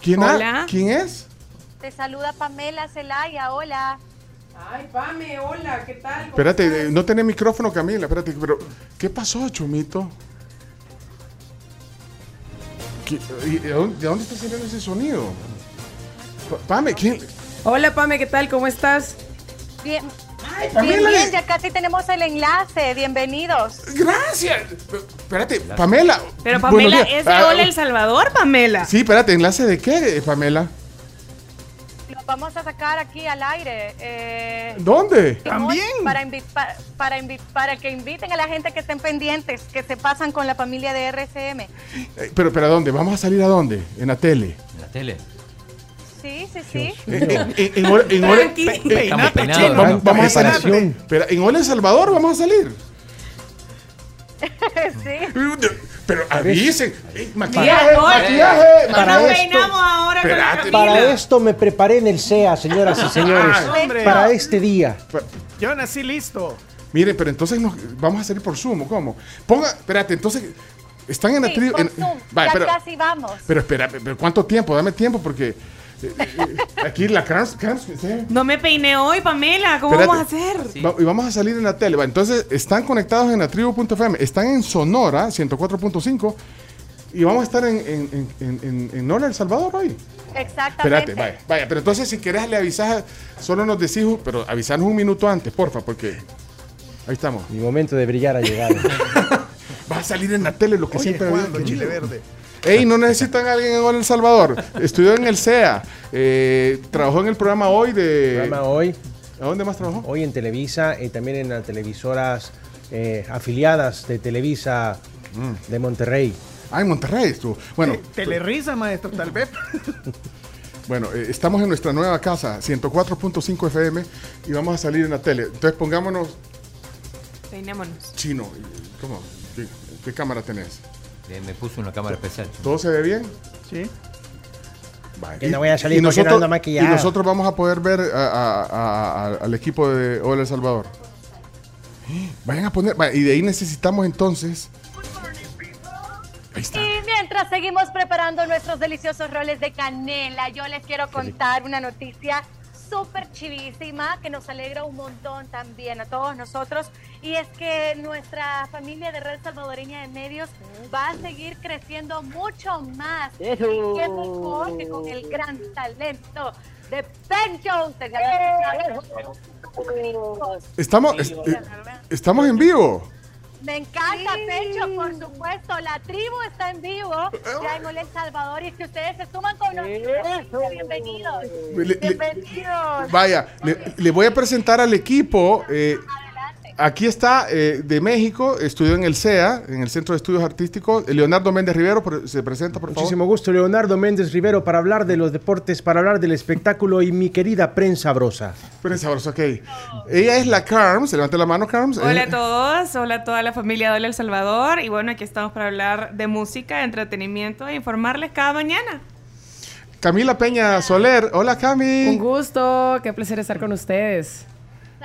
¿Quién, ha- Hola. ¿quién es? Te saluda Pamela Celaya, hola. Ay, Pame, hola, ¿qué tal? ¿Cómo Espérate, estás? eh, no tenés micrófono, Camila. Espérate, pero ¿qué pasó, Chumito? ¿Qué- y- ¿De dónde, de dónde está saliendo ese sonido? Pa- Pame, ¿quién? Hola, Pame, ¿qué tal? ¿Cómo estás? Bien, Pamela, bien, bien, eh. ya casi tenemos el enlace. Bienvenidos. Gracias. Espérate, Pamela. Pero Pamela días. es de Ah, Hola El Salvador, Pamela. Sí, espérate, ¿enlace de qué, Pamela? Lo vamos a sacar aquí al aire. eh, ¿Dónde? Para, invi- pa- para, invi- para que inviten a la gente que estén pendientes, que se pasan con la familia de RCM. Eh, pero, pero ¿a dónde? ¿Vamos a salir a dónde? En la tele. En la tele. Sí, sí, sí. En peinados. Vamos, a salir. Pero en El Salvador vamos a salir. (laughs) sí. Pero avisen. Eh, Maquillaje, maquillaje, Para esto- Peinamos ahora la Espérate. Para esto me preparé en el SEA, señoras y señores. Ay, hombre. para este día. Yo nací listo. Mire, pero entonces nos, vamos a salir por Zoom, ¿o ¿cómo? Ponga, espérate, entonces, están en la Sí, tribu. por en- Zoom. Vaya, ya pero, casi vamos. pero espera, pero ¿cuánto tiempo? Dame tiempo porque aquí la Carms, Carms, ¿sí? No me peiné hoy, Pamela. ¿Cómo Espérate. vamos a hacer? Va- y vamos a salir en la tele. Va, Entonces, están conectados en la tribu.fm. Están en Sonora, 104.5. Y vamos a estar en, en, en, en, en Nola, El Salvador hoy. Exactamente. Espérate, vaya, vaya. Pero entonces, si querés, le avisas, solo nos decís, pero avisarnos un minuto antes, porfa, porque ahí estamos. Mi momento de brillar ha llegado. (laughs) Va a salir en la tele lo que Oye, siempre ¿cuándo, había Chile. Verde? Ey, no necesitan a alguien en El Salvador. Estudió en el CEA. eh, trabajó en el programa hoy de. Programa hoy. ¿A dónde más trabajó? Hoy en Televisa y también en las televisoras eh, afiliadas de Televisa de Monterrey. Ah, en Monterrey estuvo. Bueno, Telerisa, maestro, tal vez. (laughs) bueno eh, estamos en nuestra nueva casa, 104.5 FM, y vamos a salir en la tele. Entonces pongámonos Peinémonos. chino. ¿Cómo? ¿Qué, qué cámara tenés? Eh, me puso una cámara especial. ¿Todo se ve bien? Sí. Vale. Que no vaya a salir y nosotros, maquillado. y nosotros vamos a poder ver a- a- a- a- al equipo de Hola El Salvador. Vayan a poner. Y de ahí necesitamos entonces. Ahí está. Y mientras seguimos preparando nuestros deliciosos roles de canela, yo les quiero contar una noticia súper chivísima que nos alegra un montón también a todos nosotros. Y es que nuestra familia de Red Salvadoreña de Medios va a seguir creciendo mucho más. Y qué mejor que con el gran talento de Pencho. Estamos, es- eh, estamos en vivo. Me encanta, Pecho, por supuesto. La tribu está en vivo ya en Ole El Salvador y si ustedes se suman con nosotros, bienvenidos. Le- le- Bienvenidos. Vaya, le, le voy a presentar al equipo. eh, aquí está eh, de México, estudió en el CEA, en el Centro de Estudios Artísticos. Leonardo Méndez Rivero, por- se presenta, por favor. Muchísimo gusto, Leonardo Méndez Rivero, para hablar de los deportes, para hablar del espectáculo y mi querida prensa brosa. Prensa brosa, ok. Ella es la Carms, levante la mano, Carms. Hola Eh, a todos, hola a toda la familia de El Salvador. Y bueno, aquí estamos para hablar de música, de entretenimiento e informarles cada mañana. Camila Peña Soler. Hola, Cami. Un gusto, qué placer estar con ustedes.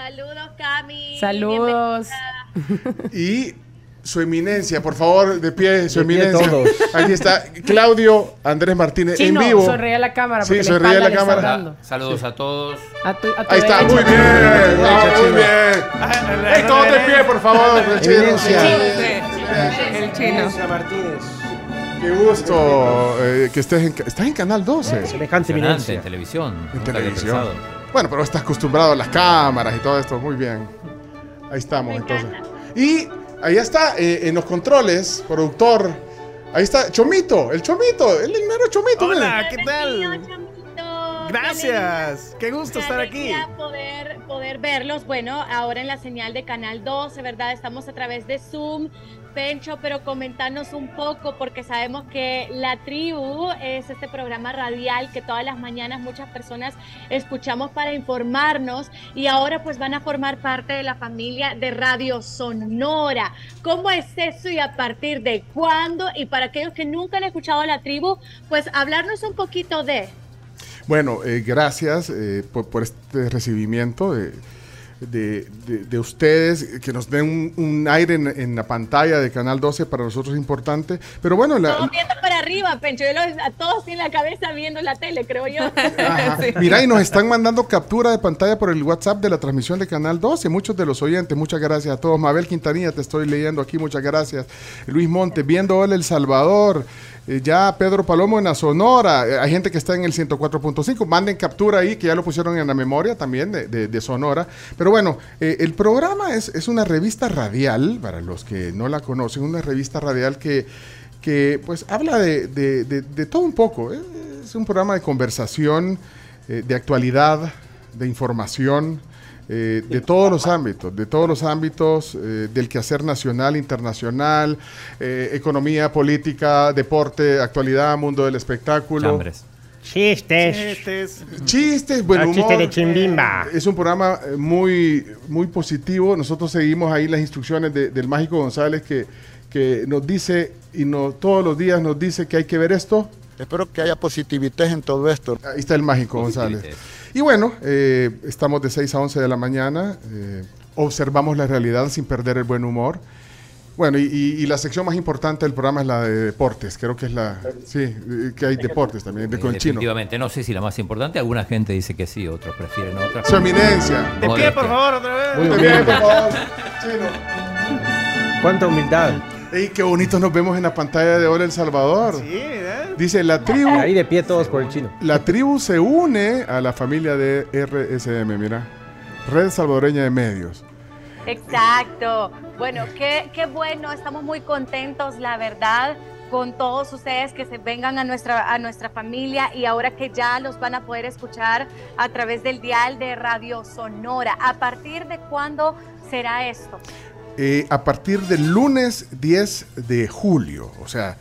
Saludos, Cami. Saludos. Y su eminencia, por favor, de pie, su De pie eminencia. todos. Aquí está Claudio Andrés Martínez Chino, en vivo. sonríe a la cámara Sí, sonríe a la cámara. dando. Saludos a todos. A tu, a tu Ahí está, muy bien. ah, muy Chino. bien. Ey, todos de pie, por favor. Chino. Eminencia. El chino. Martínez. Qué gusto eh, que estés en, estás en Canal 12. Semejante eminencia. en televisión. En televisión. Bueno, pero estás acostumbrado a las cámaras y todo esto. Muy bien. Ahí estamos, entonces. Y ahí está, eh, en los controles, productor. Ahí está, Chomito, el Chomito, el mero Chomito. Hola, miren. ¿qué tal? Gracias, qué gusto Qué estar aquí. Poder, poder verlos. Bueno, ahora en la señal de Canal 12, ¿verdad? Estamos a través de Zoom. Pencho, pero comentarnos un poco, porque sabemos que La Tribu es este programa radial que todas las mañanas muchas personas escuchamos para informarnos y ahora pues van a formar parte de la familia de Radio Sonora. ¿Cómo es eso y a partir de cuándo? Y para aquellos que nunca han escuchado La Tribu, pues hablarnos un poquito de... Bueno, eh, gracias eh, por, este recibimiento de, de- de- de ustedes, que nos den un, un aire en, en la pantalla de Canal 12, para nosotros es importante. Pero bueno, la, Todos viendo para arriba, Pencho. Yo los- a todos en la cabeza viendo la tele, creo yo. Ajá. (laughs) Mira, y nos están mandando captura de pantalla por el WhatsApp de la transmisión de Canal 12. Muchos de los oyentes, muchas gracias a todos. Mabel Quintanilla, te estoy leyendo aquí, muchas gracias. Luis Montes, viendo hoy El Salvador. Eh, ya Pedro Palomo en la Sonora. Eh, hay gente que está en el 104.5. Manden captura ahí, que ya lo pusieron en la memoria también de, de- Sonora. Pero bueno, eh, el programa es, es una revista radial, para los que no la conocen, una revista radial que que pues habla de, de- todo un poco. Es un programa de conversación, de actualidad, de información, eh, de todos los ámbitos, de todos los ámbitos eh, del quehacer nacional, internacional, eh, economía, política, deporte, actualidad, mundo del espectáculo. Chambres. Chistes. Chistes. Chistes, buen humor. chiste de chimbimba. Es un programa eh, muy, muy positivo. Nosotros seguimos ahí las instrucciones de- del Mágico González que, que nos dice y no, todos los días nos dice que hay que ver esto. Espero que haya positividad en todo esto. Ahí está el Mágico González. Y bueno, eh, estamos de 6 a 11 de la mañana. eh, observamos la realidad sin perder el buen humor. Bueno, y, y- y la sección más importante del programa es la de deportes. Creo que es la. Sí, eh, que hay deportes también, de con chino. definitivamente, no sé si la más importante, alguna gente dice que sí, otros prefieren otra. Su eminencia. De pie, por favor, otra vez. Muy De pie, por favor. Chino. Cuánta humildad. Ey, qué bonito nos vemos en la pantalla de Hola El Salvador. Sí, ¿eh? Dice la tribu. Ahí de pie todos por el chino. La tribu se une a la familia de RSM, mira. Red Salvadoreña de Medios. Exacto. Bueno, qué, qué bueno, estamos muy contentos, la verdad, con todos ustedes que se vengan a nuestra, a nuestra familia y ahora que ya los van a poder escuchar a través del dial de Radio Sonora. ¿A partir de cuándo será esto? Eh, a partir del lunes 10 de julio, o sea,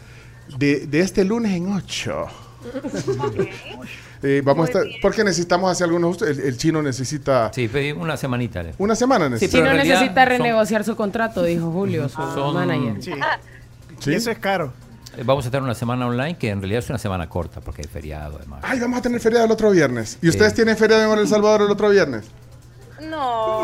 de, de este lunes en 8. Eh, vamos a estar, porque necesitamos hacer algunos ajustes. El, el chino necesita Sí, una semanita. le- una semana. Sí, Necesita. pero Si no en realidad necesita son- renegociar su contrato, dijo Julio, su Son- manager. Sí. Sí. Eso es caro. Eh, Vamos a estar una semana online que en realidad es una semana corta porque hay feriado además. Ay, vamos a tener feriado el otro viernes. ¿Y ustedes tienen feriado en El Salvador el otro viernes? No.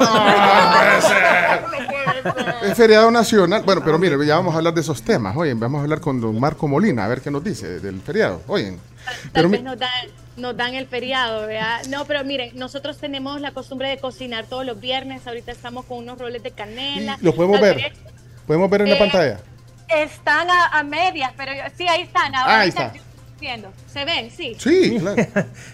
Es feriado nacional. Bueno, pero mire, ya vamos a hablar de esos temas. Oye, vamos a hablar con don Marco Molina, a ver qué nos dice del feriado. Oye, Tal pero mi- vez nos dan, nos dan el feriado, ¿verdad? No, pero miren, nosotros tenemos la costumbre de cocinar todos los viernes. Ahorita estamos con unos roles de canela. ¿Lo podemos ver? vez ¿Podemos ver en la Eh, pantalla? Están a, a medias, pero yo- sí, ahí están. Ah, Ahora ahí están está. Viendo. ¿Se ven? Sí. Sí, claro.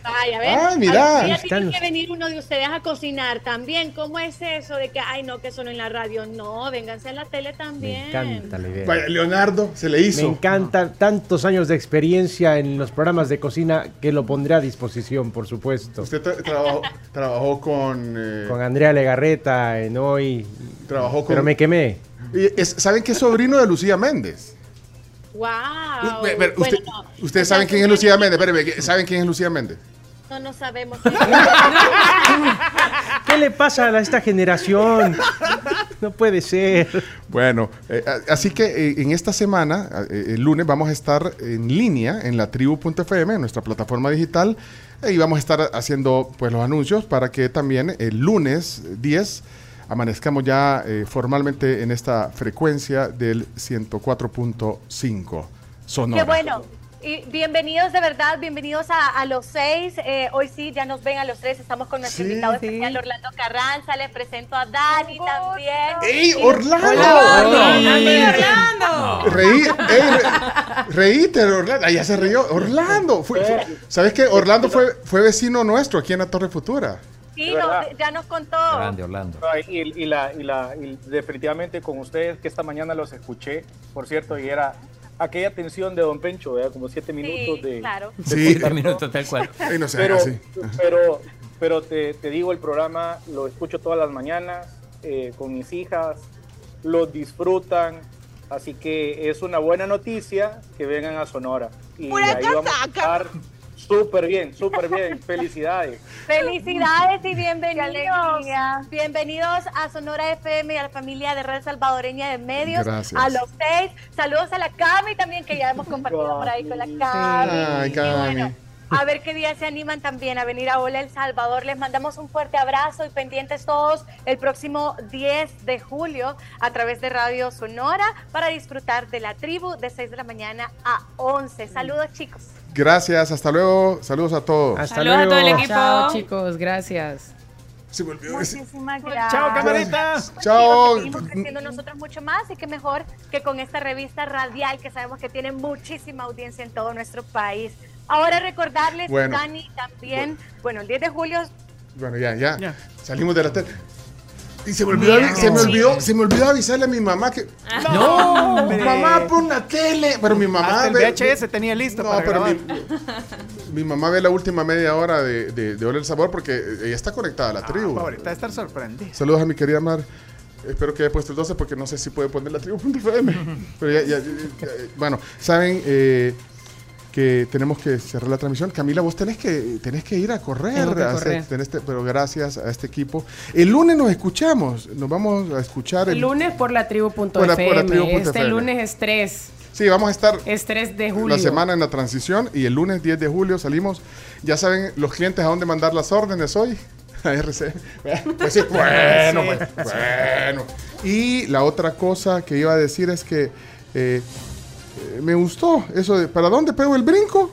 Vaya, (laughs) ven. Ay, mira. Tiene están. que venir uno de ustedes a cocinar también. ¿Cómo es eso de que, ay, no, que solo en la radio? No, vénganse a la tele también. Me encanta la idea. Vaya, Leonardo, se le hizo. Me encanta tantos años de experiencia en los programas de cocina que lo pondré a disposición, por supuesto. Usted tra- trabajó, trabajó con... eh, Con Andrea Legarreta en hoy. Trabajó con- Pero me quemé. y es- ¿Saben que es sobrino de Lucía Méndez? Wow. Ve- ve- Bueno, usted- no. Ustedes saben quién es Lucía Méndez. Espérame, ¿saben quién es Lucía Méndez? No, no sabemos. (laughs) ¿Qué le pasa a esta generación? No puede ser. Bueno, eh, así que eh, en esta semana, eh, el lunes, vamos a estar en línea en la tribu.fm, en nuestra plataforma digital, y vamos a estar haciendo pues los anuncios para que también el lunes 10 amanezcamos ya eh, formalmente en esta frecuencia del 104.5 sonora. Qué bueno. Y bienvenidos de verdad, bienvenidos a, a los seis. Eh, hoy sí, ya nos ven a los tres. Estamos con nuestro Sí. invitado especial, Orlando Carranza. Les presento a Dani también. ¡Ey, Orlando! Hola, Hola. Orlando. Reí, ey, re- reíte, Orlando. Ah, ya se rió. Orlando. Fue- fue- ¿Sabes qué? Orlando fue, fue vecino nuestro aquí en la Torre Futura. Sí, no, ya nos contó. Orlando. Ay, Y, y la, y, la, y definitivamente con ustedes, que esta mañana los escuché, por cierto, y era aquella tensión de Don Pencho, ¿verdad? como siete minutos de... claro. de Sí. contar minutos, tal cual. Ay, no sé, pero, así. pero, pero te, te digo, el programa lo escucho todas las mañanas eh, con mis hijas, lo disfrutan, así que es una buena noticia que vengan a Sonora. Y ahí vamos a estar súper bien, súper bien. (laughs) Felicidades. Felicidades y bienvenidos. Bienvenidos a Sonora FM y a la familia de Red Salvadoreña de Medios. Gracias. A los seis. Saludos a la Cami también, que ya hemos compartido por ahí con la Cami. Ay, Cami. bueno, a ver qué día se animan también a venir a Hola El Salvador. Les mandamos un fuerte abrazo y pendientes todos el próximo 10 de julio a través de Radio Sonora para disfrutar de la tribu de 6 de la mañana a 11. Saludos, chicos. Gracias, hasta luego. Saludos a todos. Hasta Saludos a todo el equipo. Chao, chicos, gracias. Se me olvidó decir- Muchísimas gracias. Chao, camarita. Chao. Seguimos creciendo nosotros mucho más y qué mejor que con esta revista radial que sabemos que tiene muchísima audiencia en todo nuestro país. Ahora recordarles, Bueno. Dani, también, bueno, el 10 de julio Bueno, ya, ya. Salimos de la tele. Y se me olvidó, se me olvidó, se me olvidó avisarle a mi mamá que. No, hombre. mamá, pon la tele. Pero mi mamá. Hasta el ve- VHS tenía listo No, para pero mi, mi mamá ve la última media hora de, de, de Oler el Sabor porque ella está conectada a la tribu. Favorita de estar sorprendida. Saludos a mi querida Mar. Espero que haya puesto el 12 porque no sé si puede poner la tribu.fm. (laughs) Pero ya, ya, ya, ya, bueno, saben eh, que tenemos que cerrar la transmisión. Camila, vos tenés que, tenés que ir a correr. Tenés te- pero gracias a este equipo. El lunes nos escuchamos. Nos vamos a escuchar El el, lunes por la tribu.fm. Tribu.fm. Este lunes es 3. Sí, vamos a estar Es 3 de julio. la semana en la transición y el lunes 10 de julio salimos. Ya saben los clientes a dónde mandar las órdenes hoy. (laughs) A RC. (laughs) Pues sí, (laughs) bueno, Sí. pues, bueno. Y la otra cosa que iba a decir es que eh, eh, me gustó eso de ¿para dónde pego el brinco?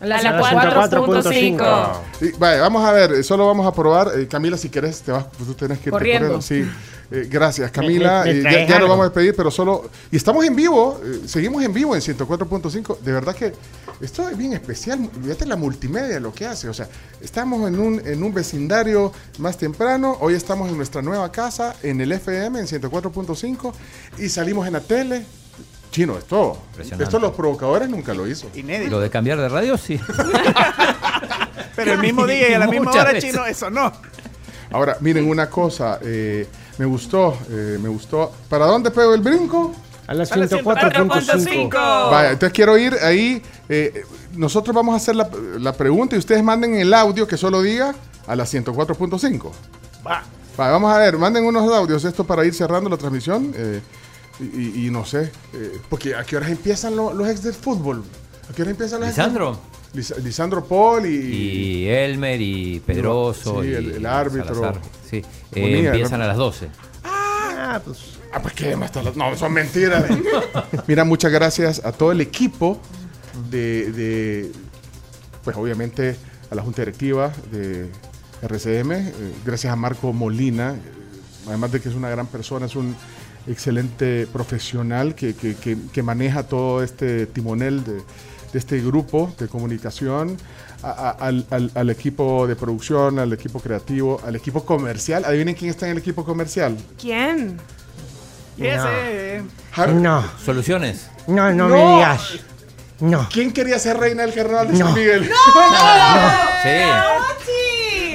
La la 4.5. Y, vaya, vamos a ver, eh, solo vamos a probar. Eh, Camila, si querés, te vas, tú tenés que irte Corriendo. Sí. Eh, gracias, Camila. Me- me- me Eh, ya, ya nos vamos a despedir, pero solo. Y estamos en vivo, eh, seguimos en vivo en 104.5. De verdad que esto es bien especial. Fíjate la multimedia, lo que hace. O sea, estamos en un, en un vecindario más temprano. Hoy estamos en nuestra nueva casa, en el FM, en 104.5. Y salimos en la tele. Chino, esto. Esto los provocadores nunca lo hizo. Inédito. Lo de cambiar de radio, sí. (laughs) Pero el mismo día y a la (laughs) misma hora, veces. chino, eso no. Ahora, miren una cosa, eh, me gustó, eh, me gustó. ¿Para dónde pego el brinco? A las A las 104.5. Vaya, entonces quiero ir ahí. eh, nosotros vamos a hacer la, la pregunta y ustedes manden el audio que solo diga a las 104.5. Va. Vaya, vamos a ver, manden unos audios esto para ir cerrando la transmisión. Y, y- y no sé, eh, porque ¿a qué horas empiezan lo- los ex del fútbol? ¿A qué horas empiezan los ex del- Lisandro. Lis- Lisandro Paul y... Y Elmer y Pedroso. Sí, y el- el árbitro. Salazar. Sí, eh, Bonilla, empiezan ¿no? a las 12. Ah, pues. Ah, pues qué más No, son mentiras. (laughs) Mira, muchas gracias a todo el equipo de, de, pues obviamente a la Junta Directiva de RCM, eh, gracias a Marco Molina, eh, además de que es una gran persona, es un excelente profesional que, que- que- que maneja todo este timonel de, de este grupo de comunicación, a- a- al, al- equipo de producción, al equipo creativo, al equipo comercial. Adivinen quién está en el equipo comercial. ¿Quién? Ese. Har- No, Soluciones. no, no, No. me digas. No. ¿Quién quería ser reina del carnaval de No. San Miguel? Sí.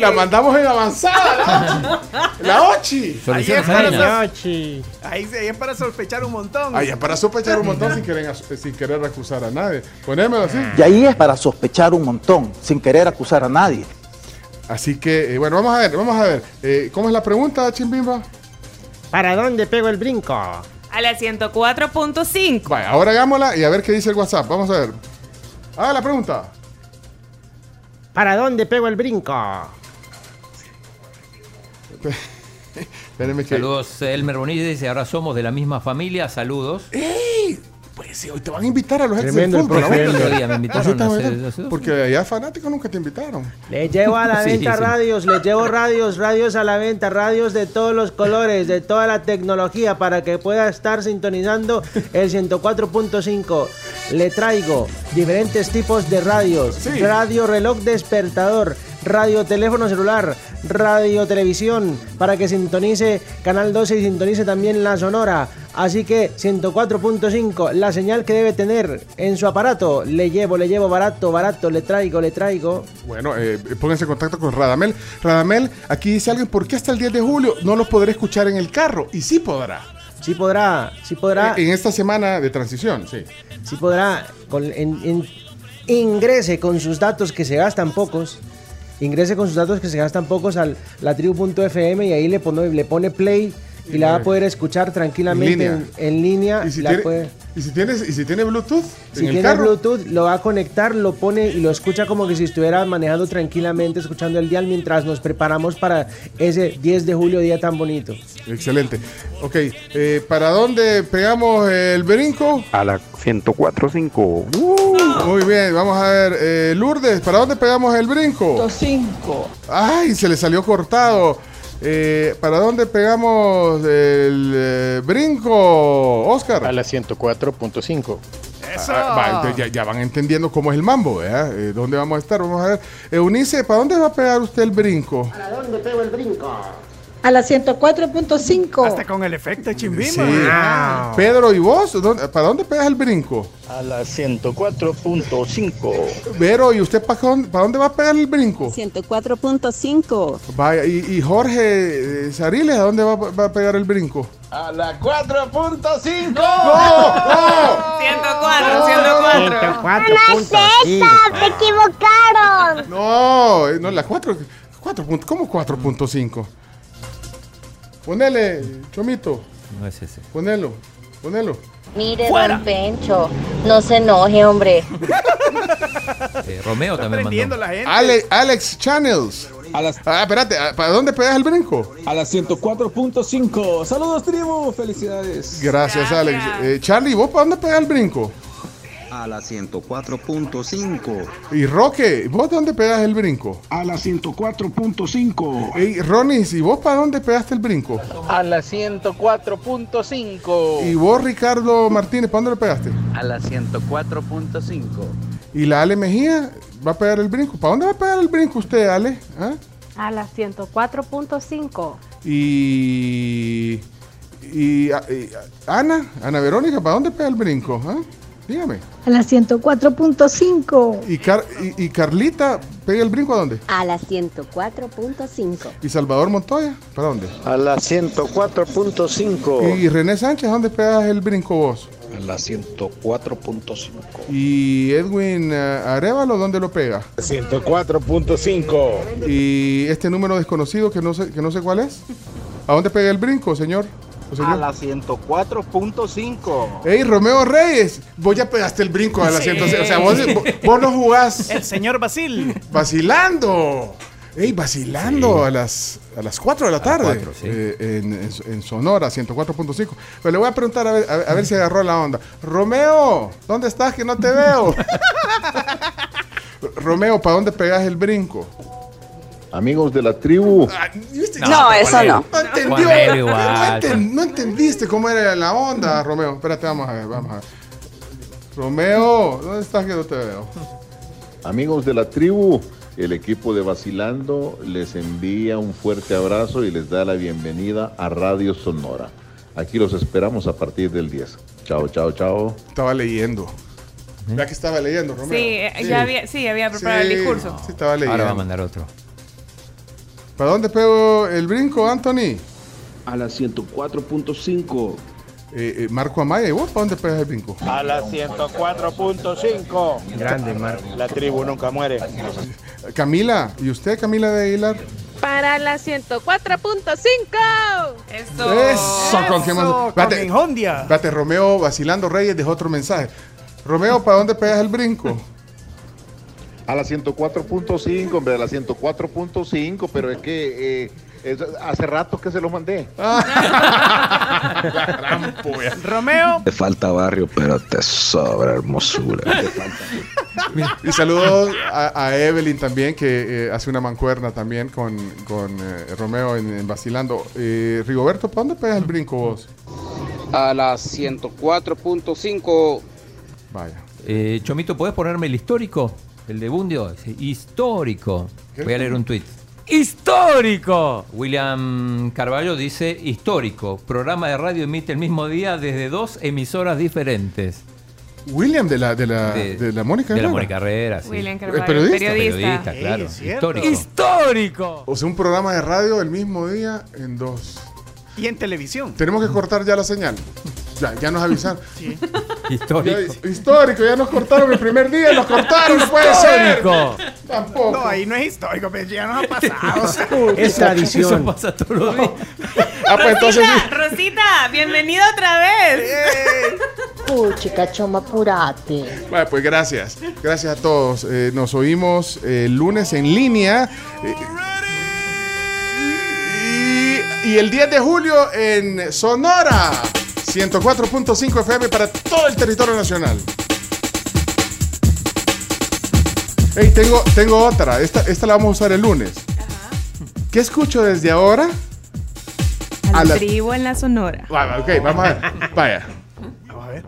La mandamos en avanzada. La, (laughs) la Ochi. Ahí es para- Yochi. Ahí ahí es para sospechar un montón. Ay, ya para sospechar un montón (laughs) sin querer, sin querer acusar a nadie. Ponémelo así. Y ahí es para sospechar un montón, sin querer acusar a nadie. Así que, eh, bueno, vamos a ver, vamos a ver. Eh, ¿Cómo es la pregunta, Chimbimba? ¿Para dónde pego el brinco? A la 104.5. Vaya, ahora hagámosla y a ver qué dice el WhatsApp. Vamos a ver. Haga la pregunta. ¿Para dónde pego el brinco? (laughs) Espérenme que. Saludos, Elmer Bonilla dice, ahora somos de la misma familia, saludos. ¡Ey! Pues sí, hoy te van a invitar a los ex del Porque allá fanáticos nunca te invitaron. Les llevo a la (laughs) venta sí. radios, les llevo radios, radios a la venta, radios de todos los colores, de toda la tecnología para que pueda estar sintonizando el 104.5. Le traigo diferentes tipos de radios, radio reloj despertador, radio teléfono celular, radio televisión, para que sintonice Canal 12 y sintonice también la Sonora. Así que 104.5, la señal que debe tener en su aparato. Le llevo, le llevo barato, barato, le traigo, le traigo. Bueno, eh, pónganse en contacto con Radamel. Radamel, aquí dice alguien, ¿por qué hasta el 10 de julio no los podré escuchar en el carro? Y sí podrá. Sí podrá, sí podrá. En esta semana de transición, sí. Sí podrá. Con, en- en- ingrese con sus datos que se gastan pocos. Ingrese con sus datos que se gastan pocos al latribu.fm y ahí le pone, le pone play y la va a poder escuchar tranquilamente En en, línea. en línea. ¿Y si, la tiene, puede- y si tienes, y si tiene Bluetooth si en tiene carro. Bluetooth, lo va a conectar, lo pone y lo escucha como que si estuviera manejando tranquilamente, escuchando el dial mientras nos preparamos para ese 10 de julio, día tan bonito. Excelente. Ok, eh, ¿para dónde pegamos el brinco? A la 104.5. Muy bien, vamos a ver. eh, Lourdes, ¿para dónde pegamos el brinco? 5. Ay, se le salió cortado. Eh, ¿Para dónde pegamos el eh, brinco, Oscar? A la 104.5. Ah, va, entonces ya, ya van entendiendo cómo es el mambo, ¿verdad? Eh, ¿Dónde vamos a estar? Vamos a ver. Eunice, ¿para dónde va a pegar usted el brinco? ¿A dónde pego el brinco? A la 104.5. Hasta con el efecto de chimbima. Sí. Pedro, ¿y vos? ¿Dónde- ¿Para dónde pegas el brinco? A la 104.5. Vero, ¿y usted para dónde, para dónde va a pegar el brinco? 104.5. Vaya, y, y Jorge eh, Sariles, ¿a dónde va, va a pegar el brinco? A la 4.5. 104, 104. ¡Te equivocaron! No, eh, no, la 4. 4 punto- ¿Cómo 4.5? Ponele, Chomito, No es ese. ponelo, ponelo. Mire, Fuera. don Pencho, no se enoje, hombre. (laughs) Eh, Romeo también mandó. Ale- Alex Channels. Ah, espérate, ¿para dónde pegas el brinco? A las 104.5. Saludos, tribu. Felicidades. Gracias, Alex. Eh, Charlie, ¿vos para dónde pegas el brinco? A la 104.5. Y Roque, ¿vos dónde pegas el brinco? A la 104.5. Y Ronnie, ¿y vos para dónde pegaste el brinco? A la 104.5. Y vos, Ricardo Martínez, ¿para dónde le pegaste? A la 104.5. Y la Ale Mejía va a pegar el brinco. ¿Para dónde va a pegar el brinco usted, Ale? ¿Ah? A la 104.5. Y, y, y, Ana, Ana Verónica, ¿para dónde pega el brinco? ¿Ah? Dígame. A la 104.5. Y, Car- y, y Carlita, ¿pega el brinco a dónde? A la 104.5. ¿Y Salvador Montoya? ¿Para dónde? A la 104.5. ¿Y René Sánchez, dónde pegas el brinco vos? A la 104.5. ¿Y Edwin eh, Arevalo, dónde lo pega? 104.5. ¿Y este número desconocido que no sé, que no sé cuál es? ¿A dónde pega el brinco, señor? A la 104.5. Ey, Romeo Reyes, vos ya pegaste el brinco a la Sí. 106. O sea, vos, no jugás (laughs) El señor Basil. vacilando. Ey, vacilando a las a las 4 de la tarde. sí. eh, en, en- en Sonora, 104.5. Pero le voy a preguntar a ver, a ver, a ver si agarró la onda. Romeo, ¿dónde estás que no te veo? (laughs) Romeo, ¿para dónde pegas el brinco? Amigos de la tribu. No, eso no. No entendió. Ponelo No, igual. enten- no entendiste cómo era la onda, Romeo. Espérate, vamos a ver, vamos a ver. Romeo, ¿dónde estás que no te veo? Amigos de la tribu, el equipo de Vacilando les envía un fuerte abrazo y les da la bienvenida a Radio Sonora. Aquí los esperamos a partir del 10. Chao, chao, chao. Estaba leyendo. Vea que estaba leyendo, Romeo. Sí, eh, ya había, sí, había preparado Sí, el discurso. Sí, estaba leyendo. Ahora va a mandar otro. ¿Para dónde pego el brinco, Anthony? A la 104.5. Eh, eh, Marco Amaya, ¿y vos para dónde pegas el brinco? A la 104.5. Grande, Marco. La tribu nunca muere. (laughs) Camila, ¿y usted, Camila de Aguilar? Para la 104.5. Eso. Eso, con qué más. Espérate, Romeo vacilando Reyes dejó otro mensaje. Romeo, ¿para dónde pegas el brinco? (laughs) A la 104.5, hombre, a la 104.5, pero es que eh, hace rato que se lo mandé. (laughs) Romeo. Te falta barrio, pero te sobra hermosura. Te falta- Y saludos a, a Evelyn también, que eh, hace una mancuerna también con, con eh, Romeo en, en Vacilando. Eh, Rigoberto, ¿para dónde pegas el brinco vos? A la 104.5. Vaya. Eh, Chomito, ¿puedes ponerme el histórico? El de Bundio. Dice, Histórico. Voy a leer un tuit. ¡Histórico! William Carballo dice histórico. Programa de radio emite el mismo día desde dos emisoras diferentes. William de la, de la, De- de la Mónica De la Herrera. Mónica Herrera, sí. William ¿Es Carvalho, periodista? periodista. Periodista, claro. Histórico. ¡Histórico! O sea, un programa de radio el mismo día en dos. Y en televisión. Tenemos que cortar ya la señal. Ya, ya nos avisaron. (laughs) Sí. Histórico. Ya, histórico, ya nos cortaron el primer día nos cortaron, no puede ser. ¡Histórico! Tampoco. No, ahí no es histórico, pero ya nos ha pasado. (laughs) o sea. Es Eso tradición. pasa todos los días. (laughs) Ah, pues entonces. Rosita, bienvenida otra vez. Puchica, choma, apurate. Bueno, pues gracias. Gracias a todos. Eh, nos oímos eh, el lunes en línea. Eh, y, y el 10 de julio en Sonora. 104.5 FM para todo el territorio nacional. Hey, tengo, tengo otra. Esta, esta la vamos a usar el lunes. ¿Qué escucho desde ahora? A A la tribu en la Sonora. Vaya, ok, vamos a ver. Vaya. Vamos a ver.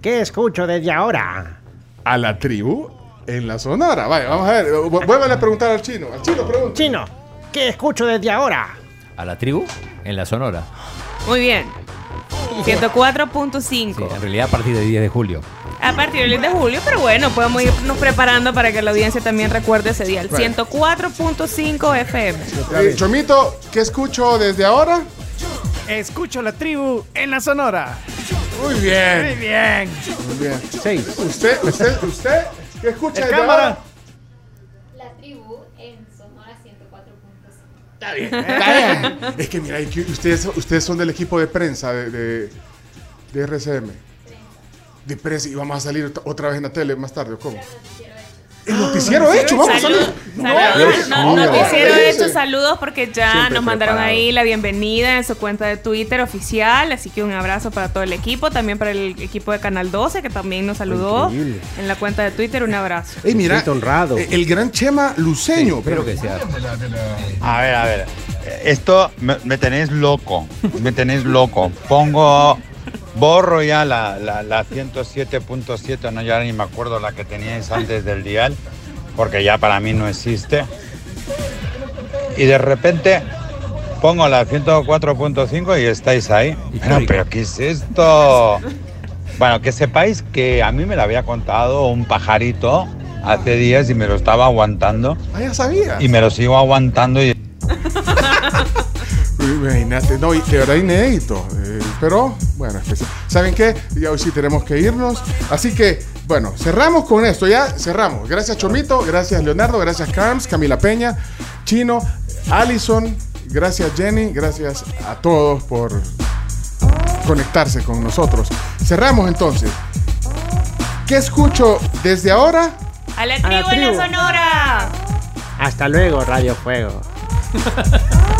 ¿Qué escucho desde ahora? A la tribu en la Sonora. Vaya, vamos a ver. Vu- Vuelvan a preguntar al chino. Al chino pregunta. Chino, ¿qué escucho desde ahora? A la tribu en la Sonora. Muy bien. Sí, 104.5. en realidad a partir del 10 de julio. A partir del 10 de julio, pero bueno, podemos irnos preparando para que la audiencia también recuerde ese día. El Bueno. 104.5 FM. Eh, Chomito, ¿qué escucho desde ahora? Escucho la tribu en la Sonora. Muy Muy bien. bien. Muy bien. Seis. ¿Usted, usted, usted, qué escucha El desde cámara. ahora? La tribu en Sonora 104.5. Está bien. Está bien. Es que mira, es que ustedes, ustedes son del equipo de prensa de, de, de RCM. De prensa y vamos a salir ot- otra vez en la tele más tarde, ¿o cómo? El noticiero hecho, vamos a Salud, salir. No, mío. noticiero hecho, saludos porque ya Siempre nos mandaron preparado. ahí la bienvenida en su cuenta de Twitter oficial, así que un abrazo para todo el equipo, también para el equipo de Canal 12 que también nos saludó Increíble. en la cuenta de Twitter, un abrazo. Ey, mira, honrado. eh, el gran Chema Luceño. Espero que sea. A ver, a ver. Esto me, me tenéis loco. Me tenéis loco. Pongo. Borro ya la, la, la 107.7, no ya ni me acuerdo la que teníais antes del dial, porque ya para mí no existe. Y de repente pongo la 104.5 y estáis ahí. Pero, pero ¿qué es esto? Bueno, que sepáis que a mí me lo había contado un pajarito hace días y me lo estaba aguantando. Ah, ya sabía. Y me lo sigo aguantando y (laughs) Imagínate, no, y de verdad inédito. eh, pero, bueno, especial. ¿saben qué? Ya hoy sí tenemos que irnos. Así que, bueno, cerramos con esto, ya cerramos. Gracias Chomito, gracias Leonardo, gracias Carms, Camila Peña, Chino, Allison, gracias Jenny, gracias a todos por conectarse con nosotros. Cerramos entonces. ¿Qué escucho desde ahora? A la tribu, en la tribu. Sonora. Hasta luego, Radio Fuego. (laughs)